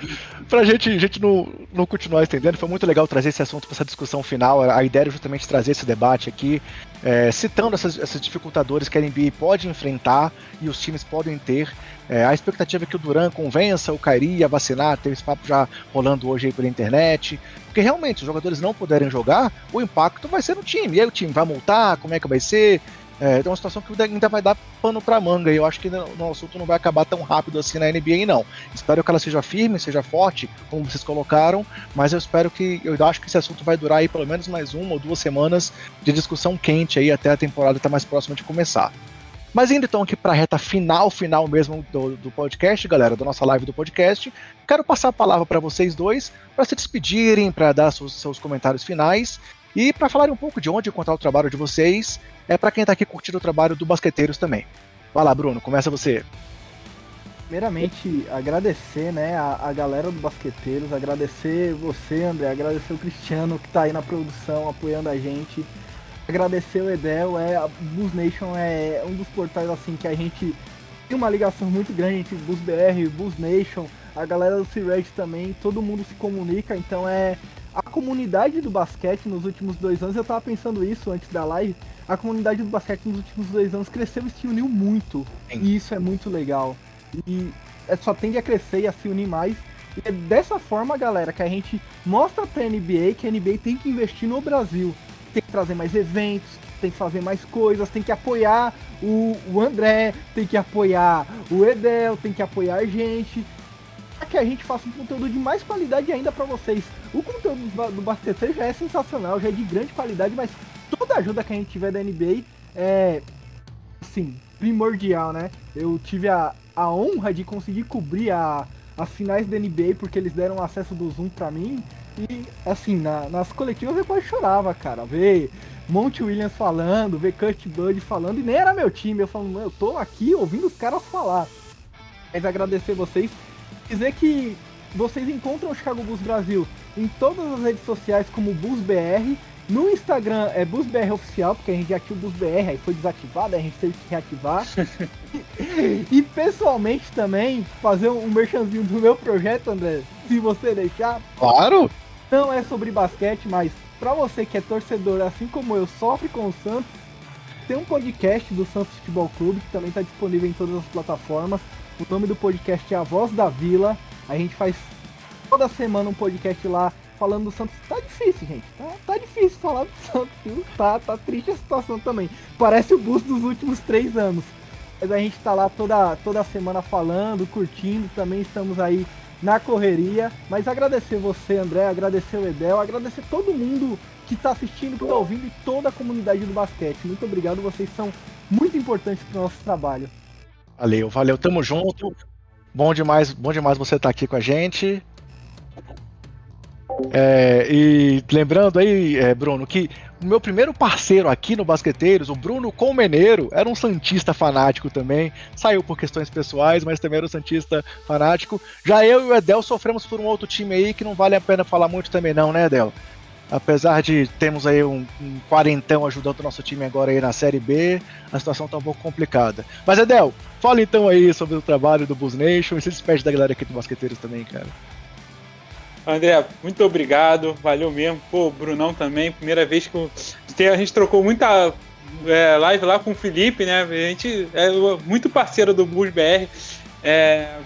pra gente, gente não, não continuar estendendo, foi muito legal trazer esse assunto para essa discussão final. A ideia era justamente trazer esse debate aqui, é, citando essas, essas dificultadores que a NBA pode enfrentar e os times podem ter. É, a expectativa é que o Duran convença o Kairi a vacinar, tem esse papo já rolando hoje aí pela internet. Porque realmente, os jogadores não puderem jogar, o impacto vai ser no time. E aí o time vai multar, como é que vai ser? É, é uma situação que ainda vai dar pano pra manga e eu acho que o assunto não vai acabar tão rápido assim na NBA, não. Espero que ela seja firme, seja forte, como vocês colocaram, mas eu espero que. Eu acho que esse assunto vai durar aí pelo menos mais uma ou duas semanas de discussão quente aí até a temporada estar tá mais próxima de começar. Mas indo então aqui para a reta final, final mesmo do, do, podcast, galera, da nossa live do podcast, quero passar a palavra para vocês dois para se despedirem, para dar seus, seus comentários finais e para falar um pouco de onde encontrar o trabalho de vocês, é para quem está aqui curtindo o trabalho do Basqueteiros também. Vai lá, Bruno, começa você. Primeiramente, agradecer né, a, a galera do Basqueteiros, agradecer você, André, agradecer o Cristiano que está aí na produção, apoiando a gente. Agradecer o Edel, é, a Bus Nation é um dos portais assim que a gente tem uma ligação muito grande entre Bus BR Bus Nation, a galera do C-Red também, todo mundo se comunica, então é a comunidade do basquete nos últimos dois anos, eu tava pensando isso antes da live, a comunidade do basquete nos últimos dois anos cresceu e se uniu muito. Sim. E isso é muito legal. E é, só tende a crescer e a se unir mais. E é dessa forma, galera, que a gente mostra pra NBA que a NBA tem que investir no Brasil. Tem que trazer mais eventos, tem que fazer mais coisas, tem que apoiar o, o André, tem que apoiar o Edel, tem que apoiar a gente que a gente faça um conteúdo de mais qualidade ainda para vocês. O conteúdo do Basquete já é sensacional, já é de grande qualidade, mas toda ajuda que a gente tiver da NBA é, assim, primordial, né? Eu tive a, a honra de conseguir cobrir a, as finais da NBA porque eles deram acesso do Zoom pra mim. E assim, na, nas coletivas eu quase chorava, cara. Ver Monte Williams falando, ver Kurt Bud falando, e nem era meu time. Eu falando, eu tô aqui ouvindo os caras falar. Mas agradecer vocês. Dizer que vocês encontram o Chicago Bulls Brasil em todas as redes sociais como BullsBR. No Instagram é BullsBR Oficial, porque a gente já tinha o BullsBR, aí foi desativado, aí a gente teve que reativar. e pessoalmente também, fazer um merchanzinho do meu projeto, André, se você deixar. Claro! Não é sobre basquete, mas para você que é torcedor, assim como eu, sofre com o Santos, tem um podcast do Santos Futebol Clube, que também está disponível em todas as plataformas. O nome do podcast é A Voz da Vila. A gente faz toda semana um podcast lá falando do Santos. Tá difícil, gente. Tá, tá difícil falar do Santos, viu? Tá, tá triste a situação também. Parece o bus dos últimos três anos. Mas a gente tá lá toda, toda semana falando, curtindo. Também estamos aí na correria. Mas agradecer você, André, agradecer o Edel, agradecer todo mundo que tá assistindo, que tá ouvindo e toda a comunidade do basquete. Muito obrigado, vocês são muito importantes pro nosso trabalho. Valeu, valeu, tamo junto. Bom demais, bom demais você estar tá aqui com a gente. É, e lembrando aí, é, Bruno, que o meu primeiro parceiro aqui no Basqueteiros, o Bruno Colmeneiro, era um Santista fanático também. Saiu por questões pessoais, mas também era um Santista fanático. Já eu e o Edel sofremos por um outro time aí que não vale a pena falar muito também, não, né, Edel? Apesar de termos aí um, um, quarentão ajudando o nosso time agora aí na Série B, a situação tá um pouco complicada. Mas, Edel, fala então aí sobre o trabalho do Bus Nation e se despede da galera aqui do Basqueteiros também, cara. André, muito obrigado, valeu mesmo. Pô, Brunão também, primeira vez que a gente trocou muita é, live lá com o Felipe, né? A gente é muito parceiro do Bus BR. É,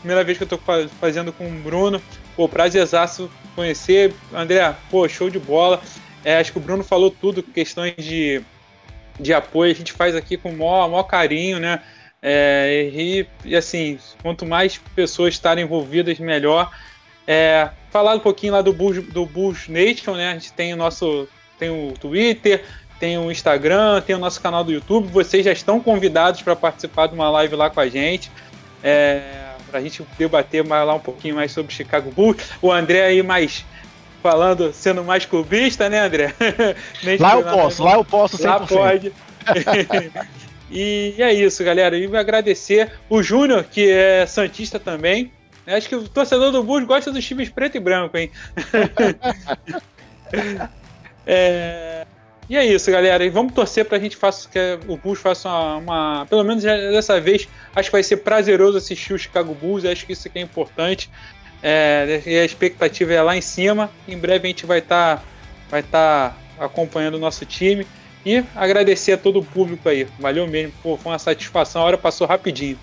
primeira vez que eu tô fazendo com o Bruno. Pô, prazerzaço conhecer. André, pô, show de bola. É, acho que o Bruno falou tudo, questões de, de apoio, a gente faz aqui com o maior, maior carinho, né? É, e, e, assim, quanto mais pessoas estarem envolvidas, melhor. É, falar um pouquinho lá do Bulls, do Bulls Nation, né? A gente tem o nosso tem o Twitter, tem o Instagram, tem o nosso canal do YouTube. Vocês já estão convidados para participar de uma live lá com a gente. É, para a gente debater mais lá um pouquinho mais sobre Chicago Bulls. O André aí mais falando, sendo mais clubista, né, André? lá eu posso, lá eu posso 100%. Lá pode. e é isso, galera. E agradecer o Júnior, que é Santista também. Acho que o torcedor do Bulls gosta dos times preto e branco, hein? é, e é isso, galera. E vamos torcer para a gente faça, que o Bulls faça uma, uma, Pelo menos dessa vez, acho que vai ser prazeroso assistir o Chicago Bulls. Acho que isso aqui é importante. É, e a expectativa é lá em cima. Em breve a gente vai estar tá, vai tá acompanhando o nosso time. E agradecer a todo o público aí. Valeu mesmo. Pô, foi uma satisfação. A hora passou rapidinho.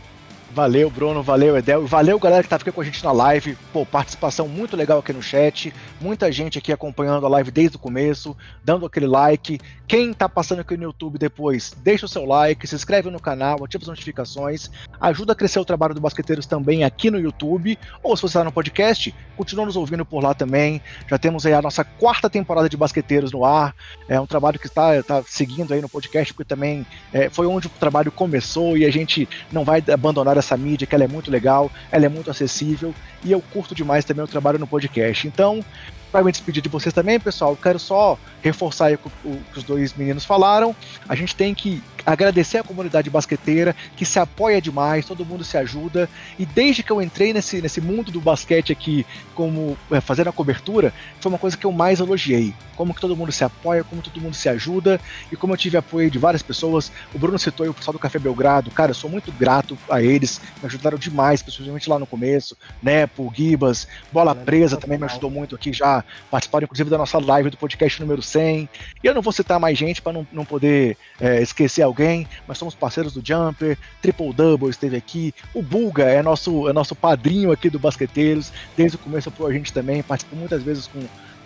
Valeu, Bruno, valeu, Edel. Valeu, galera que tá aqui com a gente na live. Pô, participação muito legal aqui no chat. Muita gente aqui acompanhando a live desde o começo, dando aquele like. Quem tá passando aqui no YouTube depois, deixa o seu like, se inscreve no canal, ativa as notificações. Ajuda a crescer o trabalho do Basqueteiros também aqui no YouTube. Ou se você tá no podcast, continua nos ouvindo por lá também. Já temos aí a nossa quarta temporada de Basqueteiros no ar. É um trabalho que está tá seguindo aí no podcast, porque também é, foi onde o trabalho começou e a gente não vai abandonar essa mídia, que ela é muito legal, ela é muito acessível e eu curto demais também o trabalho no podcast. Então, para me despedir de vocês também, pessoal, quero só reforçar o que os dois meninos falaram. A gente tem que agradecer a comunidade basqueteira que se apoia demais, todo mundo se ajuda. E desde que eu entrei nesse, nesse mundo do basquete aqui, como é, fazendo a cobertura, foi uma coisa que eu mais elogiei. Como que todo mundo se apoia, como todo mundo se ajuda e como eu tive apoio de várias pessoas. O Bruno citou o pessoal do Café Belgrado, cara, eu sou muito grato a eles, me ajudaram demais, principalmente lá no começo. Nepo, Gibas, Bola Presa também me ajudou muito aqui já, participaram inclusive da nossa live do podcast número 100. E eu não vou citar mais gente para não, não poder é, esquecer alguém, mas somos parceiros do Jumper, Triple Double esteve aqui, o Bulga é nosso, é nosso padrinho aqui do Basqueteiros, desde o começo apoiou a gente também, participou muitas vezes com,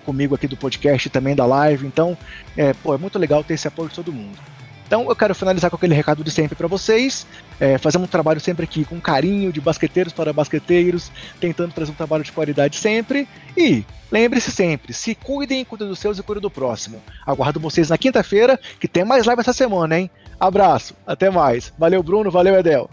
comigo aqui do podcast e também da live, então é, pô, é muito legal ter esse apoio de todo mundo. Então eu quero finalizar com aquele recado de sempre para vocês. É, fazemos um trabalho sempre aqui com carinho, de basqueteiros para basqueteiros, tentando trazer um trabalho de qualidade sempre. E lembre-se sempre, se cuidem, cuidem dos seus e cuidem do próximo. Aguardo vocês na quinta-feira, que tem mais live essa semana, hein? Abraço, até mais. Valeu, Bruno, valeu, Edel.